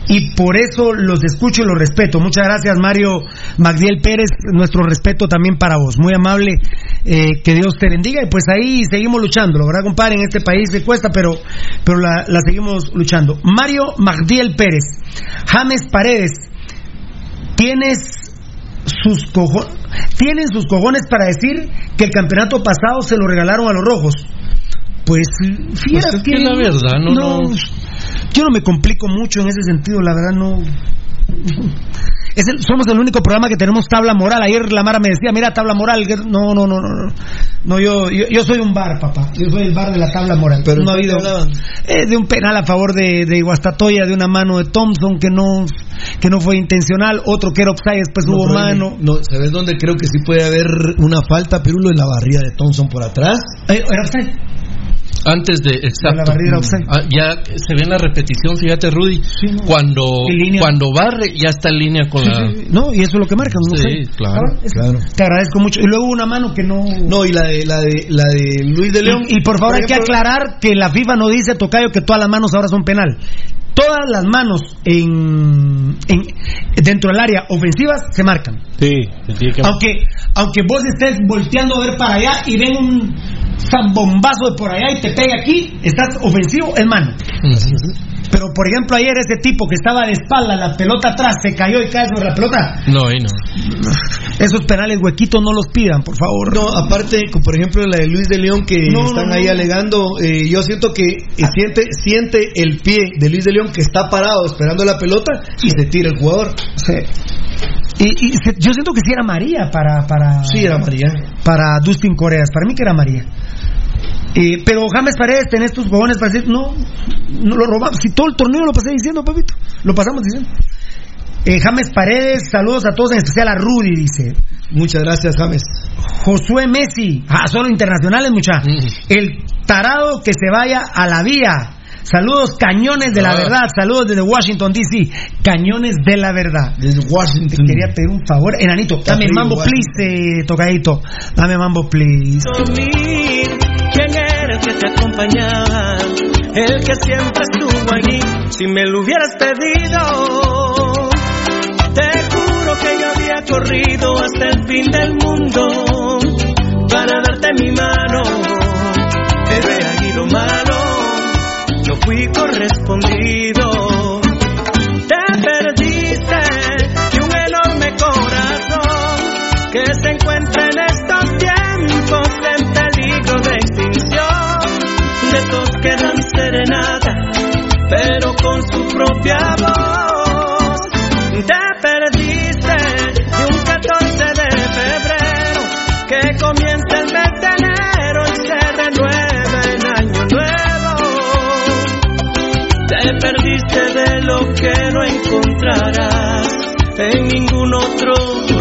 y por eso los escucho y los respeto. Muchas gracias, Mario Magdiel Pérez. Nuestro respeto también para vos. Muy amable. eh, que Dios te bendiga. Y pues ahí seguimos luchando. Verdad, compadre, en este país se cuesta, pero, pero la, la seguimos luchando. Mario Magdiel Pérez. James Paredes. Tienes sus cojones. Tienen sus cojones para decir que el campeonato pasado se lo regalaron a los rojos. Pues, fíjate Pues es que la verdad, no- no- yo no me complico mucho en ese sentido, la verdad no. Es el- somos el único programa que tenemos tabla moral. Ayer la Mara me decía, mira, tabla moral. No, no, no, no. No, yo, yo, yo soy un bar, papá. Yo soy el bar de la tabla moral. Pero no ha ¿de qué habido. eh, de un penal a favor de, de Guastatoya, de una mano de Thompson que no, que no fue intencional. Otro que era offside, después No, hubo mano. No, ¿sabes dónde creo que sí puede haber una falta, Pirulo, en la barrida de Thompson por atrás? Eh, ¿Era offside? Antes de, exacto. la barrera offside. Ah, ya se ve en la repetición, fíjate Rudy, cuando En línea. cuando barre ya está en línea con la... No, y eso es lo que marcan. no Sí, claro, Ah, claro. Te agradezco mucho. Y luego una mano que no. No, y la de, la de, la de Luis de León. Y, y por favor hay que aclarar que la FIFA no dice, Tocayo, que todas las manos ahora son penal. Todas las manos en, en- dentro del área ofensivas se marcan. Sí, se tiene que- Aunque, aunque vos estés volteando a ver para allá y ven un zambombazo de por allá y te pega aquí, estás ofensivo, es mano. Pero por ejemplo ayer ese tipo que estaba de espalda, la pelota atrás, se cayó y cae sobre la pelota. No, ahí no. Esos penales huequitos no los pidan, por favor. No, aparte, por ejemplo la de Luis de León que No, están no, ahí no. alegando, eh, yo siento que eh, siente, siente el pie de Luis de León que está parado esperando la pelota y se tira el jugador. Sí. Y, y se- yo siento que sí era María para para Sí, era María. para Dustin Coreas, para mí que era María. Eh, pero James Paredes, tenés tus cojones para decir, no, no lo robamos. Si todo el torneo lo pasé diciendo, papito, lo pasamos diciendo. Eh, James Paredes, saludos a todos, en especial a Rudy, dice. Muchas gracias, James. Josué Messi, ah, solo internacionales, mucha. El tarado que se vaya a la vía. Saludos, cañones de la Ah. verdad. Saludos desde Washington, D.C. Cañones de la verdad. Desde Te Washington. quería pedir un favor. Enanito, dame mambo, please, eh, tocadito. Dame mambo, please. Que te acompañaba? El que siempre estuvo allí. Si me lo hubieras pedido, te juro que yo había corrido hasta el fin del mundo para darte mi mano. Pero he lo malo, no fui correspondido. Te perdiste de lo que no encontrarás en ningún otro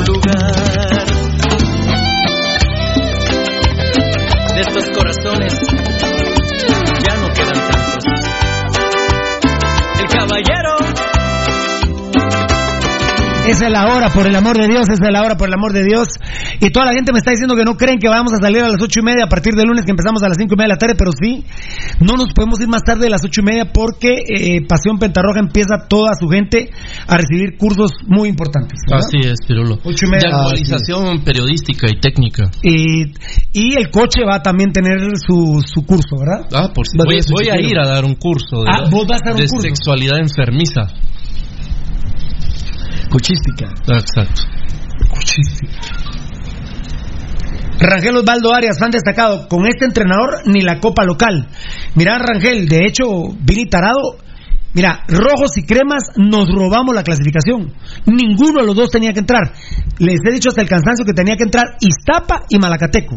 lugar. De estos corazones ya no quedan tantos. El caballero Esa es la hora, por el amor de Dios, esa es la hora, por el amor de Dios. Y toda la gente me está diciendo que no creen que vamos a salir a las ocho y media a partir del lunes que empezamos a las cinco y media de la tarde, pero sí, no nos podemos ir más tarde de las ocho y media porque eh, Pasión Pentarroja empieza toda su gente a recibir cursos muy importantes. ¿verdad? Así es, Pirulo. Ocho y media. De actualización periodística y técnica. Y, y el coche va a también tener su, su curso, ¿verdad? Ah, por si a voy, voy a ir a dar un curso de, Ah, vos vas a dar un de curso. sexualidad enfermiza. Cochística. Exacto. Rangel Osvaldo Arias, fan destacado. Con este entrenador, ni la copa local. Mira, Rangel, de hecho, Vini Tarado. Mira, rojos y cremas nos robamos la clasificación. Ninguno de los dos tenía que entrar. Les he dicho hasta el cansancio que tenía que entrar Iztapa y Malacateco.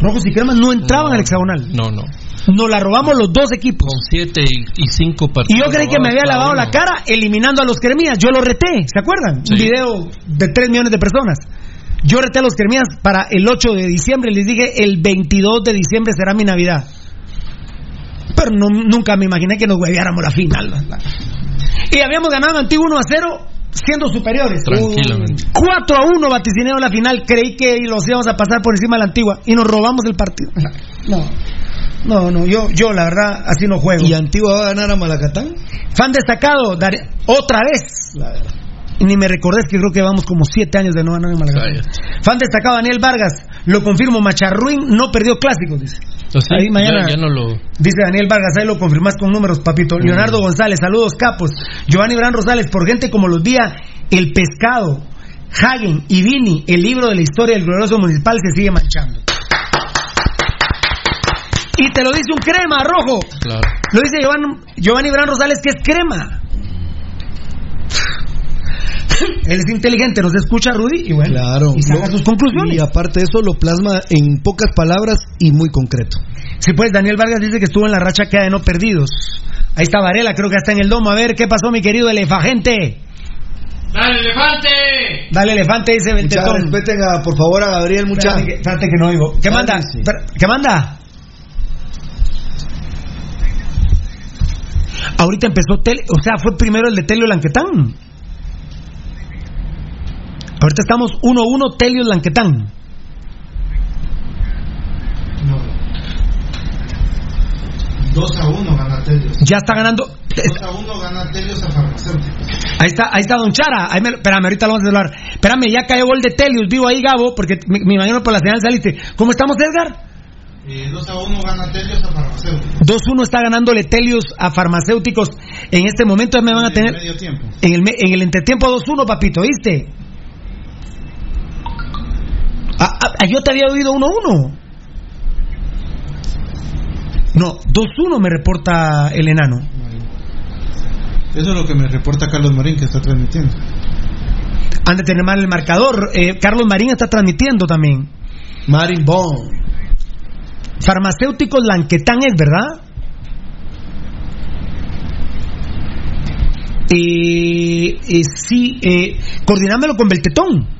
Rojos y cremas no entraban al hexagonal. No, no. Nos la robamos los dos equipos. Con siete y, y cinco Y partidos. yo creí que me había cada lavado la cara eliminando a los cremías. Yo lo reté, ¿se acuerdan? Sí. Un video de 3 millones de personas. Yo reté a los cremías para el 8 de diciembre. Les dije, el 22 de diciembre será mi Navidad. Pero no- nunca me imaginé que nos hueviáramos la final. Y habíamos ganado a Antiguo 1 a 0 siendo superiores. Tranquilamente. 4 a 1 vaticineo la final. Creí que los íbamos a pasar por encima de la Antigua y nos robamos el partido. No. No, no, yo, yo la verdad así no juego. ¿Y Antigua va a ganar a Malacatán? Fan destacado, Dar- otra vez. Ni me recordés que creo que vamos como siete años de no ganar en Malacatán. Fan destacado, Daniel Vargas. Lo confirmo, Macharruín no perdió clásicos, dice. Entonces, Ahí mañana- ya, ya no lo. Dice Daniel Vargas, ahí lo confirmás con números, papito. Leonardo González, saludos capos. Giovanni Bran Rosales, por gente como los días, El Pescado, Hagen y Vini, el libro de la historia del glorioso municipal se sigue manchando. Y te lo dice un crema rojo. Claro. Lo dice Giovanni, Giovanni Bran Rosales que es crema. Él es inteligente, nos escucha Rudy y bueno, Claro. y saca no, sus conclusiones. Y aparte de eso, lo plasma en pocas palabras y muy concreto. Sí, pues Daniel Vargas dice que estuvo en la racha que de no perdidos. Ahí está Varela, creo que está en el domo. A ver, ¿qué pasó, mi querido elefagente? ¡Dale, elefante! Dale, elefante, dice Beltetón. respeten a, por favor a Gabriel Mucha. Espérate que, espérate que no oigo. ¿Qué manda? ¿Qué manda? Ahorita empezó Tele, o sea, fue primero el de Telio Lanquetán. Ahorita estamos 1-1 Telio Lanquetán. 2 a 1 gana Telios. Ya está ganando. 2 a 1 gana Telios a Farmacéuticos. Ahí está, ahí está Don Chara. Ahí me, espérame, ahorita lo vamos a hablar. Espérame, ya cayó gol de Telius. Vivo ahí, Gabo, porque me, me imagino por la señal saliste. ¿Cómo estamos, Edgar? Eh, 2 a 1 gana Telios a Farmacéuticos. 2-1 está ganándole Telius a farmacéuticos. En este momento ya me van a tener. En el, en el entretiempo 2-1, papito, ¿viste? Ah, ah, yo te había oído 1-1. No, 2-1 me reporta el enano. Eso es lo que me reporta Carlos Marín que está transmitiendo. Han de tener mal el marcador. Eh, Carlos Marín está transmitiendo también. Marin Bond. Farmacéuticos Lanquetán es, ¿verdad? Eh, eh, sí, eh, coordinámelo con Beltetón.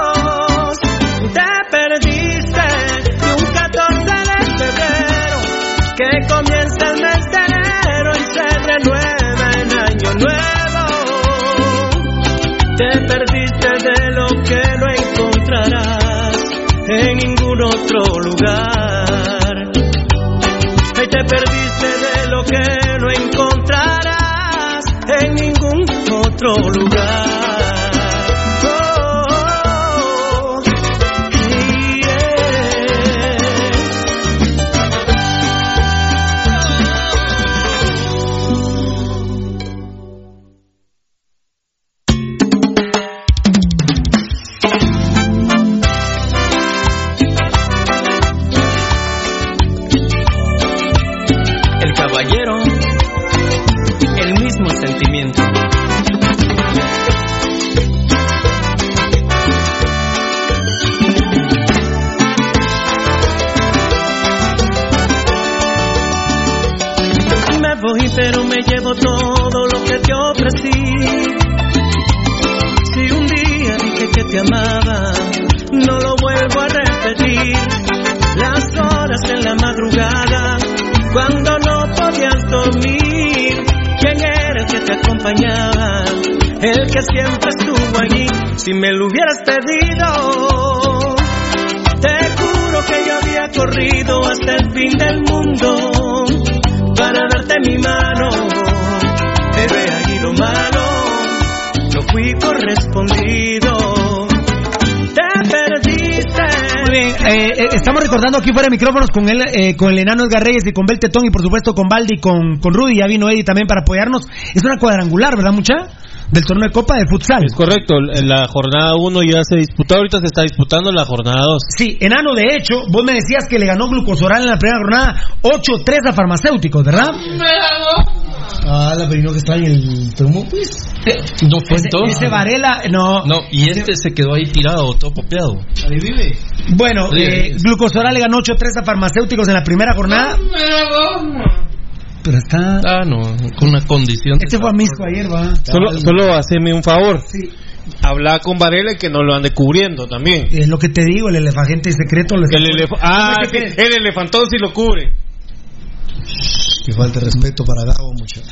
perdiste de lo que no encontrarás en ningún otro lugar. Aquí fuera de micrófonos con el, eh, con el enano Edgar Reyes y con Beltetón y por supuesto con Baldi y con, con Rudy. Ya vino Eddie también para apoyarnos. Es una cuadrangular, ¿verdad, mucha? Del torneo de Copa de Futsal. Es correcto, en la jornada 1 ya se disputó, ahorita se está disputando la jornada 2. Sí, enano, de hecho, vos me decías que le ganó Glucosoral en la primera jornada 8-3 a farmacéuticos, ¿verdad? Ah, la pero no que está en el termo, pues. No fue Ese, entonces. ese Varela, no. No, y este se quedó ahí tirado, todo copiado. Ahí vive. Bueno, Sí, eh. Glucosoral le ganó 8-3 a farmacéuticos en la primera jornada. Pero está. Ah, no, con una condición. Este fue a Misco ayer, va. Solo, solo haceme un favor. Sí. Habla con Varela y que no lo ande cubriendo también. Es lo que te digo, el elefagente secreto. lo El elef- ah, sí, el elefantón sí lo cubre. Que falta de respeto para Gabo, muchacho.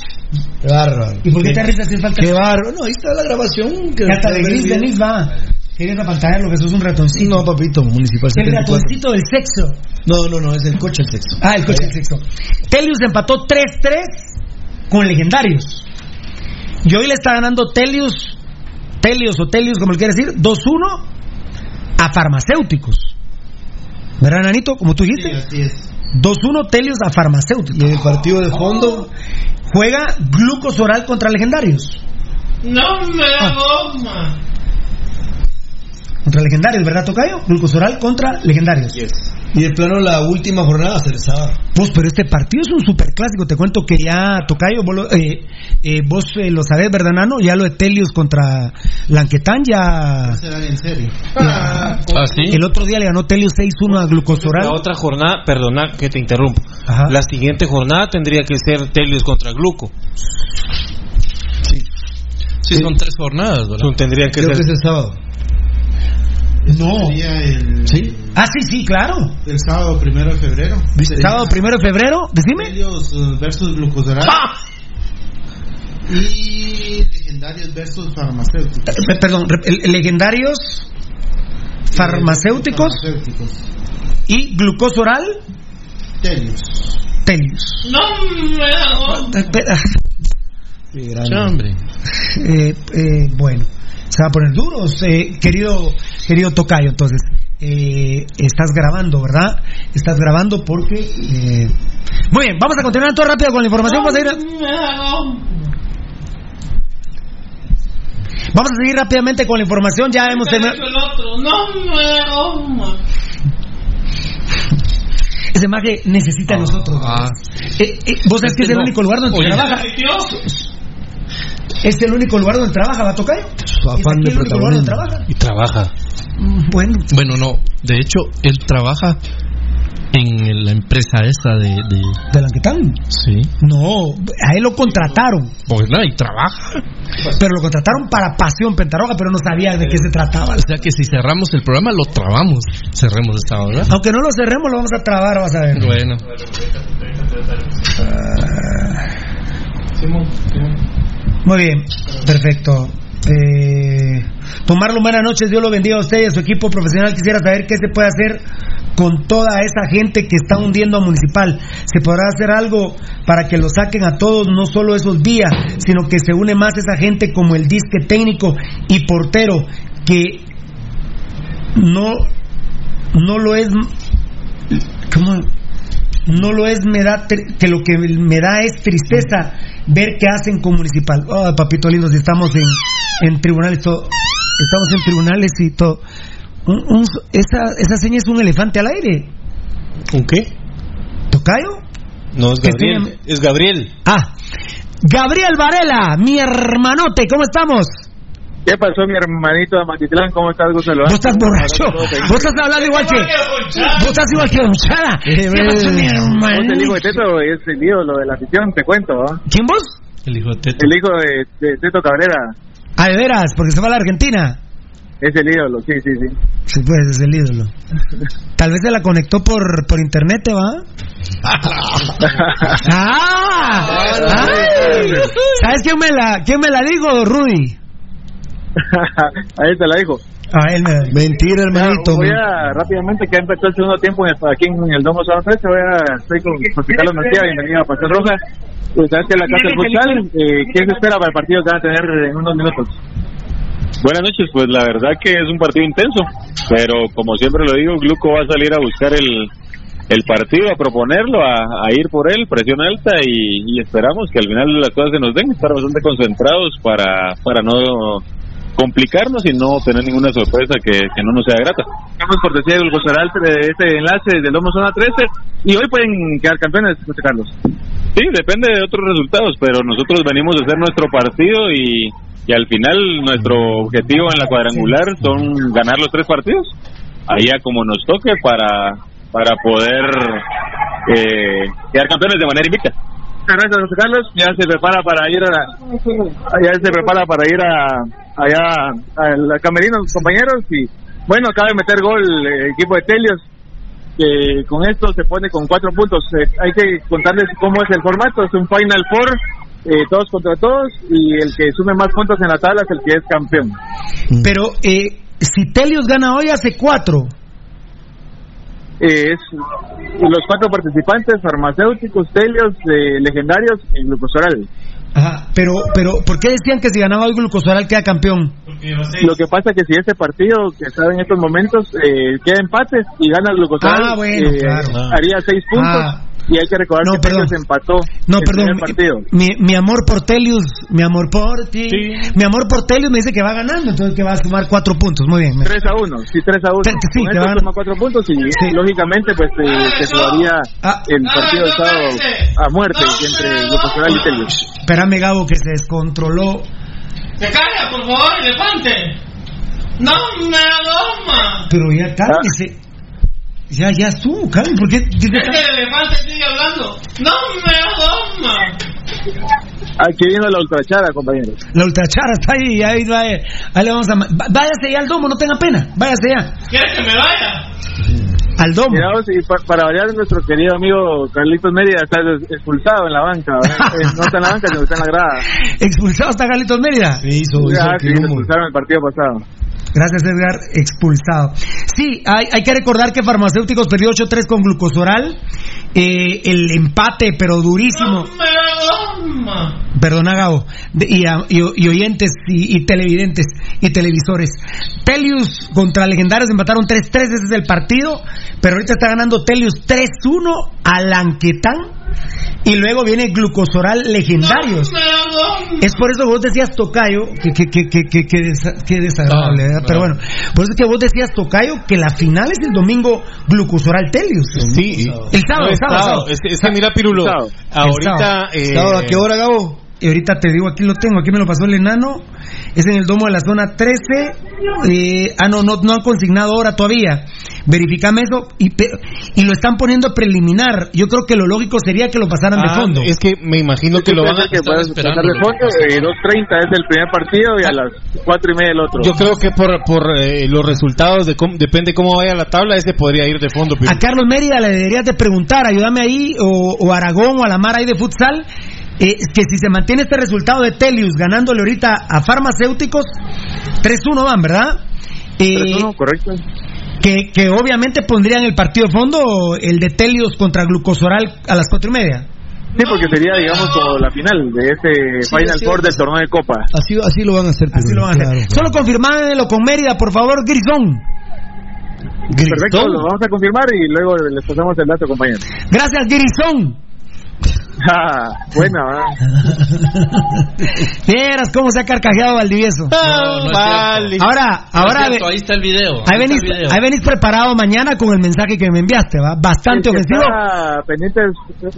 Qué bárbaro. ¿Y por qué te risa si es falta Qué bárbaro. No, ahí está la grabación. Que hasta de Gris Denis va. Tienes la pantalla lo que sos un ratoncito. No, papito, municipal El 74. ratoncito del sexo. No, no, no, es el coche el sexo. Ah, el coche del sexo. Telius empató 3-3 con legendarios. Y hoy le está ganando Telius, Telius o Telius, como le quieras decir, 2-1 a farmacéuticos. ¿Verdad, Nanito? Como tú dijiste. así es. 2-1 Telius a farmacéuticos. Y en el partido de fondo, Juega glucosoral contra legendarios. No me Ah. Contra legendarios, ¿verdad, Tocayo? Glucosoral contra legendarios. y de plano la última jornada ser el sábado. Pues, pero este partido es un superclásico. Te cuento que ya, Tocayo, vos, lo, eh, eh, vos eh, lo sabés, ¿verdad, Nano? Ya lo de Telius contra Lanquetán ya... Será en serio. Ah, sí. El otro día le ganó Telius 6-1 a Glucosoral. La otra jornada, perdona que te interrumpo. La siguiente jornada tendría que ser Telios contra Gluco. Sí, son tres jornadas, ¿verdad? Son- Tendrían que Creo que ser. es el sábado. No. Sería el, ¿Sí? Ah, sí, sí, claro. el sábado primero de febrero. Sábado primero de febrero, decime. Telios eh, versus glucosoral. ¡Ah! Y legendarios versus farmacéuticos. Eh, Perdón, el- el legendarios farmacéuticos Farmacéuticos. y glucosoral Telios. Telius. No me Espera. hombre. Eh, eh, bueno, se va a poner duros, eh, querido, querido Tocayo. Entonces, eh, estás grabando, ¿verdad? Estás grabando porque. eh, Muy bien, vamos a continuar todo rápido con la información. Vamos a, ir a- vamos a seguir rápidamente con la información. Ya hemos terminado. el otro. No me goma. Ese maje necesita a nosotros. Ah. Eh, eh, Vos sabés que es el no. único lugar donde Oye. trabaja. Es el único lugar donde trabaja, ¿va a tocar? Su afán de el único lugar donde protagonismo. trabaja. Y trabaja. Mm, Bueno, Bueno, no. De hecho, él trabaja en la empresa esa de. de... ¿de Lanquetán? Sí. No, a él lo contrataron. Pues nada, y trabaja. Pero lo contrataron para Pasión Pentaroga, pero no sabía de qué se trataba. O sea que si cerramos el programa, lo trabamos. Cerremos esta hora. Aunque no lo cerremos, lo vamos a trabar, vas a ver. Bueno. Muy bien, perfecto. Eh, Tomarlo, buenas noches, Dios lo bendiga a usted y a su equipo profesional. Quisiera saber qué se puede hacer con toda esa gente que está hundiendo a Municipal. ¿Se podrá hacer algo para que lo saquen a todos, no solo esos días, sino que se une más esa gente como el disque técnico y portero, que no, no lo es. ¿Cómo? No lo es, me da que lo que me da es tristeza ver qué hacen con municipal. Oh, papito lindo, si estamos en, en tribunales, todo, estamos en tribunales y todo. Un- un- esa, esa seña es un elefante al aire. ¿Con qué? ¿Tocayo? No, es Gabriel. Es Gabriel. Ah, Gabriel Varela, mi hermanote, ¿cómo estamos? ¿Qué pasó, mi hermanito de Matitlán? ¿Cómo estás, Gonzalo? Vos estás borracho. Vos estás hablando igual que. Vos estás igual que Buchara. ¿Qué pasó, mi Vos, el hijo de Teto es el ídolo de la afición, te cuento. ¿ah? ¿Quién vos? El hijo de Teto. El hijo de, de Teto Cabrera Ah, de veras, porque se va a la Argentina. es el ídolo, sí, sí, sí. Sí, pues es el ídolo. Tal vez se la conectó por, por internet, ¿te va? ¡Ah! ¡Ay! ¿Sabes quién me la, quién me la dijo, Rudy? Ahí te la dijo. Ah, él me Mentira, hermanito. Voy a rápidamente, que ha empezado el segundo tiempo en el- aquí en el Domo San. Voy a, estoy con José Carlos Mejía, bienvenido a Pasión Roja. Pues sabes que la casa del futsal, eh, ¿qué se espera para el partido que van a tener en unos minutos? Buenas noches, pues la verdad que es un partido intenso, pero como siempre lo digo, Gluco va a salir a buscar el, el partido, a proponerlo, a, a ir por él, presión alta y, y esperamos que al final las cosas se nos den, estar bastante concentrados para, para no complicarnos y no tener ninguna sorpresa que, que no nos sea grata. Estamos por decir el Gozaral de este enlace del Domo Zona 13 y hoy pueden quedar campeones, José Carlos. Sí, depende de otros resultados, pero nosotros venimos a hacer nuestro partido y, y al final nuestro objetivo en la cuadrangular son ganar los tres partidos, allá como nos toque para, para poder eh, quedar campeones de manera invicta. Muchas gracias, José Carlos. Ya se prepara para ir a, ya se prepara para ir a, allá al camerino, compañeros. Y bueno, acaba de meter gol el equipo de Telios. que con esto se pone con cuatro puntos. Eh, hay que contarles cómo es el formato. Es un Final Four, eh, todos contra todos, y el que sume más puntos en la tabla es el que es campeón. Pero eh, si Telios gana hoy, hace cuatro. Es los cuatro participantes, farmacéuticos, Telios, eh, legendarios y glucosoral. Ajá, pero, pero, ¿por qué decían que si ganaba el glucosoral queda campeón? Lo que pasa que si este partido que está en estos momentos eh, queda empate y gana el glucosoral, Ah, bueno, eh, claro. haría seis puntos. Ah. Y hay que recordar No, que empató No, el perdón, mi, mi amor por Telius, mi amor por ti, mi amor por Telius me dice que va ganando, entonces que va a sumar cuatro puntos, muy bien. 3 a 1, sí, 3 a 1. Sí, sí, Con que esto van- suma 4 puntos y lógicamente pues se jugaría Ah. el partido de sábado a muerte entre Glucosoral y Telios. Espérame, Gabo, que se descontroló. ¡Se calla, por favor, elefante! ¡No me adoma! Pero ya cálmese. Ya, ya estuvo, cálmese, ¿por qué? Es que el elefante sigue hablando. ¡No me adoma! Aquí viene la ultrachara, compañeros. La ultrachara está ahí, ahí, va, ahí le vamos a... Váyase ya al domo, no tenga pena, váyase ya. ¿Quieres que me vaya? Al domo. Y pa- para variar, nuestro querido amigo Carlitos Mérida está expulsado en la banca. Eh, no está en la banca, sino está en la grada. ¿Expulsado está Carlitos Mérida? Sí, hizo, hizo Ya, el sí, lo quilombo. expulsaron el partido pasado. Gracias, Edgar. Expulsado. Sí, hay, hay que recordar que Farmacéuticos perdió 8-3 con Glucosoral. Eh, el empate, pero durísimo. Perdona, Gabo. De- y oyentes y, y televidentes y televisores. Telius contra Legendarios empataron 3-3. Ese es el partido. Pero ahorita está ganando Telius 3-1 a Lanquetán. Y luego viene Glucosoral Legendarios. Es por eso que vos decías Tocayo, que, que, que, que, que, que desa- que desagradable, no. pero bueno, por eso es que vos decías Tocayo que la final es el domingo Glucosoral Telius. Sí, El sábado, No, el sábado, sábado. Es, es que mira, Pirulo, Sábado. ahorita. eh, ¿Sábado a qué hora, Gabo? Y ahorita te digo, aquí lo tengo, aquí me lo pasó el enano. Es en el domo de la zona 13. Eh, ah, no, no, no han consignado hora todavía. Verificame eso. Y, pe- y lo están poniendo preliminar. Yo creo que lo lógico sería que lo pasaran de ah, fondo. Es que me imagino que lo van a. que pasar de fondo. Eh, 2.30 es el primer partido y a las 4 y media el otro. Yo creo que por, por eh, los resultados, de cómo- depende cómo vaya la tabla, ese podría ir de fondo. A Carlos Mérida le deberías de preguntar, ayúdame ahí, o, o Aragón o a la Mar ahí de futsal, eh, que si se mantiene este resultado de Telius ganándole ahorita a farmacéuticos, 3-1 van, ¿verdad? Eh, 3-1, correcto. que, que obviamente pondrían el partido de fondo, el de Telius contra Glucosoral a las cuatro y media. Sí, porque sería, digamos, como la final de este Sí, Final Four del torneo de Copa. Así, así lo van a hacer. Así lo van a hacer. claro. Solo confirmádmelo con Mérida, por favor, Grisón. Perfecto, lo vamos a confirmar y luego les pasamos el dato, compañeros. Gracias, Grisón. Ah, buena, ¿verdad? Vieras cómo se ha carcajeado Valdivieso. No, no es vale. cierto. Ahora, No es ahora ahí está el video. Ahí está venís, el video. ahí venís preparado mañana con el mensaje que me enviaste, ¿va? Bastante ofensivo. Está pendiente,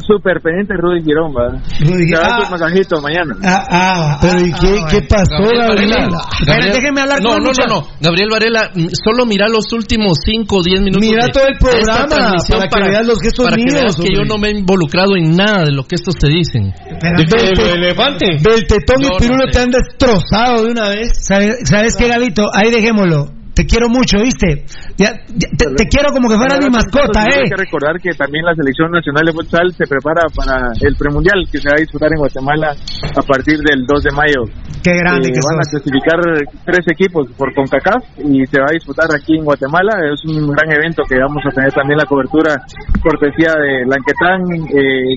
súper pendiente Rudy Girón, ¿va? Rudy a ah. masajito mañana. Ah, ah, Pero ¿y ah, qué, ah, qué pasó, Gabriel? Espera, déjenme hablar no, con no, mucha- no, no. Gabriel Varela, mm, solo mira los últimos 5 o 10 minutos. Mira de- todo el programa, para que veas los gestos para que míos, veas que yo no me he involucrado en nada de lo que estos te dicen. ¿De qué? ¿El elefante? Del tetón No, y Pirulo no sé. te han destrozado de una vez. ¿Sabes, ¿Sabes qué, Gabito? Ahí dejémoslo. Te quiero mucho, ¿viste? Ya- ya- te, te quiero como que fuera mi mascota, Hay ¿eh? que recordar que también la selección nacional de futsal se prepara para el premundial que se va a disputar en Guatemala a partir del 2 de mayo. Qué grande Eh, que van a clasificar tres equipos por CONCACAF y se va a disputar aquí en Guatemala. Es un gran evento que vamos a tener también la cobertura cortesía de Lanquetán, eh,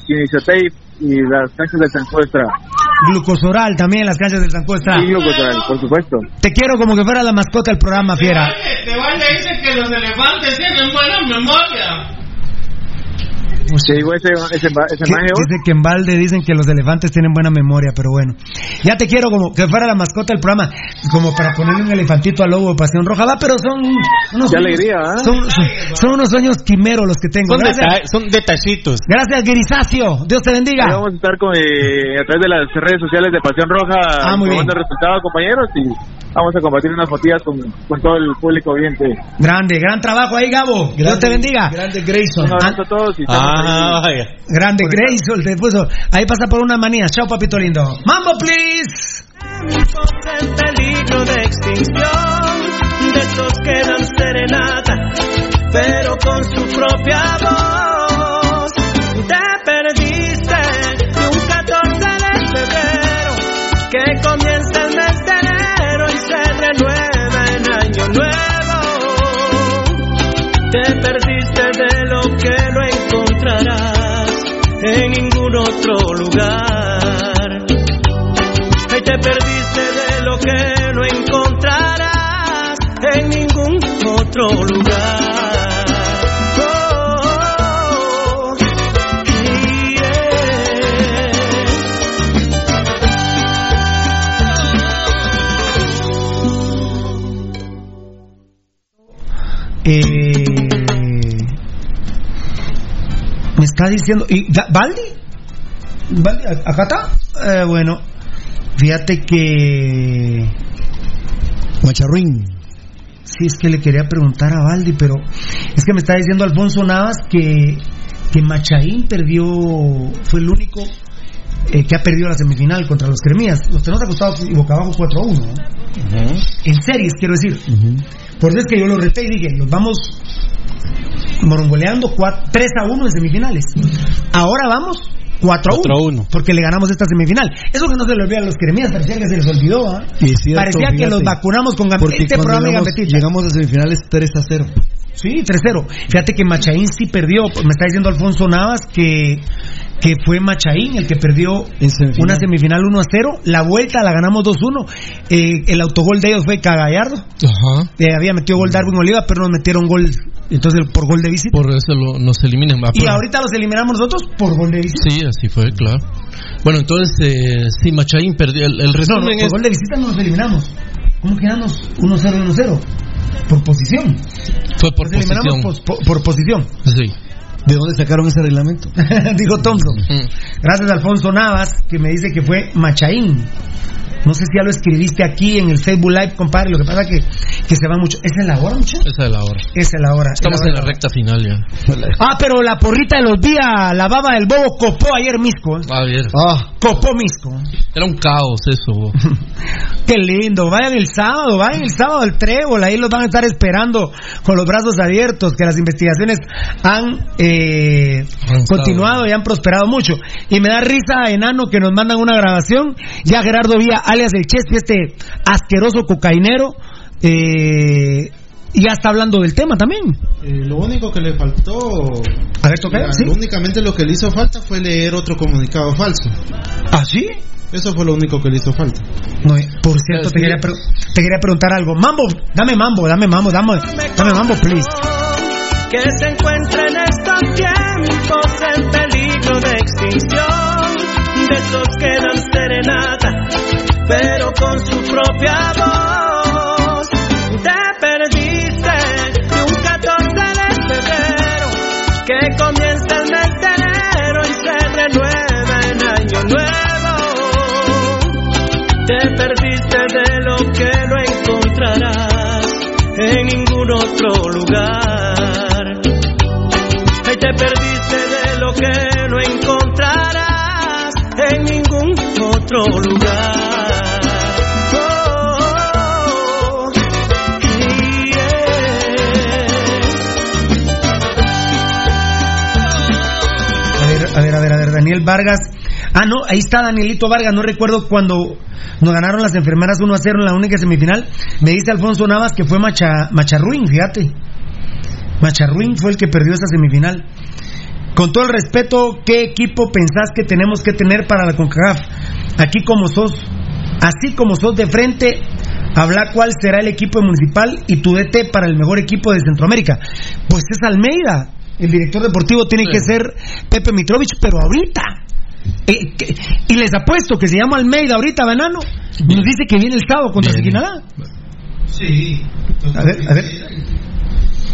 y las canchas del Sancuestra. Glucosoral también en las canchas del Sancuestra. Y Glucosoral, por supuesto. Te quiero como que fuera la mascota del programa, fiera. Te vale dice que los elefantes tienen buena memoria. Te digo ese, ese, ese Que- maje, vos. dice que en Valde dicen que los elefantes tienen buena memoria, pero bueno. Ya te quiero como que fuera la mascota del programa, como para ponerle un elefantito al lobo de Pasión Roja, va, pero son unos Qué sueños- alegría, ¿ah? son, son- son unos sueños quimeros los que tengo. Son, Gracias, deta- son detallitos. gracias Grisacio. Dios te Ahí bendiga. vamos a estar con, eh, a través de las redes sociales de Pasión Roja Ah, muy bien. informando el resultado, compañeros, y vamos a compartir unas fotillas con, con todo el público oyente. Grande, gran trabajo ahí, Gabo. Dios te bendiga. Grande Grayson. Un abrazo a todos y estamos Ah, vaya. Grande, Grayson te puso. Ahí pasa por una manía. Chao, papito lindo. Mambo, please. en peligro de extinción, de estos que dan serenata, pero con su propia voz perdiste de lo que no encontrarás en ningún otro lugar. Oh, Eh, me está diciendo. ¿Y Valdi? ¿Valdi? ¿A- ¿Acá está? Eh, bueno, fíjate que. Macharruín. Sí, es que le quería preguntar a Valdi, pero es que me está diciendo Alfonso Navas que, que Machaín perdió, fue el único eh, que ha perdido la semifinal contra los Cremías. Los tenemos acostados y boca abajo 4-1. ¿no? En series, quiero decir. Por eso es que yo lo reté y dije, los vamos morongoleando 4 3 a 1 en semifinales. Ahora vamos 4 a 1, porque le ganamos esta semifinal. Eso que no se le olvida a los cremías, parecía que se les olvidó. es cierto, parecía que fíjate, los vacunamos con Gambetiche. Este programa llegamos, Gambetiche. llegamos a semifinales 3 a 0. Sí, 3-0. Fíjate que Machaín sí perdió. Me está diciendo Alfonso Navas que, que fue Machaín el que perdió una semifinal 1-0. La vuelta la ganamos 2-1. Eh, el autogol de ellos fue Cagallardo. Ajá. Eh, había metido gol Darwin Oliva, pero nos metieron gol entonces por gol de visita. Por eso lo- nos eliminan. Va, Y pero- ahorita los eliminamos nosotros por gol de visita. Sí, así fue, claro. Bueno, entonces, eh, sí, Machaín perdió. El, el No, no, resumen por es. gol de visita no nos eliminamos. ¿Cómo quedamos 1-0 1-0? Por posición. Fue por Nos eliminamos posición. por, por posición. Sí. ¿De dónde sacaron ese reglamento? Dijo Thompson. Gracias a Alfonso Navas, que me dice que fue Machaín. No sé si ya lo escribiste aquí en el Facebook Live, compadre. Lo que pasa que, que se va mucho. ¿Esa es la hora, mucho? Esa es la hora. Esa es la hora. Estamos en la hora. recta final ya. Ah, pero la porrita de los días, la baba del bobo, copó ayer Misco. ¿eh? A ver. Copó Misco. Era un caos eso. Qué lindo. Vayan el sábado, vayan el sábado al trébol. Ahí los van a estar esperando con los brazos abiertos. Que las investigaciones han eh, continuado y han prosperado mucho. Y me da risa, enano, que nos mandan una grabación. Ya Gerardo Vía, alias el Chespi, este asqueroso cocainero. Eh, ya está hablando del tema también. Eh, lo único que le faltó. A ver, toca, Mira, sí. Únicamente lo que le hizo falta fue leer otro comunicado falso. ¿Ah, sí? Eso fue lo único que le hizo falta. No, eh, por cierto, te quería, te quería preguntar algo. Mambo, dame mambo, dame mambo, dame, dame mambo, please. que se encuentra en estos tiempos en peligro de extinción. De esos que dan serenata, pero con su propia voz. Te perdiste de un 14 de febrero que comienza el mes de enero y se renueva en año nuevo. Te perdiste de lo que no encontrarás en ningún otro lugar. Ay, te perdiste de lo que no encontrarás en ningún otro lugar. A ver, a ver, a ver, Daniel Vargas. Ah, no, ahí está Danielito Vargas. No recuerdo cuando nos ganaron las enfermeras 1 a 0 en la única semifinal. Me dice Alfonso Navas que fue Macha, Macharruín, fíjate. Macharruín fue el que perdió esa semifinal. Con todo el respeto, ¿qué equipo pensás que tenemos que tener para la CONCACAF? Aquí como sos, así como sos de frente, habla cuál será el equipo municipal y tu DT para el mejor equipo de Centroamérica. Pues es Almeida. El director deportivo tiene que ser Pepe Mitrovich, pero ahorita. Eh, que- y les apuesto que se llama Almeida ahorita, Banano. Nos dice que viene el sábado contra Bien. Siquinalá. Sí. A ver, a ver.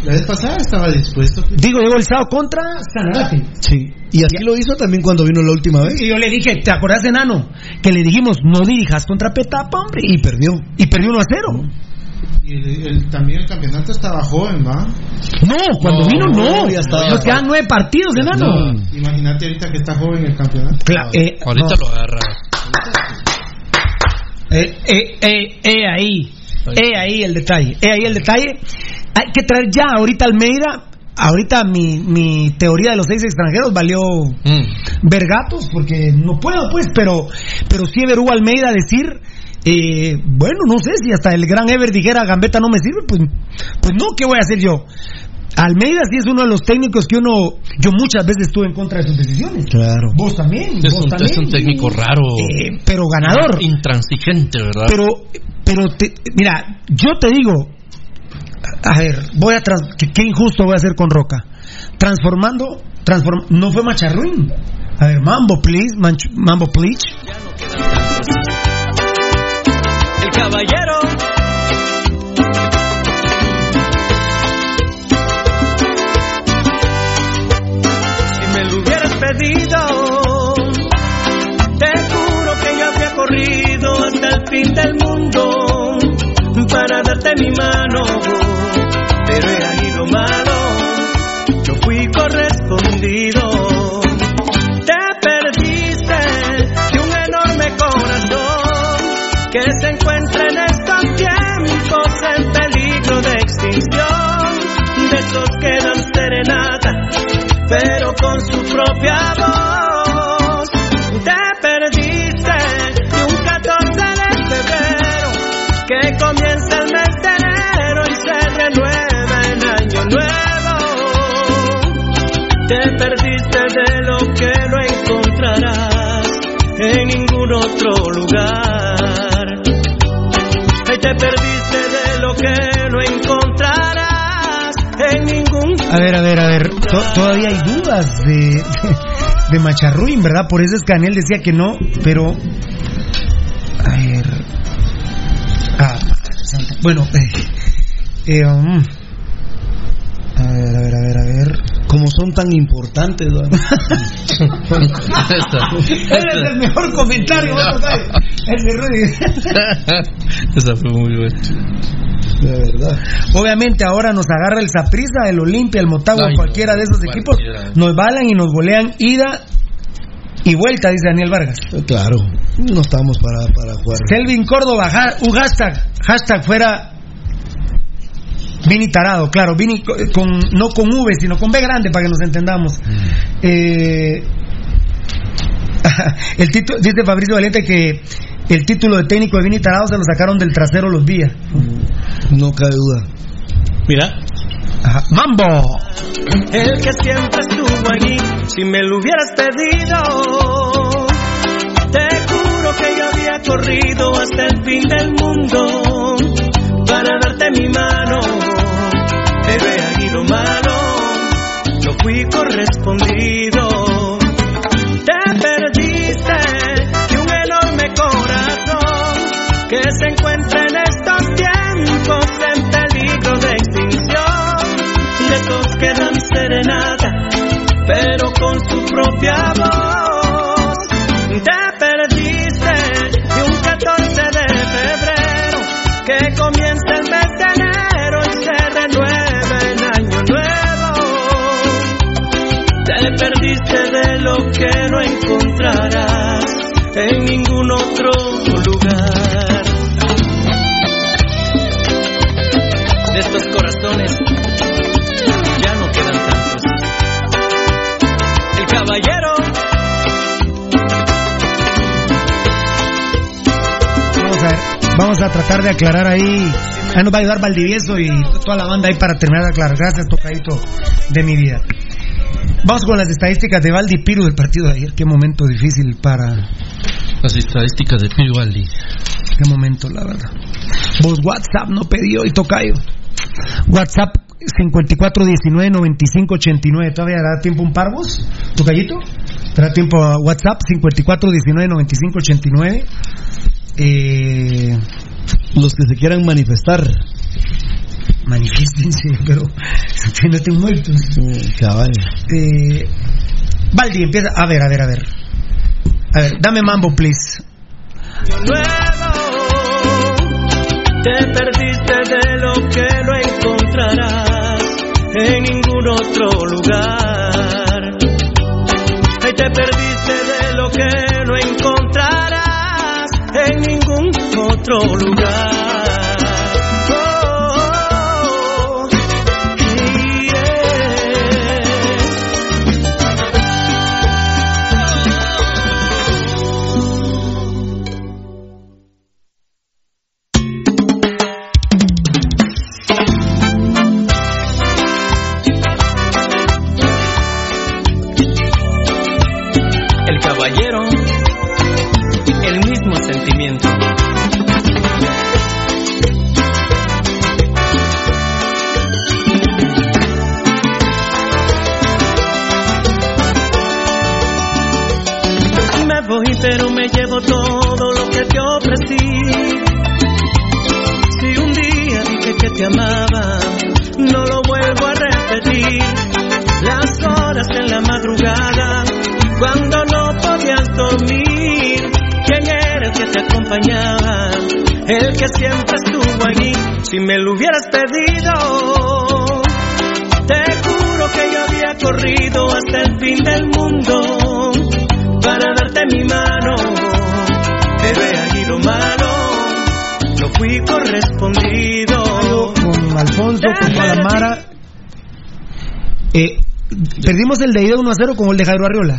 La vez pasada estaba dispuesto. Digo, llegó el sábado contra Sanarate. Sí. Y así lo hizo también cuando vino la última vez. Y yo le dije, ¿te acordás, enano? Que le dijimos, no dirijas contra Petapa, hombre. Y perdió. Y perdió 1 a 0. Y el- el- también el campeonato estaba joven, ¿va? No, cuando vino no. ya estaba. Nos quedan nueve partidos, enano. Imagínate ahorita que está joven el campeonato. Cla- eh, Ahorita no. lo agarra. Eh, eh, eh, eh, ahí. Eh, ahí el detalle. Eh, ahí el detalle. Hay que traer ya ahorita Almeida ahorita mi, mi teoría de los seis extranjeros valió ver gatos, porque no puedo, pues, pero, pero sí ver Hugo Almeida decir. Eh, bueno, no sé si hasta el gran Ever dijera Gambetta no me sirve, pues, pues no, ¿qué voy a hacer yo? Almeida sí es uno de los técnicos que uno, yo muchas veces estuve en contra de sus decisiones. Claro. Vos también. Es vos un, también. es un técnico raro. Eh, pero ganador. Intransigente, ¿verdad? Pero, pero te- mira, yo te digo, a ver, voy a trans- qué, qué injusto voy a hacer con Roca. Transformando, transform, no fue Macharruin. A ver, Mambo, please, Manch- Mambo, please. Caballero. Si me lo hubieras pedido, te juro que yo habría corrido hasta el fin del mundo para darte mi mano. Pero con su propia voz. Te perdiste de un 14 de febrero que comienza el mes de enero y se renueva en año nuevo. Te perdiste de lo que no encontrarás en ningún otro lugar. Te perdiste de lo que no encontrarás A ver, a ver, a ver, to- todavía hay dudas de, de, de Macharruin, ¿verdad? Por eso es que Daniel decía que no, pero... A ver... Ah, bueno, eh, eh, um, a ver, a ver, a ver, a ver... Como son tan importantes, ¿no? Ese es el mejor comentario, vamos a ver. El de Rudy. Esa fue muy buena. De verdad. Obviamente ahora nos agarra el Saprissa, el Olimpia, el Motagua, cualquiera de esos equipos, nos balan y nos golean ida y vuelta, dice Daniel Vargas. Claro. No estamos para, para jugar. Selvin Córdoba, un hashtag, hashtag fuera Vini Tarado, claro, Vini co- con, no con V, sino con B grande para que nos entendamos. Eh, el título, dice Fabricio Valiente que el título de técnico de Vini Tarado se lo sacaron del trasero los días. No cabe duda. Mira. Ajá. Mambo. El que siempre estuvo allí, si me lo hubieras pedido, te juro que yo había corrido hasta el fin del mundo para darte mi mano. Pero he ahí lo malo, no fui correspondido. Que se encuentra en estos tiempos en peligro de extinción de esos que dan pero con su propia voz. Te perdiste de un 14 de febrero que comienza el mes de enero y se renueva en año nuevo. Te perdiste de lo que no encontrarás en ningún otro vamos a tratar de aclarar ahí. Ahí nos va a ayudar Valdivieso y toda la banda ahí para terminar de aclarar. Gracias, tocadito de mi vida. Vamos con las estadísticas de Valdi Piru del partido de ayer. Qué momento difícil para. Las estadísticas de Piribaldi. Qué momento, la verdad. Vos WhatsApp no pidió y tocayo. WhatsApp 54199589. ¿Todavía dará tiempo un par vos? ¿Tocayito? ¿Dará tiempo a WhatsApp 54199589? Eh, Los que se quieran manifestar. Manifiestense, pero que no estén muertos. Cabal. Eh, Valdi, empieza. A ver, a ver, a ver. A ver, dame mambo, please. nuevo. Te perdiste de lo que no encontrarás en ningún otro lugar. Ay, te perdiste de lo que otro lugar. Que siempre estuvo allí, si me lo hubieras pedido. Te juro que yo había corrido hasta el fin del mundo para darte mi mano. Pero he allí lo malo, no fui correspondido. Con Alfonso, con Guadamara. Eh, perdimos el de ida 1 a 0 con gol de Jairo Arriola.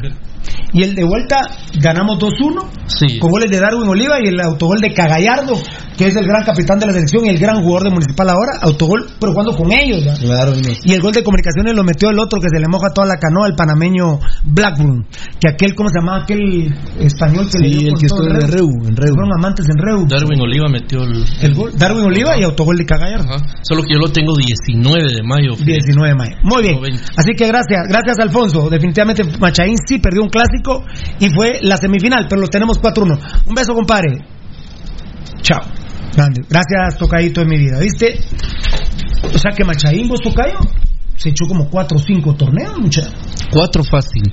Y el de vuelta ganamos 2-1 Sí. con goles de Darwin Oliva y el autogol de Cagallardo, que es el gran capitán de la selección y el gran jugador de Municipal ahora. Autogol, pero jugando con ellos. Y el gol de comunicaciones lo metió el otro que se le moja toda la canoa, el panameño Blackburn. Que aquel, ¿cómo se llamaba? Aquel español que le Sí, dio el que estuvo en Reu. Reu, en Reu. Fueron amantes en Reu. Darwin Oliva metió el, El gol. Darwin Oliva y autogol de Cagallardo. Solo que yo lo tengo 19 de mayo. 19 de mayo. Muy bien. Así que gracias, gracias Alfonso. Definitivamente Machaín sí perdió un clásico y fue la semifinal, pero los tenemos 4-1. Un beso, compadre. Chao. Grande. Gracias, Tocayito de mi vida. ¿Viste? O sea que Machaín, vos Tocayo, se echó como 4 o 5 torneos, mucha. Cuatro fácil.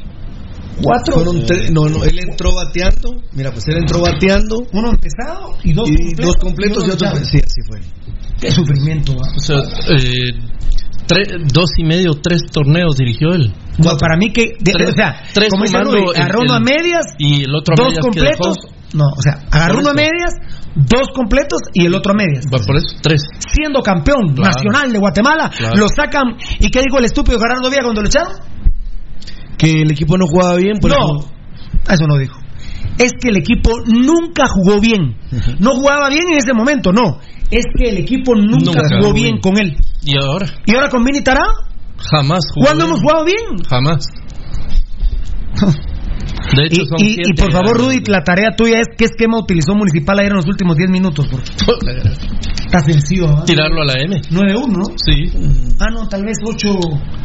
¿Cuatro? Fueron tres- no, no, él entró bateando. Mira, pues él entró bateando. Uno empezado y dos y completos. dos completos y otro. Sí, así fue. Qué sufrimiento, ¿va? O sea, eh, dos y medio, tres torneos dirigió él. No, para mí que, de- Tres- o sea, tres como dice el- agarró uno a medias, y el otro a dos medias completos, no, o sea, agarró uno a medias, dos completos y el otro a medias. Por eso, tres. Siendo campeón Claro. nacional de Guatemala, Claro. lo sacan, ¿y qué dijo el estúpido Gerardo Villa cuando lo echaron? Que el equipo no jugaba bien. Por No, eso- eso no dijo. Es que el equipo nunca jugó bien. No jugaba bien en ese momento, no. Es que el equipo nunca, Nunca jugó jugó bien bien. con él. Y ahora, ¿Y ahora con Vini Tará? jamás jugó. ¿Cuándo hemos jugado bien? Jamás. De hecho, Y, son y- y por favor. Rudy, la tarea tuya es qué esquema utilizó Municipal ayer en los últimos 10 minutos. Por favor. Está sencillo. ¿ah? Tirarlo a la M. 9-1, ¿no? Sí. Ah, no, tal vez 8.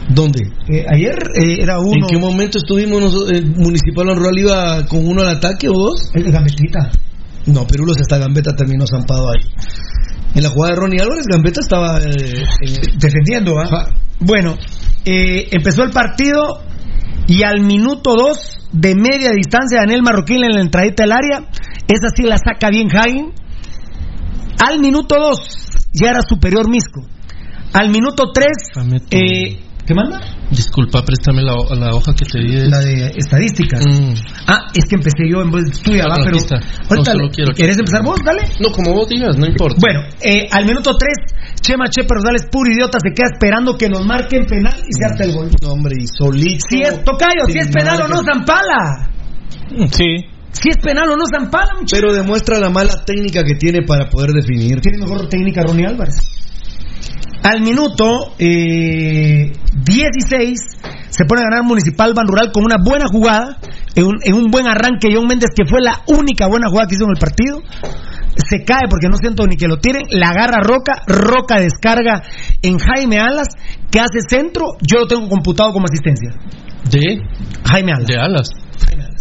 ¿Dónde? ayer eh, era uno. ¿En qué momento estuvimos nosotros? ¿El Municipal Rural iba con uno al ataque o dos? El Gambetita. No, Pirulos hasta Gambetta terminó zampado ahí. En la jugada de Ronnie Álvarez, Gambetta estaba eh, en- defendiendo, ¿ah? Bueno, eh, empezó el partido y al minuto 2 de media distancia Daniel Marroquín en la entradita del área, esa sí la saca bien Hagen. Al minuto 2 ya era superior Misco. Al minuto 3, eh, ¿qué manda? Disculpa, préstame la, la hoja que te di. de- La de estadísticas. Mm. Ah, es que empecé yo en vez tuya, va, pero ahorita No, solo le- quiero- ¿querés empezar vos? Dale. No, como vos digas, no importa. Bueno, eh, al minuto 3, Chema Chepe Rosales, puro idiota, se queda esperando que nos marquen penal y se harta el gol. No, hombre, y solito. Si es tocayo, si es penal o no. Zampala. Sí. Si es penal o no, Zampala, muchachos. Pero demuestra la mala técnica que tiene para poder definir. Tiene mejor técnica Ronnie Álvarez. Al minuto eh, 16 se pone a ganar Municipal Ban Rural con una buena jugada, en un, en un buen arranque John Méndez, que fue la única buena jugada que hizo en el partido. Se cae porque no siento ni que lo tiren, la agarra Roca, Roca descarga en Jaime Alas, que hace centro, yo lo tengo computado como asistencia. De Jaime Alas. De alas.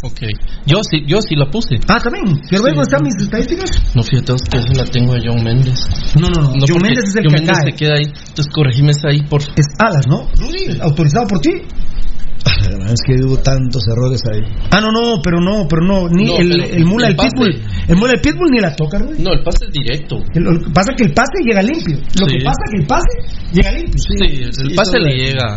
Ok. Yo sí, yo sí la puse. Ah, también. ¿Quiero ver están mis estadísticas? No, fíjate que esa la tengo a John Méndez. No, no, no. John Méndez es el John que Méndez se queda ahí. Entonces corregime esa ahí, por Es Alas, ¿no? Rudy, autorizado por ti. Es que hubo tantos errores ahí. Ah, no, no, pero no, pero no, ni No, el, pero el mula el del pitbull, pase- el mula del pitbull ni la toca, Rudy. No, el pase es directo. El- Lo que pasa es que el pase llega limpio. Lo Sí. que pasa es que el pase llega limpio. Sí, el sí, pase eso le le- llega.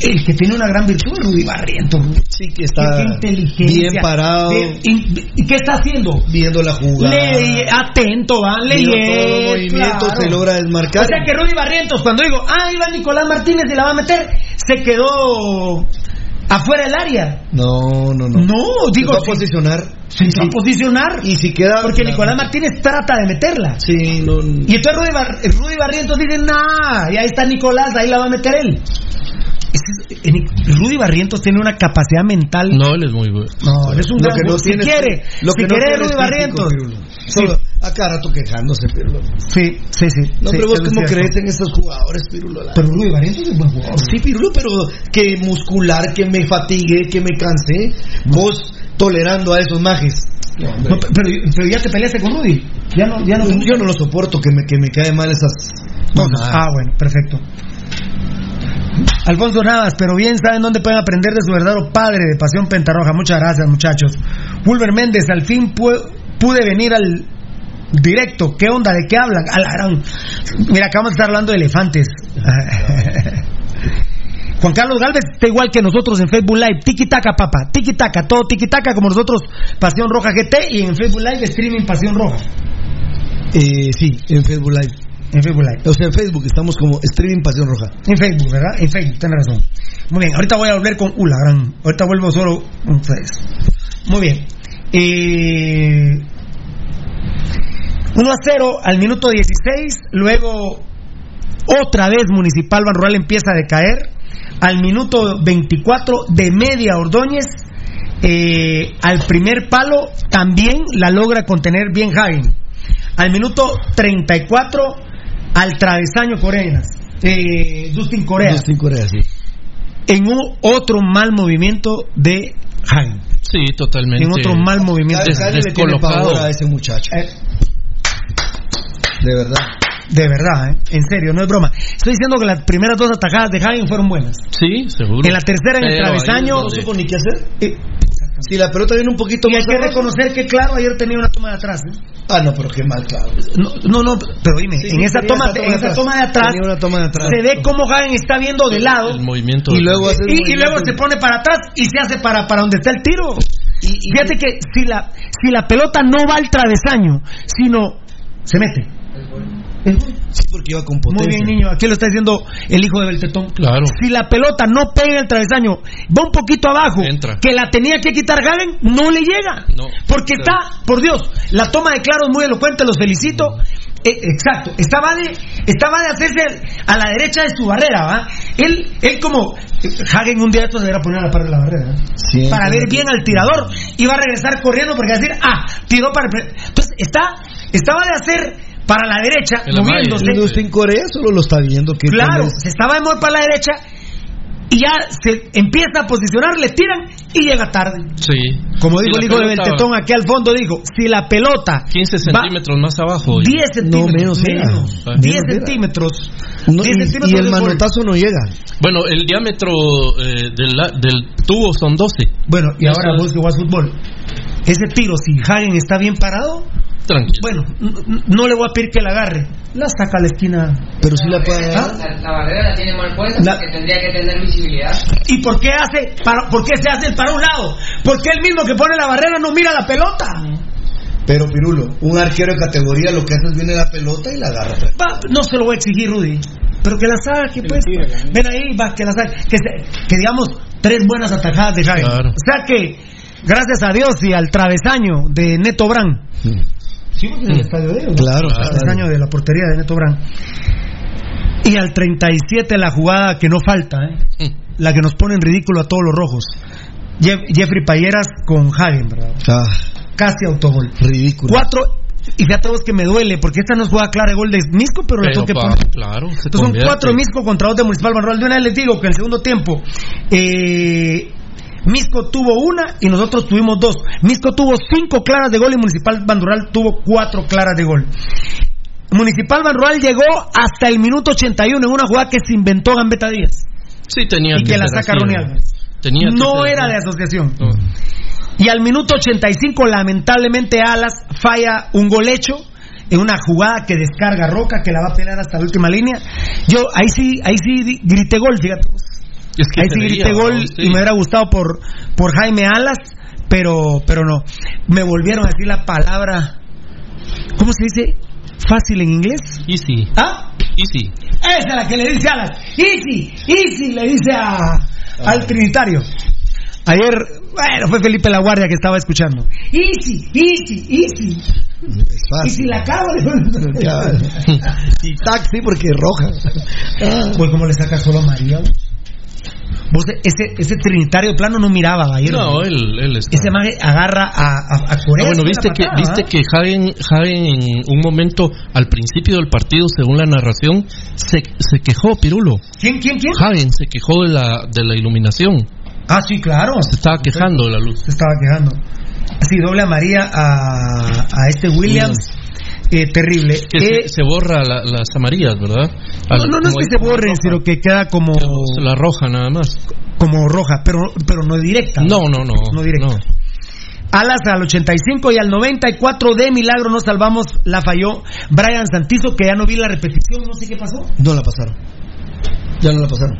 El que tiene una gran virtud es Rudy Barriento. Rudy. Sí, que está Qué inteligencia. bien parado, ¿Y, qué está haciendo? viendo la jugada. Le, atento, va, viendo leyendo. movimientos, se logra desmarcar. O sea que Rudy Barrientos, cuando digo, ah, iba Nicolás Martínez y la va a meter, se quedó afuera del área. No, no, no. No, digo, se va a posicionar. Se va a posicionar. Y si queda. Porque Nicolás Martínez trata de meterla. Sí, no. Y entonces Rudy, Bar- Rudy Barrientos dice, nah, y ahí está Nicolás, ahí la va a meter él. Es- Rudy Barrientos tiene una capacidad mental. No, él es muy bueno. No, es un Lo gran que no. Si tiene- quiere, lo si que no quiere Rudy Barrientos. Solo a cada rato quejándose, Pirulo. Sí, sí, sí. No, sí, pero vos cómo crees en estos jugadores, Pirulo. La- Pero Rudy Barrientos es buen jugador. Sí, Pirulo, pero que muscular, que me fatigue, que me canse. Vos tolerando a esos majes. No, pero, pero ya te peleaste con Rudy. Ya no, ya no. Yo no lo soporto, que me, que me cae mal esas cosas. Ah, bueno, perfecto. Alfonso Navas, pero bien saben dónde pueden aprender de su verdadero padre de Pasión Pentarroja. Muchas gracias, muchachos. Wilber Méndez, al fin pude venir al directo. ¿Qué onda? ¿De qué hablan? A la gran... Mira, acabamos de estar hablando de elefantes. Juan Carlos Galvez está igual que nosotros en Facebook Live. Tiki Taka, papá. Tiki Taka, todo Tiki Taka como nosotros, Pasión Roja GT y en Facebook Live streaming Pasión Roja. Eh, sí, en Facebook Live. En Facebook Live. O sea, en Facebook estamos como streaming Pasión Roja. En Facebook, ¿verdad? En Facebook, tienes razón. Muy bien, ahorita voy a volver con Ula, gran. Ahorita vuelvo solo con ustedes. Muy bien. Eh, 1 a 0 al minuto 16, luego otra vez Municipal Ban empieza a decaer. Al minuto 24 de media Ordóñez, eh, al primer palo también la logra contener bien Jaime. Al minuto 34 al travesaño Corenas, eh, Dustin Corea. Dustin Corea, sí. En un otro mal movimiento de Jaime. Sí, totalmente. En otro mal movimiento. descolocado. a ese muchacho. Eh, de verdad. De verdad, ¿eh? en serio, no es broma. Estoy diciendo que las primeras dos atajadas de Hagen fueron buenas. Sí, seguro. En la tercera, en el travesaño. No supo ni qué hacer. Si la pelota viene un poquito y más. hay que reconocer que, claro, ayer tenía una toma de atrás. ¿eh? Ah, no, pero qué mal, claro. No, no, pero dime, en, esa toma, en esa toma de atrás, una toma de atrás. se ve cómo Hagen está viendo de lado. El movimiento. Y luego, y, luego se pone para atrás y se hace para, para donde está el tiro. Y, Fíjate que si la, si la pelota no va al travesaño, sino se mete Sí, porque iba con potencia. Muy bien, niño. Aquí lo está diciendo el hijo de Beltetón. Claro. Si la pelota no pega el travesaño, va un poquito abajo, que la tenía que quitar Galen, no le llega. No, porque está, por Dios, la toma de claro es muy elocuente, los felicito. Eh, exacto, estaba de, estaba de hacerse a la derecha de su barrera, ¿va? Él, él como Hagen un día esto se deberá poner a la par de la barrera, para ver bien al tirador, iba a regresar corriendo porque decir, ah, tiró para entonces está, estaba de hacer para la derecha, moviéndose. en Corea solo lo está viendo. Que claro, se estaba de mover para la derecha y ya se empieza a posicionar, le tiran y llega tarde. Sí. Como dijo el hijo de Beltetón aquí al fondo, dijo, si la pelota 15 centímetros más abajo. 10 centímetros. menos, 10 centímetros. y, el manotazo no llega. Bueno, el diámetro eh, del, del, tubo son 12. Bueno, y ahora vos que vas fútbol. Ese tiro, si Hagen está bien parado, bueno, no le voy a pedir que la agarre. La saca a la esquina. Pero si la puede. ¿Ah? La, barrera la tiene mal puesta porque tendría que tener visibilidad. ¿Y por qué hace para, por qué se hace el para un lado? Porque el mismo que pone la barrera no mira la pelota. Pero Pirulo, un arquero de categoría lo que hace es viene la pelota y la agarra. no se lo voy a exigir, Rudy. Pero que la saque, pues. Ven ahí, va, que la saque. Que, que digamos, tres buenas atajadas de Jaime. O sea que, gracias a Dios y al travesaño de Neto Brand. Sí, porque en el estadio de ellos. Claro, El año de la portería de Neto Brand. Y al 37 la jugada que no falta, ¿eh? la que nos pone en ridículo a todos los rojos. Jeffrey Payeras con Hagen, ¿verdad? Ah, Casi autogol. Ridículo. Cuatro, y fíjate vos que me duele, porque esta no es jugada clara de gol de Misco, pero, la tengo que poner. Claro, Entonces son cuatro Misco contra dos de Municipal Banrural. De una vez les digo que en el segundo tiempo, eh, Misco tuvo una y nosotros tuvimos dos. Misco tuvo cinco claras de gol y Municipal Bandural tuvo cuatro claras de gol. Municipal Bandural llegó hasta el minuto 81 en una jugada que se inventó Gambetta Díaz. Sí, tenía Y que la saca Ronnie no era de asociación. Y al minuto 85, lamentablemente, Alas falla un gol hecho en una jugada que descarga Roca, que la va a pelear hasta la última línea. Yo ahí sí, ahí sí grité gol, fíjate. Ahí sí grité gol y me hubiera gustado por, por Jaime Alas, pero, pero no. Me volvieron a decir la palabra. ¿Cómo se dice? Fácil en inglés. Easy. ¿Ah? Easy. Esa es la que le dice Alas. Easy, easy, le dice a, al Trinitario. Ayer, bueno, fue Felipe La Guardia que estaba escuchando. Easy, easy, easy. Y si la cago, y taxi porque es roja. Pues como le saca solo a María ese, ese trinitario plano no miraba a No, él, él Ese man agarra a, a, Corea. bueno, viste que, viste que Hagen, Hagen en un momento, al principio del partido, según la narración, se, se quejó, Pirulo. ¿Quién, quién, quién? Hagen se quejó de la, de la iluminación. Ah, sí, claro. Se estaba quejando de la luz. Se estaba quejando. Sí, doble amarilla a, a este Williams. Eh, terrible. Que Eh, se, se borra la- las amarillas, ¿verdad? no, no, no es que se borren, sino que queda como, La roja nada más. como roja, pero, pero no directa. No, no, no. No directa. Alas al 85 y al 94 de milagro nos salvamos, la falló Brian Santizo, que ya no vi la repetición, no sé qué pasó. No la pasaron. Ya no la pasaron.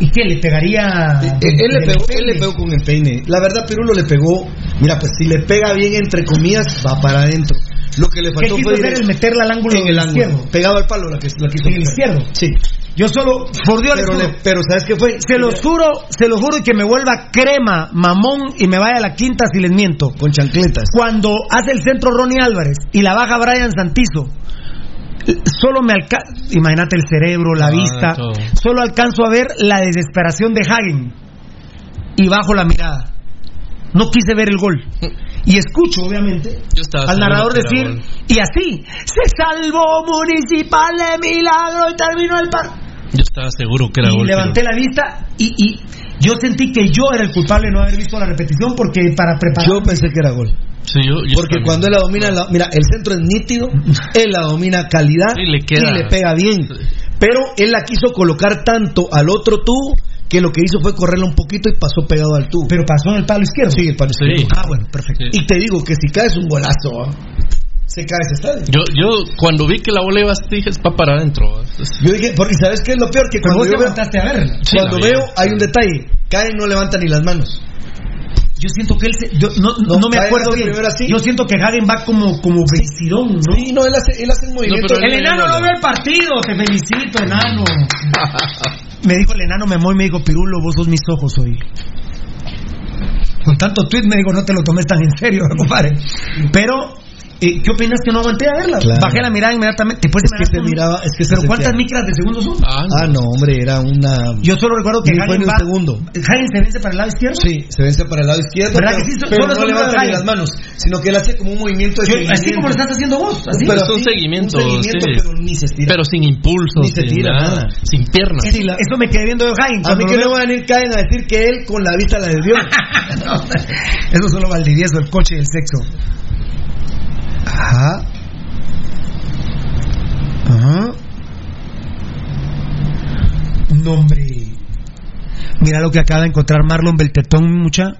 ¿Y qué? ¿Le pegaría? Eh, él, le pegó, él le pegó con el peine. La verdad, Pirulo le pegó. Mira, pues si le pega bien, entre comillas, va para adentro. Lo que le ¿Qué faltó quiso fue hacer el meterla al ángulo en el ángulo. izquierdo? Pegaba al palo la que la quiso En el izquierdo. Sí. Yo solo, por Dios, les Pero, le- pero ¿sabes qué fue? se los juro, se los juro y que me vuelva crema, mamón y me vaya a la quinta si les miento. Con chancletas. Cuando hace el centro Ronnie Álvarez y la baja Brian Santizo, solo me alcanza, imagínate el cerebro, la Ah, vista, todo. solo alcanzo a ver la desesperación de Hagen y bajo la mirada. No quise ver el gol. Y escucho, obviamente, al narrador decir, y así, se salvó Municipal de Milagro y terminó el partido. Yo estaba seguro que era Y gol. levanté la vista y, y yo sentí que yo era el culpable de no haber visto la repetición porque para preparar... Yo pensé que era gol. Sí, yo- yo Porque cuando él la domina, la- mira, el centro es nítido, él la domina calidad Sí, le queda- y le pega bien. Pero él la quiso colocar tanto al otro tubo que lo que hizo fue correrla un poquito y pasó pegado al tubo. Pero pasó en el palo izquierdo. Sí, el palo Sí. izquierdo. Ah, bueno, perfecto. Y te digo que si caes un golazo, se cae ese estadio. Yo, yo cuando vi que la bola iba dije, es para adentro. Yo dije, porque ¿sabes qué es lo peor? Que cuando vos veo, levantaste a. Sí, cuando veo hay un detalle, cae y no levanta ni las manos. Yo siento que él se, yo no, no, No, me acuerdo bien. así. Yo siento que Hagen va como como vencirón, ¿no? Sí, no, él hace, él hace un movimiento. El enano no ve el partido, te felicito, enano. me dijo el enano Memoy, me dijo, Pirulo, vos sos mis ojos hoy. Con tanto tweet me dijo, no te lo tomes tan en serio, compadre. Pero, eh, ¿qué opinas que no aguanté a verla? Claro. Bajé la mirada inmediatamente. Después Es que se miraba, es que se Pero ¿cuántas micras de segundo son? Ah, Ah, no, hombre, era una. Yo solo recuerdo que Hagen va... segundo. Hagen se vence para el lado izquierdo. Sí, se vence para el lado izquierdo, ¿Verdad pero, que sí? pero Solo no levanta ni las manos, sino que él hace como un movimiento de Yo- seguimiento. así como lo estás haciendo vos. Así. Pero Es un seguimiento, un seguimiento, sí. pero ni se estira. pero sin impulso, Ni se sin tira nada, nada. sin piernas. Eso, eso me quedé viendo de Hagen. a mí que no van a venir caen a decir que él con la vista la desvió. Eso solo Valdivieso, el coche del sexo. Ajá. Ajá. Nombre. Mira lo que acaba de encontrar Marlon Beltetón, mucha.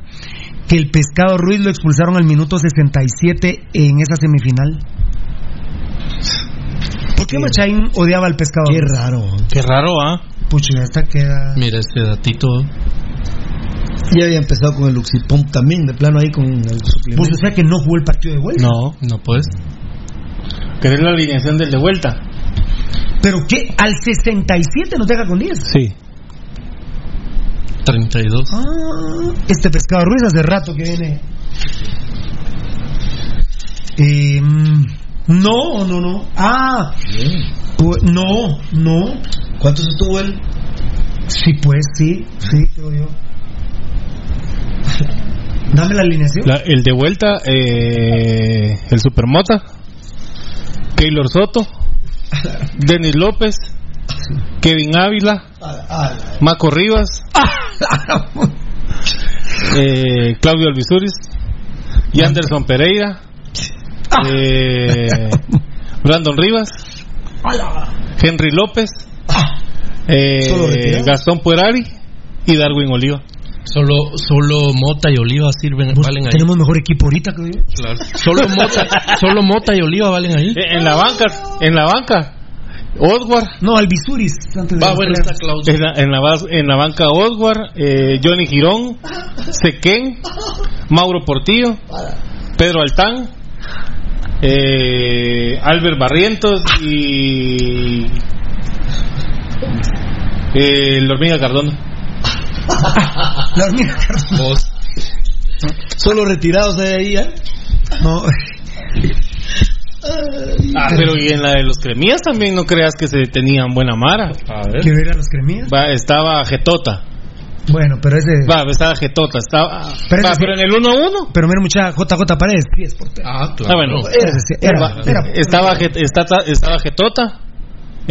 Que el pescado Ruiz lo expulsaron al minuto 67 en esa semifinal. ¿Por qué Machain odiaba al pescado Qué raro. Qué raro, ¿ah? Pucha, esta queda. Mira este datito. Ya había empezado con el Luxipom también, de plano ahí con el Pues suplemento. o sea que no jugó el partido de vuelta. No. No puedes. ¿Querés la alineación del de vuelta? Pero que al 67 nos deja con 10. Sí. 32. Ah, este pescado Ruiz hace rato que viene. Eh, no, no, no. Ah, pu- no, no. ¿Cuántos estuvo él? Sí, pues sí, sí, creo yo. Dame la alineación. La- el de vuelta, eh, el Supermota, Keylor Soto, Denis López, Kevin Ávila, Maco Rivas, eh, Claudio Alvisuris, Yanderson Pereira, eh, Brandon Rivas, Henry López, eh, retirado. Gastón Puerari y Darwin Oliva. Solo, solo Mota y Oliva sirven, valen ahí. Tenemos mejor equipo ahorita, creo yo. Claro. Solo Mota, solo Mota y Oliva valen ahí. Eh, En la banca, en la banca, Oswald, No, Alvisuris. Antes de bueno, peleas. está Claudio. En la, en la bas- en la banca Oswald, eh, Johnny Girón, Sequén, Mauro Portillo, Pedro Altán, eh, Albert Barrientos y eh, el Hormiga Cardona. La hormiga Cardona. Vos. Solo retirados de ahí, ¿eh? No, Ah, pero y en la de los cremías también no creas que se tenían buena mara. A ver. quiero ir a los cremías. Va, estaba Getota. Bueno, pero ese. Va, estaba Getota. Estaba, Pero va, ese- pero en el 1-1. Pero mira, mucha JJ Paredes, sí es portero. Ah, Ah, claro. bueno. Era, era, estaba, estaba Getota,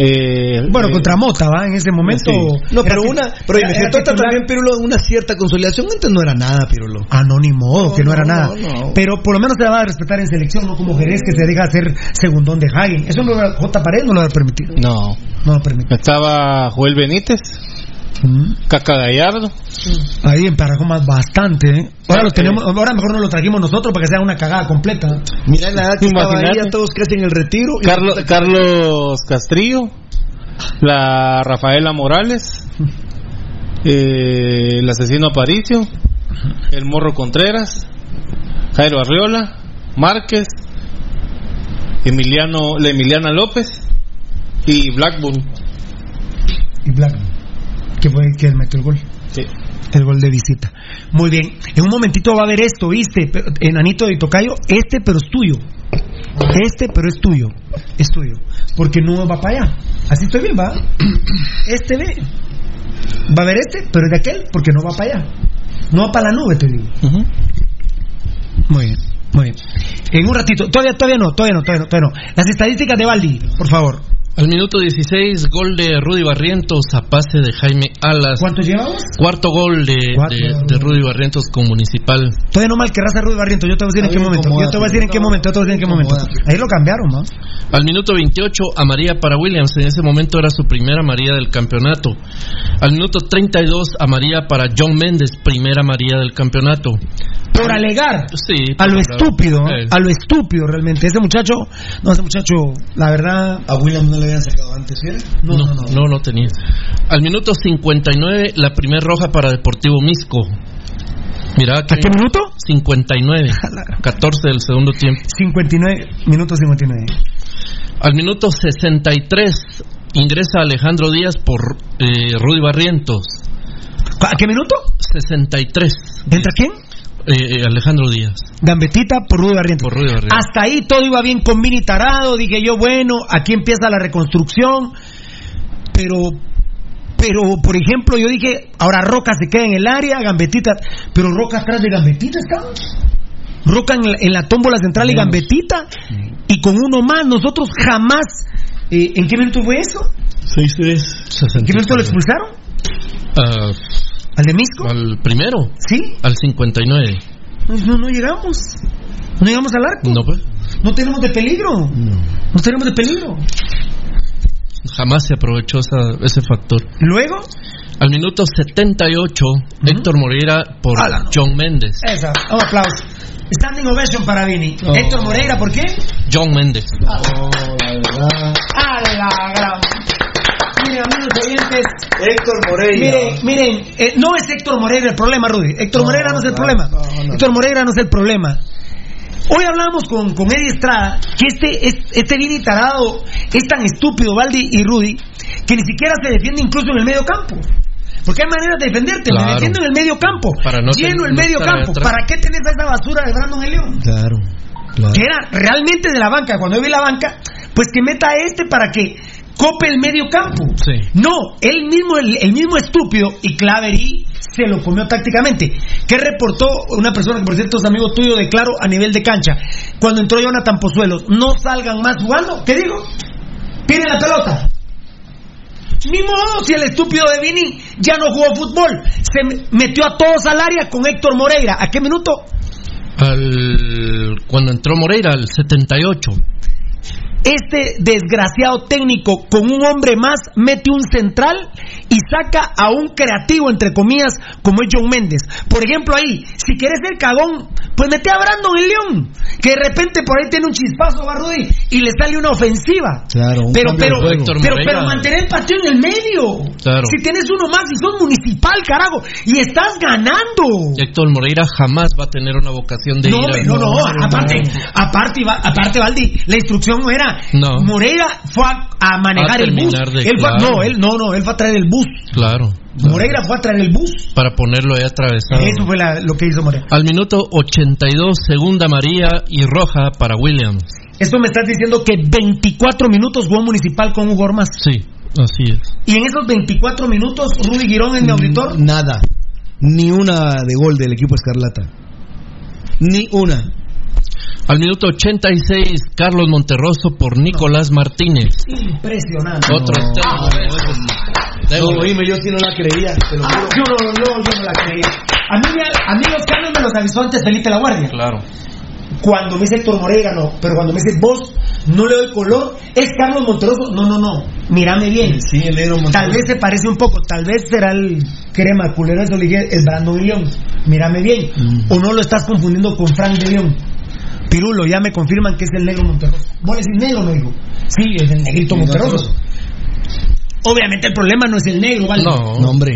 Eh, Bueno, eh, contra Mota, ¿va? En ese momento. Sí. No, pero una, pero era- me era trata titular. también Pirulo una cierta consolidación, antes no era nada, Pirulo. Ah, no, ni modo, No, que no, era no, nada. no, no. Pero por lo menos se va a respetar en selección, no como Jerez que se deja hacer segundón de Hagen. Eso no lo- J. Paredes no lo va a permitir. No. No lo permitir. Estaba Joel Benítez, Caca Gallardo. Ahí emparajó más bastante, ¿eh? Ahora lo tenemos, ahora mejor no lo trajimos nosotros para que sea una cagada completa. Mira la edad que estaba ahí, ya todos casi en el retiro. y Carlos, Carlos Castrillo, la Rafaela Morales, eh, el asesino Aparicio, el Morro Contreras, Jairo Arriola, Márquez, Emiliano, la Emiliana López y Blackburn. Y Black, que fue el que metió el gol. Sí. El gol de visita. Muy bien. En un momentito va a haber esto, ¿viste? Enanito de Tocayo, este pero es tuyo. Este pero es tuyo. Es tuyo. Porque no va para allá. Así estoy bien, ¿va? Este ve. Va a haber este, pero es de aquel porque no va para allá. No va para la nube, te digo. Muy bien, muy bien. En un ratito, todavía, todavía no, todavía no, todavía no, todavía no. Las estadísticas de Baldi, por favor. Al minuto 16, gol de Rudy Barrientos a pase de Jaime Alas. ¿Cuántos llevamos? Cuarto gol de, Cuatro. de, de Rudy Barrientos con Municipal. Todavía no mal que raza Rudy Barrientos. Yo te voy a decir en qué momento. Yo te voy a decir en qué momento. Yo te voy a decir en qué momento. Ahí lo cambiaron, ¿no? Al minuto 28, a María para Williams. En ese momento era su primera María del campeonato. Al minuto 32, a María para John Méndez, primera María del campeonato. Por alegar Sí, a lo por- estúpido, a lo estúpido realmente. Ese muchacho, no, ese muchacho, la verdad. A William no le habían sacado antes, ¿sí? No, no, no, no tenía. Al minuto 59, la primer roja para Deportivo Misco. Mira ¿A qué minuto? 59, 14 del segundo tiempo. 59, minuto 59. Al minuto 63 ingresa Alejandro Díaz por eh, Rudy Barrientos. ¿A qué minuto? 63. ¿Entra quién? Eh, eh, Alejandro Díaz. Gambetita por Rudy Barrientos. Por Rudy Barrientos. Hasta ahí todo iba bien con Vini Tarado. Dije yo, bueno, aquí empieza la reconstrucción. Pero, pero, por ejemplo, yo dije, ahora Roca se queda en el área, Gambetita. Pero Roca atrás de Gambetita estaba. Roca en la, en la tómbola central y Gambetita. Y con uno más, nosotros jamás. eh, ¿En qué minuto fue eso? 6-3. ¿En qué minuto lo expulsaron? Ah, ¿Al de Misco? al primero. Sí. Al 59. Pues no, no llegamos. No llegamos al arco. No, pues. No tenemos de peligro. No tenemos de peligro. Jamás se aprovechó esa- ese factor. Luego, Al minuto 78, Héctor Moreira por Ala, no. John Méndez. esa, un aplauso. Standing ovation para Vini. Héctor Moreira, ¿por qué? John Méndez. ¡A la gran! Amigos oyentes. Héctor Moreira. Miren, miren, eh, no es Héctor Moreira el problema, Rudy. Héctor No, Moreira no es el no, problema. no, no. Héctor Moreira no es el problema. Hoy hablamos con, con Eddie Estrada que este, es- este Vini tarado es tan estúpido, Valdi y Rudy, que ni siquiera se defiende incluso en el medio campo. Porque hay maneras de defenderte, me Claro. defiendo en el medio campo. Para no lleno ten- el no medio campo. atrás. ¿Para qué tenés a esa basura de Brandon el León? Claro, claro. que era realmente de la banca. Cuando yo vi la banca, pues que meta a este para que cope el medio campo. Sí. No, él mismo, el, el mismo estúpido y Claverí se lo comió tácticamente. ¿Qué reportó una persona que por cierto es amigo tuyo de Claro a nivel de cancha? Cuando entró Jonathan Pozuelos, no salgan más jugando. ¿Qué digo? Pide la pelota. Ni modo si el estúpido de Vini ya no jugó fútbol. Se me- metió a todos al área con Héctor Moreira. ¿A qué minuto? Al, cuando entró Moreira, al 78. Este desgraciado técnico con un hombre más mete un central y saca a un creativo, entre comillas, como es John Méndez. Por ejemplo, ahí, si quieres ser cagón, pues mete a Brandon el León, que de repente por ahí tiene un chispazo, y le sale una ofensiva. Claro, un Pero, pero, pero, Moreira. pero mantener el partido en el medio. Claro. Si tienes uno más y sos municipal, carajo, y estás ganando. Héctor Moreira jamás va a tener una vocación de No, ir a- no, no, aparte, aparte, aparte, Valdi, la instrucción no era. No. Moreira fue a, a manejar A el bus. terminar de- Él fue- claro. no, él, no, no, él fue a traer el bus. Claro. Moreira fue a traer el bus. Para ponerlo ahí atravesado. Eso fue la- lo que hizo Moreira. Al minuto 82, segunda María y roja para Williams. Esto me estás diciendo que 24 minutos jugó Municipal con Hugo Ormas. Sí, así es. Y en esos 24 minutos, Rudy Girón, en mi auditor, Nada. Ni una de gol del equipo Escarlata. Ni una. Al minuto 86, Carlos Monterroso por Nicolás Martínez. Impresionante. Otro extremo. No, oíme, yo sí no la creía. te lo Ah, juro. yo, no, no, yo no la creí. A mí, me- a mí los cambios me los avisó antes Felipe La Guardia. Claro. Cuando me dice Héctor no. Pero cuando me dice vos, no le doy color, es Carlos Monterroso. No, no, no. Mírame bien. Sí, el negro Monterroso. Tal vez se parece un poco. Tal vez será el crema culero de Olivier, el Brandon de León. Mírame bien. Mm. O no lo estás confundiendo con Frank de León. Pirulo, ya me confirman que es el negro Monterroso. Vos decís negro, me dijo. Sí, es el negrito Monterroso. Obviamente el problema no es el negro, ¿vale? No. No, hombre.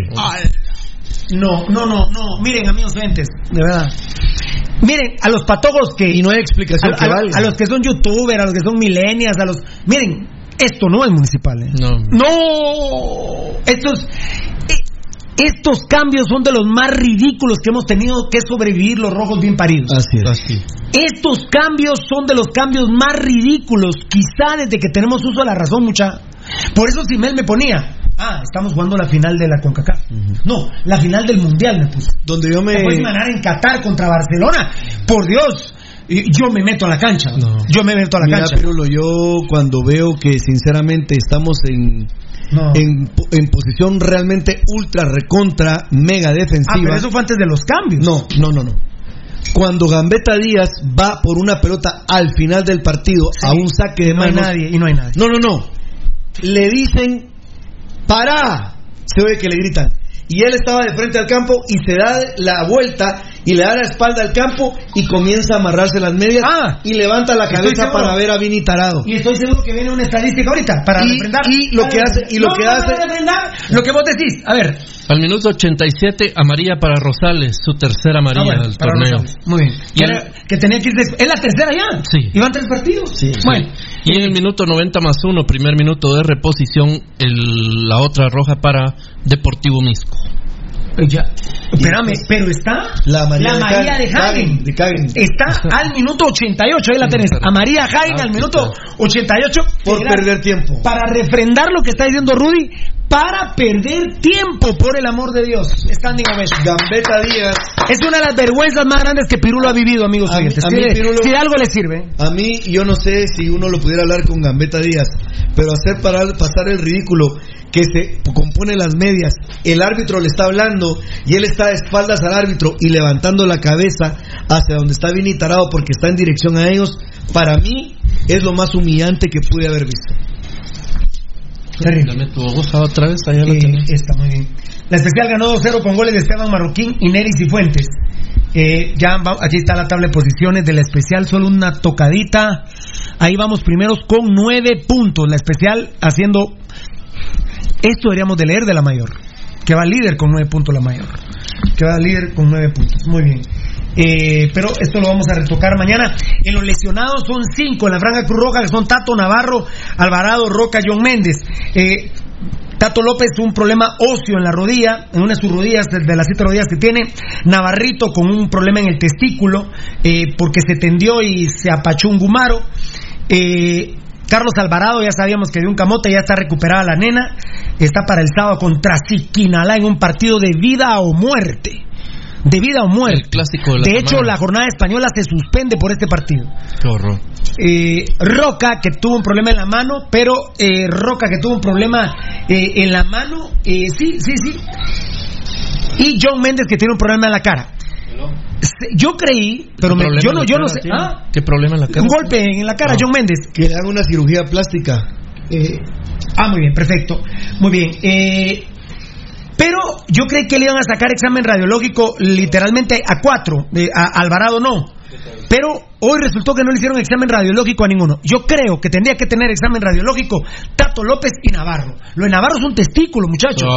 No, no, no, no. Miren, amigos oyentes, de verdad. Miren, a los patojos que. Y no hay explicación a, que a- valga. a los que son youtubers, a los que son millennials, a los. Miren, esto no es municipal. ¿eh? No. No. Estos. eh, Estos cambios son de los más ridículos que hemos tenido que sobrevivir los rojos bien paridos. Así es. Así. Estos cambios son de los cambios más ridículos, quizá desde que tenemos uso de la razón, mucha. Por eso Simel me ponía, ah, estamos jugando la final de la CONCACAF. No, la final del Mundial me puso. Donde yo me. Después ganar en Qatar contra Barcelona. Por Dios, y- yo me meto a la cancha. Yo me meto a la Mira, cancha. Pirulo, yo cuando veo que sinceramente estamos en, No. en, en posición realmente ultra, recontra, mega defensiva. Ah, pero eso fue antes de los cambios. No, no, no, no. Cuando Gambetta Díaz va por una pelota al final del partido a un saque de no hay manos. nadie, y no hay nadie. No, no, no. Le dicen, ¡para! Se oye que le gritan. Y él estaba de frente al campo y se da la vuelta y le da la espalda al campo y comienza a amarrarse las medias Ah, y levanta la cabeza para ver a Vini Tarado. Y estoy seguro que viene una estadística ahorita para Y- refrendar. y lo que hace- y lo No, que hace- lo que vos decís. A ver. Al minuto 87, amarilla para Rosales, su tercera amarilla Ah, bueno, del torneo. Rosales. Muy bien. Y Que, el- era- que tenía que ir des- ¿Es la tercera ya? Sí. ¿Iban tres partidos? Sí. Bueno. Y en el minuto 90 más 1, primer minuto de reposición, el- la otra roja para Deportivo Misco. Eh, Ya. Espérame, pero está La María de María de Hagen, Hagen. de Hagen. Está al minuto 88, ahí la tenés. A María Hagen al minuto 88. Por perder tiempo. Para refrendar lo que está diciendo Rudy, para perder tiempo, por el amor de Dios. Standing ovation. Gambetta Díaz. Es una de las vergüenzas más grandes que Pirulo ha vivido, amigos A mí- a Si mí Pirulo- si de algo le sirve. A mí, yo no sé si uno lo pudiera hablar con Gambetta Díaz, pero hacer parar, pasar el ridículo que se compone las medias, el árbitro le está hablando y él está de espaldas al árbitro y levantando la cabeza hacia donde está Vini Tarado porque está en dirección a ellos, para mí es lo más humillante que pude haber visto. Terrible. Hoja otra vez, allá la Eh, está muy bien. La especial ganó 2-0 con goles de Esteban Marroquín, Ineris y Fuentes. Eh, ya va- aquí está la tabla de posiciones de la especial, solo una tocadita. Ahí vamos primeros con nueve puntos. La especial haciendo. Esto deberíamos de leer de la mayor. Que va líder con nueve puntos la mayor. Que va líder con nueve puntos. Muy bien. Eh, pero esto lo vamos a retocar mañana. En los lesionados son cinco en la Franja Cruz Roja, que son Tato Navarro, Alvarado, Roca, John Méndez. Eh, Tato López un problema óseo en la rodilla, en una de sus rodillas, de de las siete rodillas que tiene. Navarrito con un problema en el testículo, eh, porque se tendió y se apachó un gumaro. Eh, Carlos Alvarado, ya sabíamos que dio un camote, ya está recuperada la nena. Está para el sábado contra Siquinalá en un partido de vida o muerte. De vida o muerte. El clásico de la De hecho, la jornada española se suspende por este partido. Qué horror. Eh, Roca, que tuvo un problema en la mano, pero eh, Roca, que tuvo un problema eh, en la mano, eh, sí, sí, sí. Y John Méndez, que tiene un problema en la cara. Yo creí, pero me- yo no, yo sé. ¿ah? ¿Qué problema en la cara? Un golpe en la cara, No. John Méndez. Que le hagan una cirugía plástica. Eh, ah, muy bien, perfecto. Muy bien. Eh, pero yo creí que le iban a sacar examen radiológico literalmente a cuatro. a Alvarado no. Pero hoy resultó que no le hicieron examen radiológico a ninguno. Yo creo que tendría que tener examen radiológico Tato López y Navarro. Lo de Navarro es un testículo, muchachos.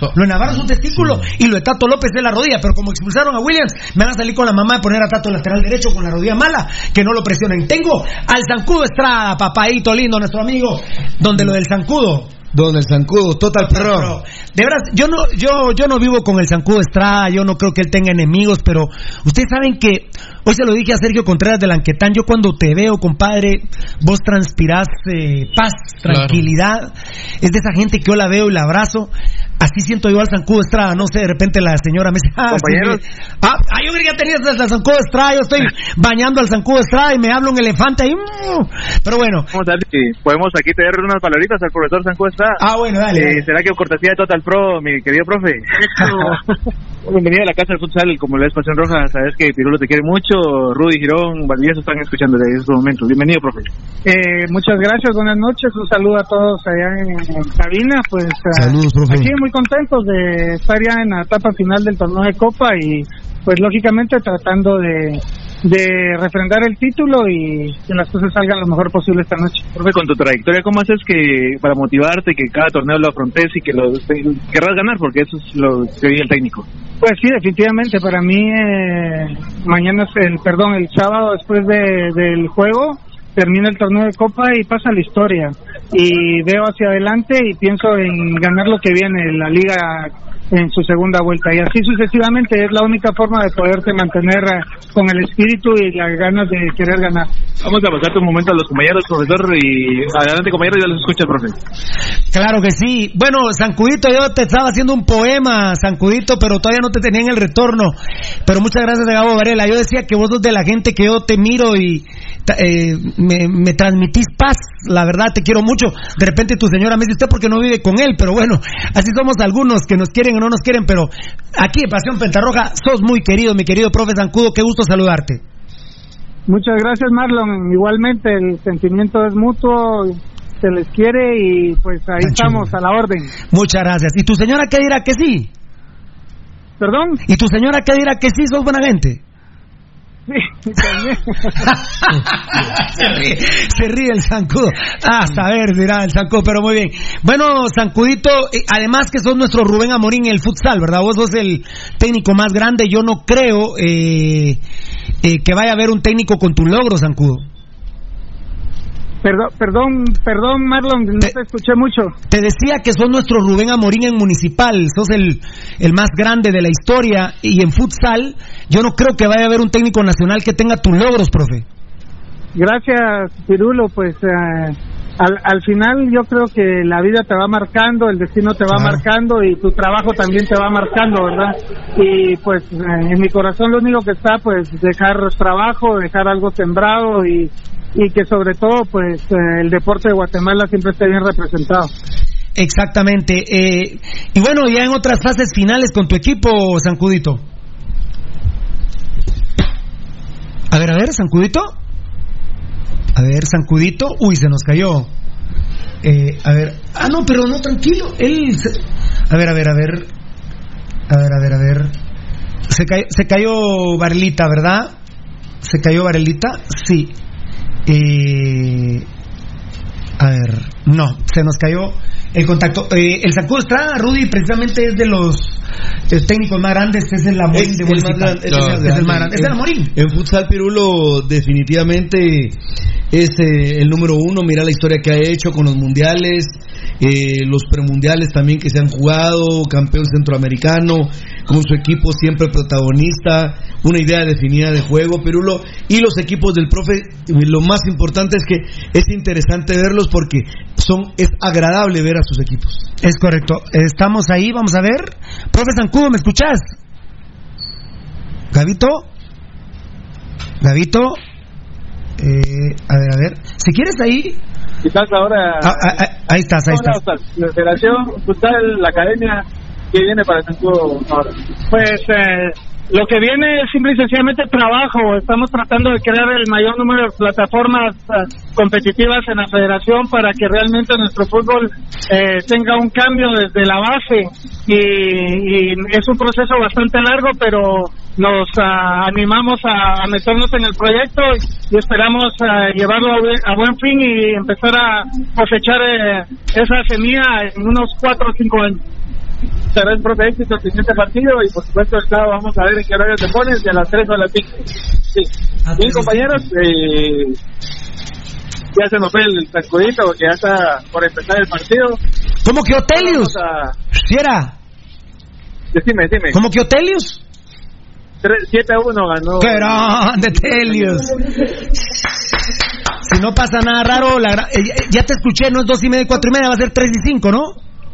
Lo de Navarro es un testículo y lo de Tato López es la rodilla. Pero como expulsaron a Williams, me van a salir con la mamá de poner a Tato lateral derecho con la rodilla mala, que no lo presionen. Tengo al Zancudo Estrada, papaito lindo, nuestro amigo, donde lo del Zancudo. Don el Zancudo, Total Pro. De verdad, yo no, yo, yo no vivo con el Zancudo Estrada, yo no creo que él tenga enemigos, pero ustedes saben que, hoy se lo dije a Sergio Contreras de Lanquetán, yo cuando te veo, compadre, vos transpirás eh, paz, Claro. tranquilidad, es de esa gente que yo la veo y la abrazo. Así siento yo al Zancudo Estrada, no sé, de repente la señora me dice, ah, Compañeros. sí, ah, ah, yo creía que tenías al Zancudo Estrada, yo estoy bañando al Zancudo Estrada y me habla un elefante ahí, mm. pero bueno. Vamos a ver si podemos aquí tener unas palabritas al profesor Sancuesta. Ah, bueno, dale, Eh, dale. ¿Será que cortesía de Total Pro, mi querido profe? Bienvenido a la casa del futsal, como la Pasión Roja. Sabes que Pirulo te quiere mucho. Rudy, Girón, Valdivieso están escuchando en estos momentos. Bienvenido, profe. Eh, muchas gracias, buenas noches, un saludo a todos allá en, en cabina, pues ah, Saludos, profe. aquí muy contentos de estar ya en la etapa final del torneo de Copa y pues lógicamente tratando de, de refrendar el título y que las cosas salgan lo mejor posible esta noche. Profe, con tu trayectoria, ¿cómo haces que para motivarte que cada torneo lo afrontes y que lo querrás ganar? Porque eso es lo que dice el técnico. Pues sí, definitivamente. Para mí, eh, mañana es el, perdón, el sábado después de, del juego, termina el torneo de Copa y pasa la historia. Y veo hacia adelante y pienso en ganar lo que viene, la liga en su segunda vuelta. Y así sucesivamente es la única forma de poderte mantener eh, con el espíritu y las ganas de querer ganar. Vamos a pasar un momento a los compañeros, profesor, y adelante, compañeros, ya los escucha el profe. Claro que sí. Bueno, Sancudito, yo te estaba haciendo un poema, Sancudito, pero todavía no te tenía en el retorno. Pero muchas gracias, Gabo Varela. Yo decía que vos sos de la gente que yo te miro y eh, me, me transmitís paz. La verdad, te quiero mucho. De repente tu señora me dice usted porque no vive con él, pero bueno, así somos algunos que nos quieren o no nos quieren, pero aquí en Pasión Pentarroja sos muy querido, mi querido profe Zancudo. Qué gusto saludarte. Muchas gracias, Marlon. Igualmente, el sentimiento es mutuo, se les quiere y pues ahí estamos a la orden. Muchas gracias. ¿Y tu señora qué dirá que sí? ¿Perdón? ¿Y tu señora qué dirá que sí? ¿Sos buena gente? Se ríe el zancudo. Ah, saber, dirá el zancudo, pero muy bien. Bueno, zancudito, eh, además que sos nuestro Rubén Amorín en el futsal, ¿verdad? Vos sos el técnico más grande. Yo no creo eh, eh, que vaya a haber un técnico con tu logro, zancudo. Perdón, perdón, perdón, Marlon, no te, escuché mucho. Te decía que sos nuestro Rubén Amorín en municipal, sos el, el más grande de la historia y en futsal yo no creo que vaya a haber un técnico nacional que tenga tus logros, profe. Gracias, Pirulo. Pues eh, al, al final yo creo que la vida te va marcando, el destino te va marcando y tu trabajo también te va marcando, ¿verdad? Y pues eh, en mi corazón lo único que está, pues dejar trabajo, dejar algo sembrado y, y que sobre todo, pues eh, el deporte de Guatemala siempre esté bien representado. Exactamente. Eh, y bueno, ya en otras fases finales con tu equipo, Sancudito. A ver, a ver, Sancudito. A ver, Sancudito. Uy, se nos cayó. Eh, a ver. Ah, no, pero no, tranquilo. Él. se- A ver, a ver, a ver. A ver, a ver, a ver. Se, cayó, se cayó Varelita, ¿verdad? ¿Se cayó Varelita? Sí. Eh, a ver, no, se nos cayó el contacto. Eh, el Zancudo Estrada, Rudy, precisamente es de los eh, técnicos más grandes, es el Amorín Es de el más Municipal. grande, es el más Es el grande. más grande. Es el Amorín. En futsal Pirulo definitivamente es eh, el número uno. Mira la historia que ha hecho con los mundiales, eh, los premundiales también que se han jugado, campeón centroamericano, con su equipo siempre protagonista, una idea definida de juego, Pirulo. Y los equipos del profe, lo más importante es que es interesante verlos porque son es agradable ver a sus equipos. Es correcto. Estamos ahí, vamos a ver. Profe Zancudo, ¿me escuchás? Gavito. Gavito. Eh, a ver, a ver. Si quieres ahí. Quizás ahora. Ah, ah, ah, ahí estás, ahí estás. La Federación la academia, ¿qué viene para el Zancudo ahora? Pues eh, lo que viene es simple y sencillamente trabajo. Estamos tratando de crear el mayor número de plataformas eh, competitivas en la federación para que realmente nuestro fútbol eh, tenga un cambio desde la base. Y, y es un proceso bastante largo, pero nos ah, animamos a, meternos en el proyecto y, esperamos ah, llevarlo a, buen- a buen fin y empezar a cosechar eh, esa semilla en unos cuatro o cinco años. Será el profe éxito el siguiente partido y por supuesto el sábado vamos a ver en qué horario te pones a las 3 o a las 5. Sí. Bien compañeros, eh, ya se nos fue el sacudito porque ya está por empezar el partido. ¿Cómo que Otelius? A- ¿Sí era? Decime, decime. ¿Cómo que Otelius? 7 a 1 ganó. ¡Qué grande, Telius! Si no pasa nada raro, la gra- eh, ya- ya te escuché, no es dos y media, cuatro y media, va a ser tres y cinco, ¿no?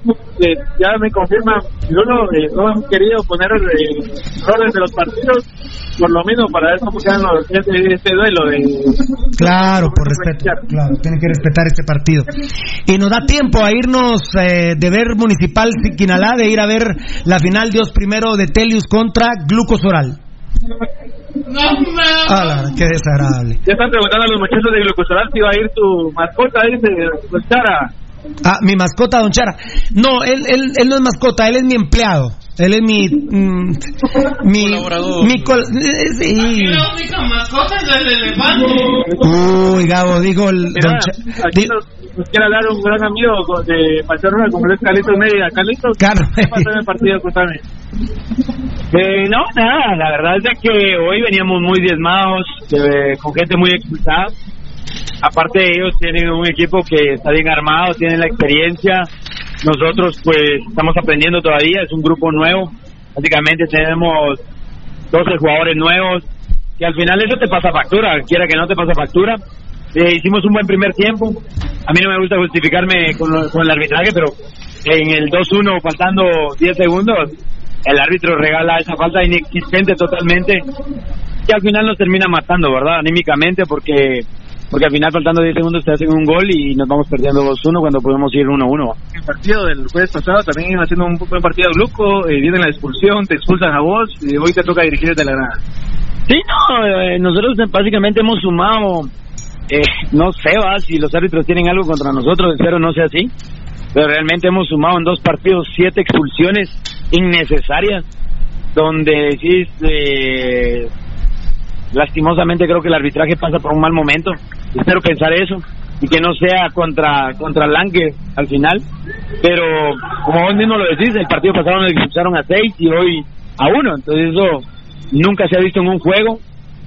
Eh, ya me confirma, uno eh, no han querido poner eh, orden de los partidos, por lo mismo para ver cómo quedan los, este, este duelo. De, Claro, por respeto. Claro, tienen que respetar este partido. Y nos da tiempo a irnos eh, de ver Municipal Siquinalá, de ir a ver la final Dios primero de Telius contra Glucosoral. No me Ah, qué desagradable. Ya están preguntando a los muchachos de Glucosoral si va a ir tu mascota, dice, pues cara. Ah, mi mascota, Don Chara. No, él, él, él no es mascota, él es mi empleado. Él es mi. mm, mi Mi col- eh, sí. Aquí la única mascota es el elefante. Uy, Gabo, digo el. Mira, Don aquí nos, nos quiere hablar un gran amigo con- de Barcelona, como es Carlitos Mérida. Carlitos, ¿qué pasó en el partido? Cuéntame. Eh, no, nada, la verdad es de que hoy veníamos muy diezmados, eh, con gente muy expulsada. Aparte ellos tienen un equipo que está bien armado, tienen la experiencia. Nosotros pues estamos aprendiendo todavía, es un grupo nuevo. Básicamente tenemos 12 jugadores nuevos, que al final eso te pasa factura, quiera que no te pasa factura. Eh, hicimos un buen primer tiempo. A mí no me gusta justificarme con el arbitraje, pero en el 2-1, faltando 10 segundos, el árbitro regala esa falta inexistente totalmente, que al final nos termina matando, ¿verdad? Anímicamente, porque porque al final, faltando 10 segundos, te hacen un gol y nos vamos perdiendo 2-1 cuando podemos ir 1-1. El partido del jueves pasado también iba haciendo un buen partido de Gluco, eh, viene la expulsión, te expulsan a vos y hoy te toca dirigir desde la grada. Sí, no, eh, nosotros básicamente hemos sumado, eh, no sé, va, si los árbitros tienen algo contra nosotros, espero no sea así, pero realmente hemos sumado en dos partidos siete expulsiones innecesarias, donde decís, eh, lastimosamente creo que el arbitraje pasa por un mal momento, espero pensar eso y que no sea contra contra Lange al final, pero como vos mismo lo decís, el partido pasado nos expulsaron a seis y hoy a uno, entonces eso nunca se ha visto en un juego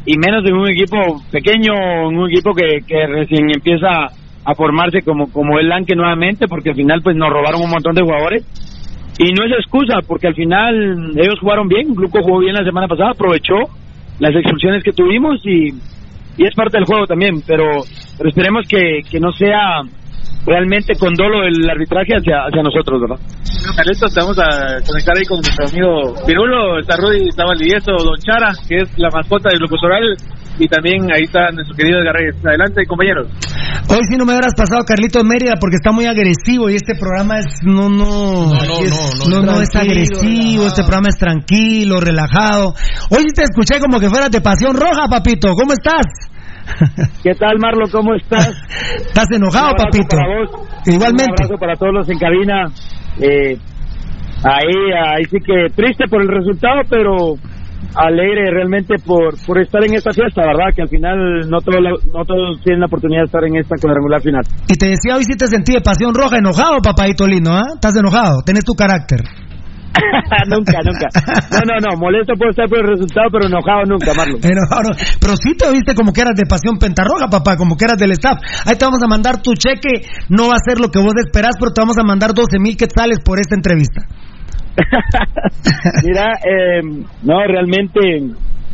y menos en un equipo pequeño, en un equipo que, que recién empieza a formarse como como el Lanque nuevamente, porque al final pues nos robaron un montón de jugadores. Y no es excusa, porque al final ellos jugaron bien, Gluco jugó bien la semana pasada, aprovechó las expulsiones que tuvimos y, y es parte del juego también, pero, pero esperemos que, que no sea realmente con dolo el arbitraje hacia, hacia nosotros, ¿verdad? Carlitos, te vamos a conectar ahí con nuestro amigo Pirulo, está Rudy, está Valdivieso, Don Chara, que es la mascota del Glucosoral, y también ahí está nuestro querido Edgar Reyes. Adelante, compañeros. Hoy sí no me habrás pasado Carlitos Mérida porque está muy agresivo y este programa es no no aquí es- no, no es Tranquilo, agresivo, este programa es tranquilo, relajado. Hoy sí te escuché como que fueras de pasión roja, papito. ¿Cómo estás? ¿Qué tal, Marlo? ¿Cómo estás? ¿Estás enojado, Un papito? para vos. Igualmente. Un abrazo para todos los en cabina. Eh, ahí, ahí sí que triste por el resultado, pero alegre realmente por, por estar en esta fiesta, ¿verdad? Que al final no todos, no todos tienen la oportunidad de estar en esta cuadrangular final. Y te decía, hoy sí te sentí de pasión roja, enojado, papadito lindo, ¿ah? ¿Estás enojado? Tenés tu carácter. nunca, nunca. No, no, no, molesto puedo estar por el resultado, pero enojado nunca, Marlon. Enojado, no. Pero sí te viste como que eras de pasión pentarroja, papá, como que eras del staff. Ahí te vamos a mandar tu cheque, no va a ser lo que vos esperás, pero te vamos a mandar 12 mil quetzales por esta entrevista. Mira, eh, no, realmente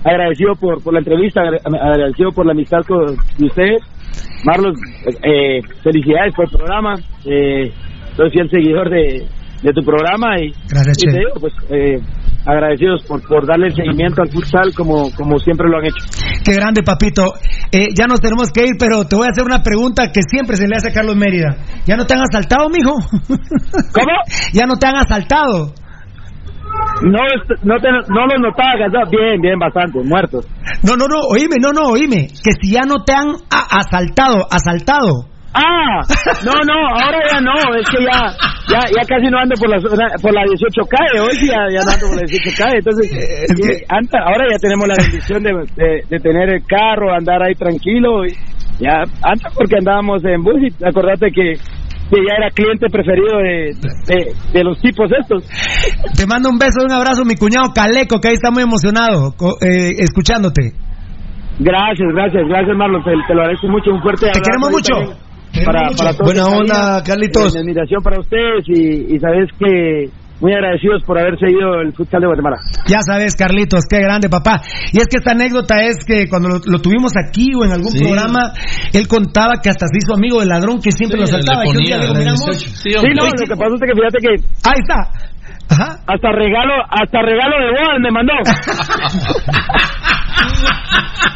agradecido por, por la entrevista, agra- agradecido por la amistad con de ustedes. Marlos, eh, felicidades por el programa. Eh, soy fiel seguidor de, de tu programa y, Gracias, y te digo, pues, eh, agradecidos por, por darle el seguimiento al futsal como, como siempre lo han hecho. Qué grande, papito. Eh, ya nos tenemos que ir, pero te voy a hacer una pregunta que siempre se le hace a Carlos Mérida. ¿Ya no te han asaltado, mijo? ¿Cómo? ¿Ya no te han asaltado? No, est- no, te, no los notaba. Bien, bien, bastante, muertos. No, no, no, oíme, no, no, oíme. Que si ya no te han asaltado, asaltado. Ah, no, no, ahora ya no, es que ya, ya, ya casi no ando por la, por la 18K, hoy sí ya, ya no ando por la 18K, entonces, eh, ahora ya tenemos la bendición de, de, de tener el carro, andar ahí tranquilo, y ya, antes porque andábamos en bus y acordate que, que ya era cliente preferido de, de, de los tipos estos. Te mando un beso un abrazo, mi cuñado Caleco, que ahí está muy emocionado eh, escuchándote. Gracias, gracias, gracias Marlon, te, te lo agradezco mucho, un fuerte Te abrazo queremos ahí mucho. Para, para todos Buena en onda. Carlitos. Mi admiración para ustedes y, y sabes que muy agradecidos por haber seguido el futsal de Guatemala. Ya sabes, Carlitos, qué grande, papá. Y es que esta anécdota es que cuando lo, lo tuvimos aquí o en algún Sí. programa, él contaba que hasta se hizo amigo del ladrón que siempre lo saltaba. y que un día le digo, "Mira, amor, Sí, no, lo que pasa es que fíjate que... Ahí está. Hasta regalo, hasta regalo de bodas me mandó.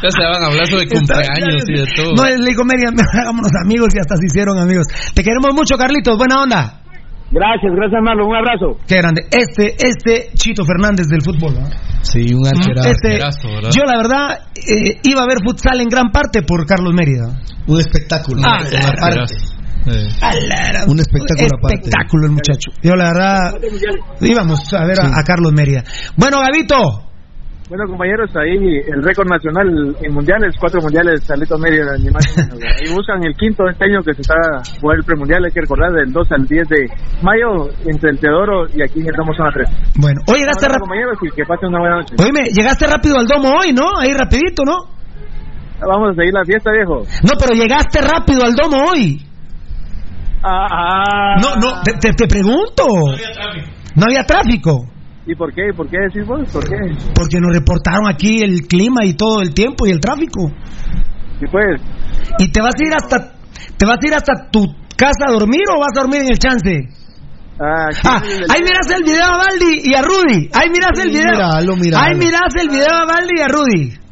Ya se van a hablar sobre cumpleaños y de todo. No, le digo, Miriam, hagámonos amigos y hasta se hicieron amigos. Te queremos mucho, Carlitos, buena onda. Gracias, gracias Marlon, un abrazo. Qué grande. Este, este Chito Fernández del fútbol. ¿no? Sí, un arquerazo. Este, yo la verdad eh, iba a ver futsal en gran parte por Carlos Mérida. Un espectáculo. Ah, parte. Ala, Un espectáculo aparte. Espectáculo el muchacho. Yo la verdad íbamos a ver a, a Carlos Mérida. Bueno, Gavito. Bueno, compañeros, ahí el récord nacional en mundiales, cuatro mundiales, Carlitos Mérida, ni más ni menos. Ahí buscan el quinto de este año que se está jugar el premundial, hay que recordar, del 2 al 10 de mayo entre el Teodoro y aquí estamos zona 3. Bueno, hoy llegaste rápido. compañeros, y que pasen una buena noche. Oíme, llegaste rápido al domo hoy, ¿no? Ahí rapidito, ¿no? Vamos a seguir la fiesta, viejo. No, pero llegaste rápido al domo hoy. Ah, ah. No, no, te, te- te pregunto. No había tráfico. ¿Y por qué? ¿Por qué decís vos? ¿Por qué? Porque nos reportaron aquí el clima y todo el tiempo y el tráfico. Sí, pues. ¿Y te vas a ir hasta te vas a ir hasta tu casa a dormir o vas a dormir en el chance? Ah, Ah, ahí miras el video a Baldi y a Rudy. Ahí miras el video. míralo, míralo. Ahí miras el video a Baldi y a Rudy.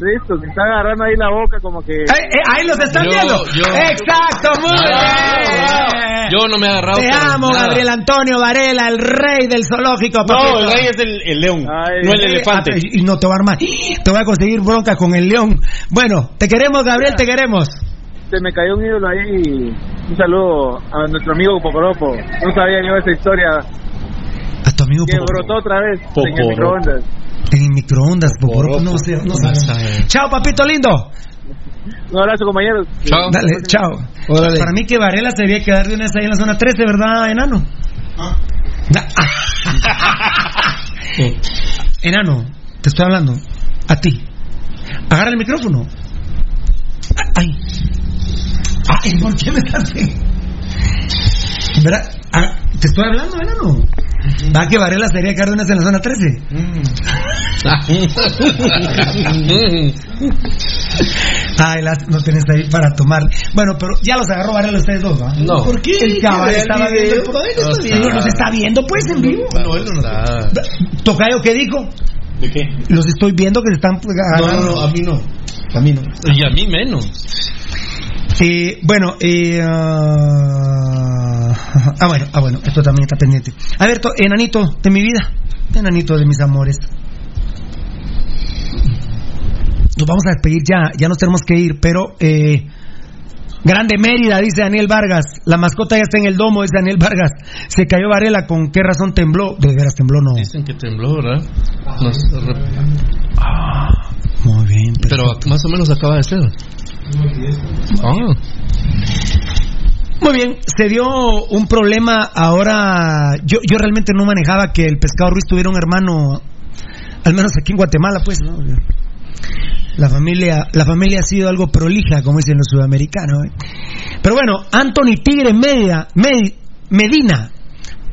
Listo, se está agarrando ahí la boca como que... Eh, eh, ahí los están Yo- viendo. yo- Exacto, muy bien. Yo no me he agarrado. Te amo, nada. Gabriel Antonio Varela, el rey del zoológico. No, papito. el rey es el, el león, Ay, no el Eh, elefante. ah, Y no te va a armar. Te voy a conseguir bronca con el león. Bueno, te queremos, Gabriel, te queremos. Se me cayó un ídolo ahí. Un saludo a nuestro amigo Poporopo. No sabía yo esa historia. A tu amigo Que Poporopo. brotó otra vez en el Poporopo. microondas. En microondas, Poporopo, no sé, no sabemos. Chao, papito lindo. Un abrazo, compañeros. Dale, chao. Para mí que Varela se debía quedar de una vez ahí en la zona 13, ¿verdad, enano? Da- enano, te estoy hablando. A ti. Agarra el micrófono. Ay. Ay, ¿por qué me estás ¿Verdad? Ah, te estoy hablando, enano. Va que Varela se debería quedar de una vez en la zona 13. Ay, las, no tenés ahí para tomar. Bueno, pero ya los agarró Varela ustedes dos, ¿va? No. ¿Por qué? El cabal estaba viendo. el- No Sí, está. los está viendo, pues, en vivo. No, él no está. Tocayo, ¿qué dijo? ¿De qué? Los estoy viendo que se están No, agarrando. no, no, a mí no. A mí no. Y a mí menos. Eh, bueno, eh, ah, ah, bueno, ah, bueno, esto también está pendiente. A ver, to- enanito de mi vida, enanito de mis amores. Nos vamos a despedir ya, ya nos tenemos que ir, pero eh, Grande Mérida, dice Daniel Vargas. La mascota ya está en el domo, dice Daniel Vargas. Se cayó Varela, ¿con qué razón tembló? De veras tembló, no. Dicen que tembló, ¿verdad? No sé, re- Muy bien. Pero más o menos acaba de ser. Ah. Muy bien, se dio un problema ahora. Yo, yo realmente no manejaba que el pescado Ruiz tuviera un hermano, al menos aquí en Guatemala, pues, ¿no? La familia, la familia ha sido algo prolija, como dicen los sudamericanos. ¿eh? Pero bueno, Anthony Tigre Medina.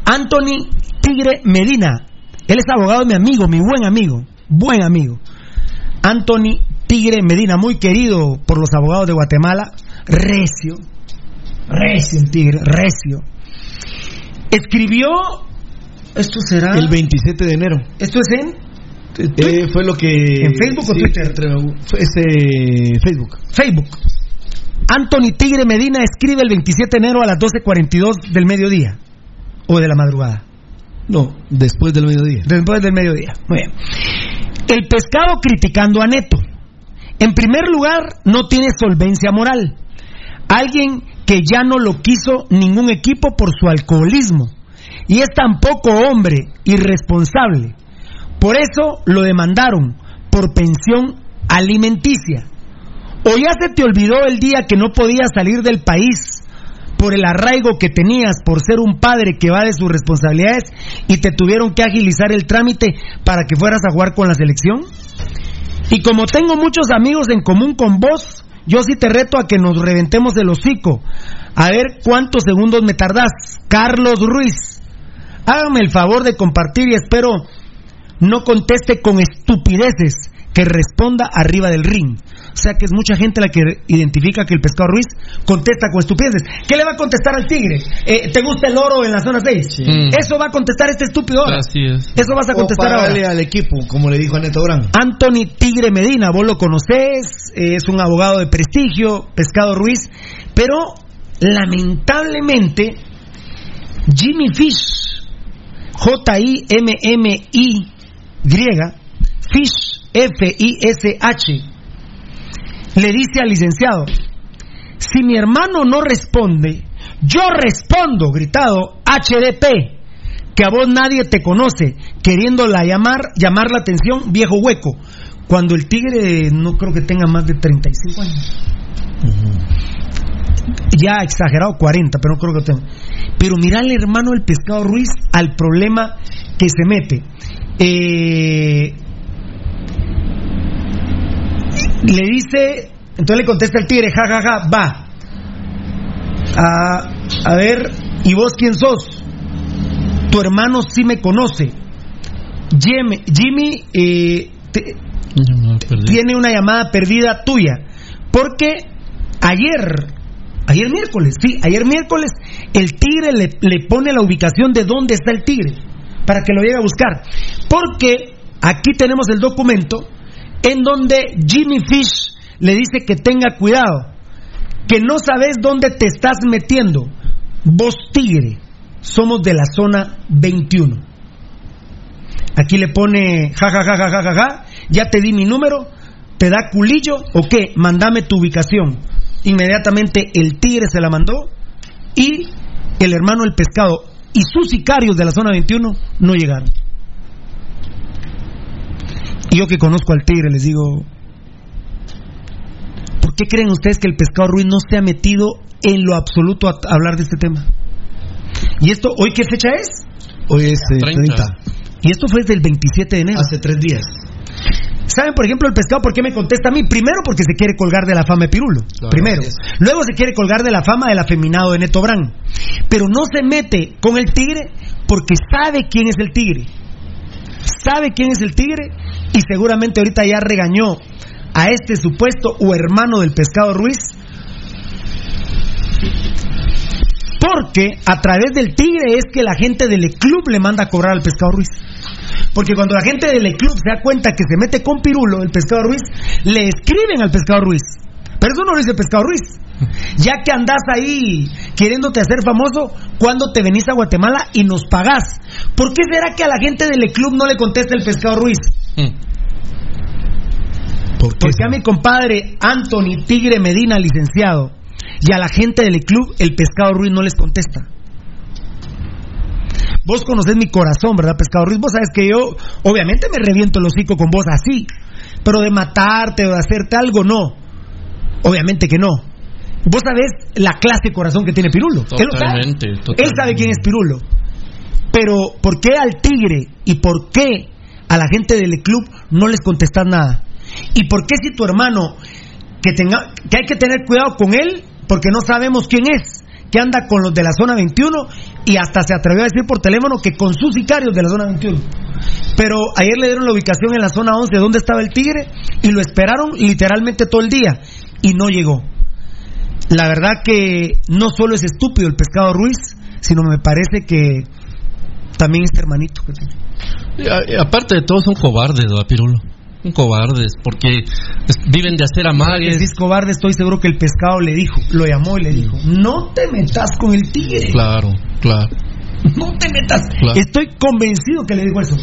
Anthony Tigre Medina. Él es abogado de mi amigo, mi buen amigo. Buen amigo. Anthony Tigre Medina, muy querido por los abogados de Guatemala. Recio. Recio el Tigre, recio. Escribió. Esto será. El 27 de enero. Esto es en. Eh, fue lo que. ¿En Facebook o Twitter? Facebook. Facebook. Anthony Tigre Medina escribe el 27 de enero a las 12.42 del mediodía. O de la madrugada. No, después del mediodía. Después del mediodía. Muy bien. El pescado criticando a Neto. En primer lugar, no tiene solvencia moral. Alguien que ya no lo quiso ningún equipo por su alcoholismo. Y es tan poco hombre, irresponsable. Por eso lo demandaron por pensión alimenticia. O ya se te olvidó el día que no podías salir del país por el arraigo que tenías por ser un padre que va de sus responsabilidades y te tuvieron que agilizar el trámite para que fueras a jugar con la selección? Y como tengo muchos amigos en común con vos, yo sí te reto a que nos reventemos el hocico. A ver cuántos segundos me tardás. Carlos Ruiz. Hágame el favor de compartir y espero no conteste con estupideces, que responda arriba del ring. O sea que es mucha gente la que identifica que el pescado Ruiz contesta con estupideces. ¿Qué le va a contestar al tigre? Eh, ¿Te gusta el oro en la zona 6? Eso va a contestar este estúpido ahora. Así es. Eso vas a contestar o ahora. al equipo, como le dijo a Neto Brand. Anthony Tigre Medina, vos lo conocés, eh, es un abogado de prestigio, Pescado Ruiz, pero lamentablemente Jimmy Fish, J-I-M-M-I, Fish, F-I-S-H, le dice al licenciado, si mi hermano no responde, yo respondo, gritado, HDP, que a vos nadie te conoce, queriéndola llamar, llamar la atención, viejo hueco, cuando el tigre no creo que tenga más de 35 años. Ya exagerado 40, pero no creo que tenga. Pero mira al hermano del pescado Ruiz al problema que se mete. Eh, le dice, entonces le contesta el tigre, ja, ja, ja, va. A, a ver, ¿y vos quién sos? Tu hermano sí me conoce. Jimmy, Jimmy eh, te- tiene una llamada perdida tuya. Porque ayer, ayer miércoles, sí, ayer miércoles, el tigre le, le pone la ubicación de dónde está el tigre para que lo llegue a buscar. Porque aquí tenemos el documento en donde Jimmy Fish le dice que tenga cuidado, que no sabes dónde te estás metiendo. Vos tigre, somos de la zona 21. Aquí le pone ja ja ja ja ja ja, ja, ya te di mi número, te da culillo o qué, mandame tu ubicación. Inmediatamente el tigre se la mandó y el hermano del pescado y sus sicarios de la zona 21 no llegaron. Y yo que conozco al tigre les digo, ¿por qué creen ustedes que el pescado Ruiz no se ha metido en lo absoluto a a hablar de este tema? ¿Y esto hoy qué fecha es? Hoy es eh, 30. Y esto fue desde el 27 de enero. Hace tres días. ¿Saben, por ejemplo, el pescado por qué me contesta a mí? Primero porque se quiere colgar de la fama de Pirulo. Primero. Luego se quiere colgar de la fama del afeminado de Neto Brand. Pero no se mete con el tigre porque sabe quién es el tigre. Sabe quién es el tigre y seguramente ahorita ya regañó a este supuesto o hermano del pescado Ruiz. Porque a través del tigre es que la gente del club le manda a cobrar al pescado Ruiz. Porque cuando la gente del club se da cuenta que se mete con Pirulo, el pescado Ruiz, le escriben al pescado Ruiz. Pero eso no lo dice el pescado Ruiz. Ya que andás ahí queriéndote hacer famoso, cuando te venís a Guatemala y nos pagás. ¿Por qué será que a la gente del club no le contesta el pescado Ruiz? Porque a mi compadre Anthony Tigre Medina, licenciado, y a la gente del club, el pescado Ruiz no les contesta. Vos conocés mi corazón, ¿verdad, pescado Ruiz? Vos sabes que yo, obviamente, me reviento el hocico con vos así, pero de matarte o de hacerte algo, no. Obviamente que no. Vos sabés la clase de corazón que tiene Pirulo. Él lo sabe. Totalmente, Él totalmente. sabe quién es Pirulo. Pero, ¿por qué al Tigre y por qué a la gente del club no les contestas nada? ¿Y por qué si tu hermano, que, tenga, que hay que tener cuidado con él, porque no sabemos quién es, que anda con los de la zona 21 y hasta se atrevió a decir por teléfono que con sus sicarios de la zona 21? Pero ayer le dieron la ubicación en la zona 11 donde estaba el Tigre y lo esperaron literalmente todo el día y no llegó. La verdad que no solo es estúpido el pescado Ruiz, sino me parece que también este hermanito. que tiene. Aparte de todo, son cobardes, ¿verdad, Pirulo? Cobardes, porque viven de hacer amagues. si es cobarde, estoy seguro que el pescado le dijo, lo llamó y le dijo, no te metas con el tigre, Claro, claro. No te metas. Claro. Estoy convencido que le dijo eso.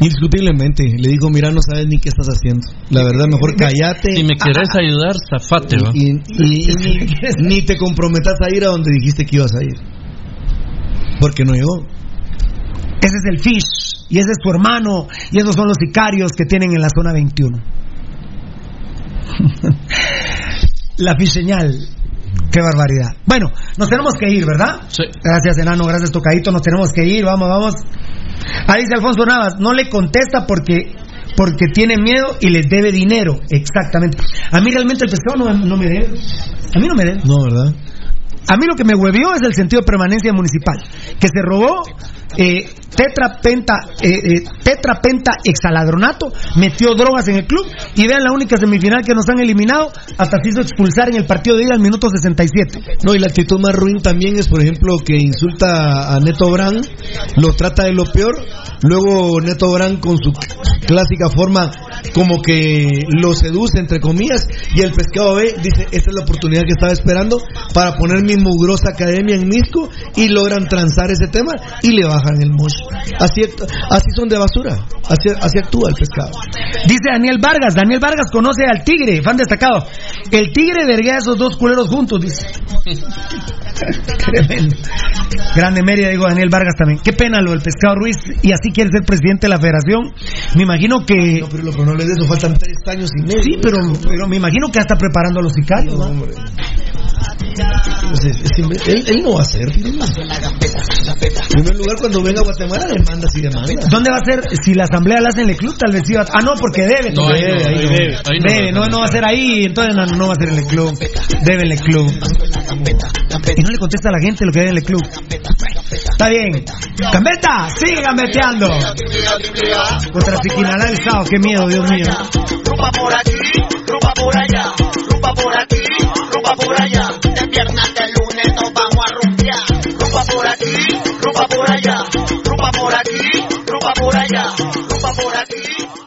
Indiscutiblemente. Le digo, mira, no sabes ni qué estás haciendo. La verdad, mejor callate. Si me querés ayudar, zafate, ¿va? Y, y- y ni, ni te comprometas a ir a donde dijiste que ibas a ir. Porque no llegó. Ese es el Fish, y ese es su hermano, y esos son los sicarios que tienen en la zona 21. la Fish señal. Qué barbaridad. Bueno, nos tenemos que ir, ¿verdad? Sí. Gracias, enano. Gracias, tocadito. Nos tenemos que ir. Vamos, vamos. Ahí dice Alfonso Navas. No le contesta porque porque tiene miedo y les debe dinero. Exactamente. A mí realmente el pescado no, no me debe. A mí no me debe. No, ¿verdad? A mí lo que me huevió es el sentido de permanencia municipal. Que se robó eh, tetrapenta, eh, eh, metió drogas en el club y vean la única semifinal que nos han eliminado, hasta se hizo expulsar en el partido de ida al minuto 67. No, y la actitud más ruin también es, por ejemplo, que insulta a Neto Brand, lo trata de lo peor, luego Neto Brand con su clásica forma como que lo seduce, entre comillas, y el pescado B dice, esta es la oportunidad que estaba esperando para poner mi mugrosa academia en Misco y logran transar ese tema y le bajan el mocho. Así, así son de basura, así, así actúa el pescado. Dice Daniel Vargas, Daniel Vargas conoce al tigre, fan destacado. El tigre verguea a esos dos culeros juntos, dice. Tremendo. Grande Mérida, digo Daniel Vargas también. Qué pena lo del pescado Ruiz y así quiere ser presidente de la federación. Me imagino que. No, pero lo que no le de eso faltan tres años y medio. Sí, pero, pero me imagino que ya está preparando a los sicarios. No, hombre. Pues es- es- él, él no va a hacer. En primer lugar, cuando venga a Guatemala demanda si demanda. ¿Dónde va a ser? Si la asamblea la hace en el club, tal vez sí va a... Ah, no, porque debe. No, ahí debe, ahí debe. Debe, no, no va a ser ahí, entonces no, no va a ser en el club. Debe en el club. Y no le contesta a la gente lo que debe en el club. Está bien. Gambeta, sigue gambeteando. Contra Siquinalá el Sao, qué miedo, Dios mío. Rumba por aquí, rumba por allá, rumba por aquí, rumba por allá. De piernas de lunes nos vamos a rumbear. Rumba por aquí. rumba por allá, rumba por aquí, rumba por allá, rumba por aquí.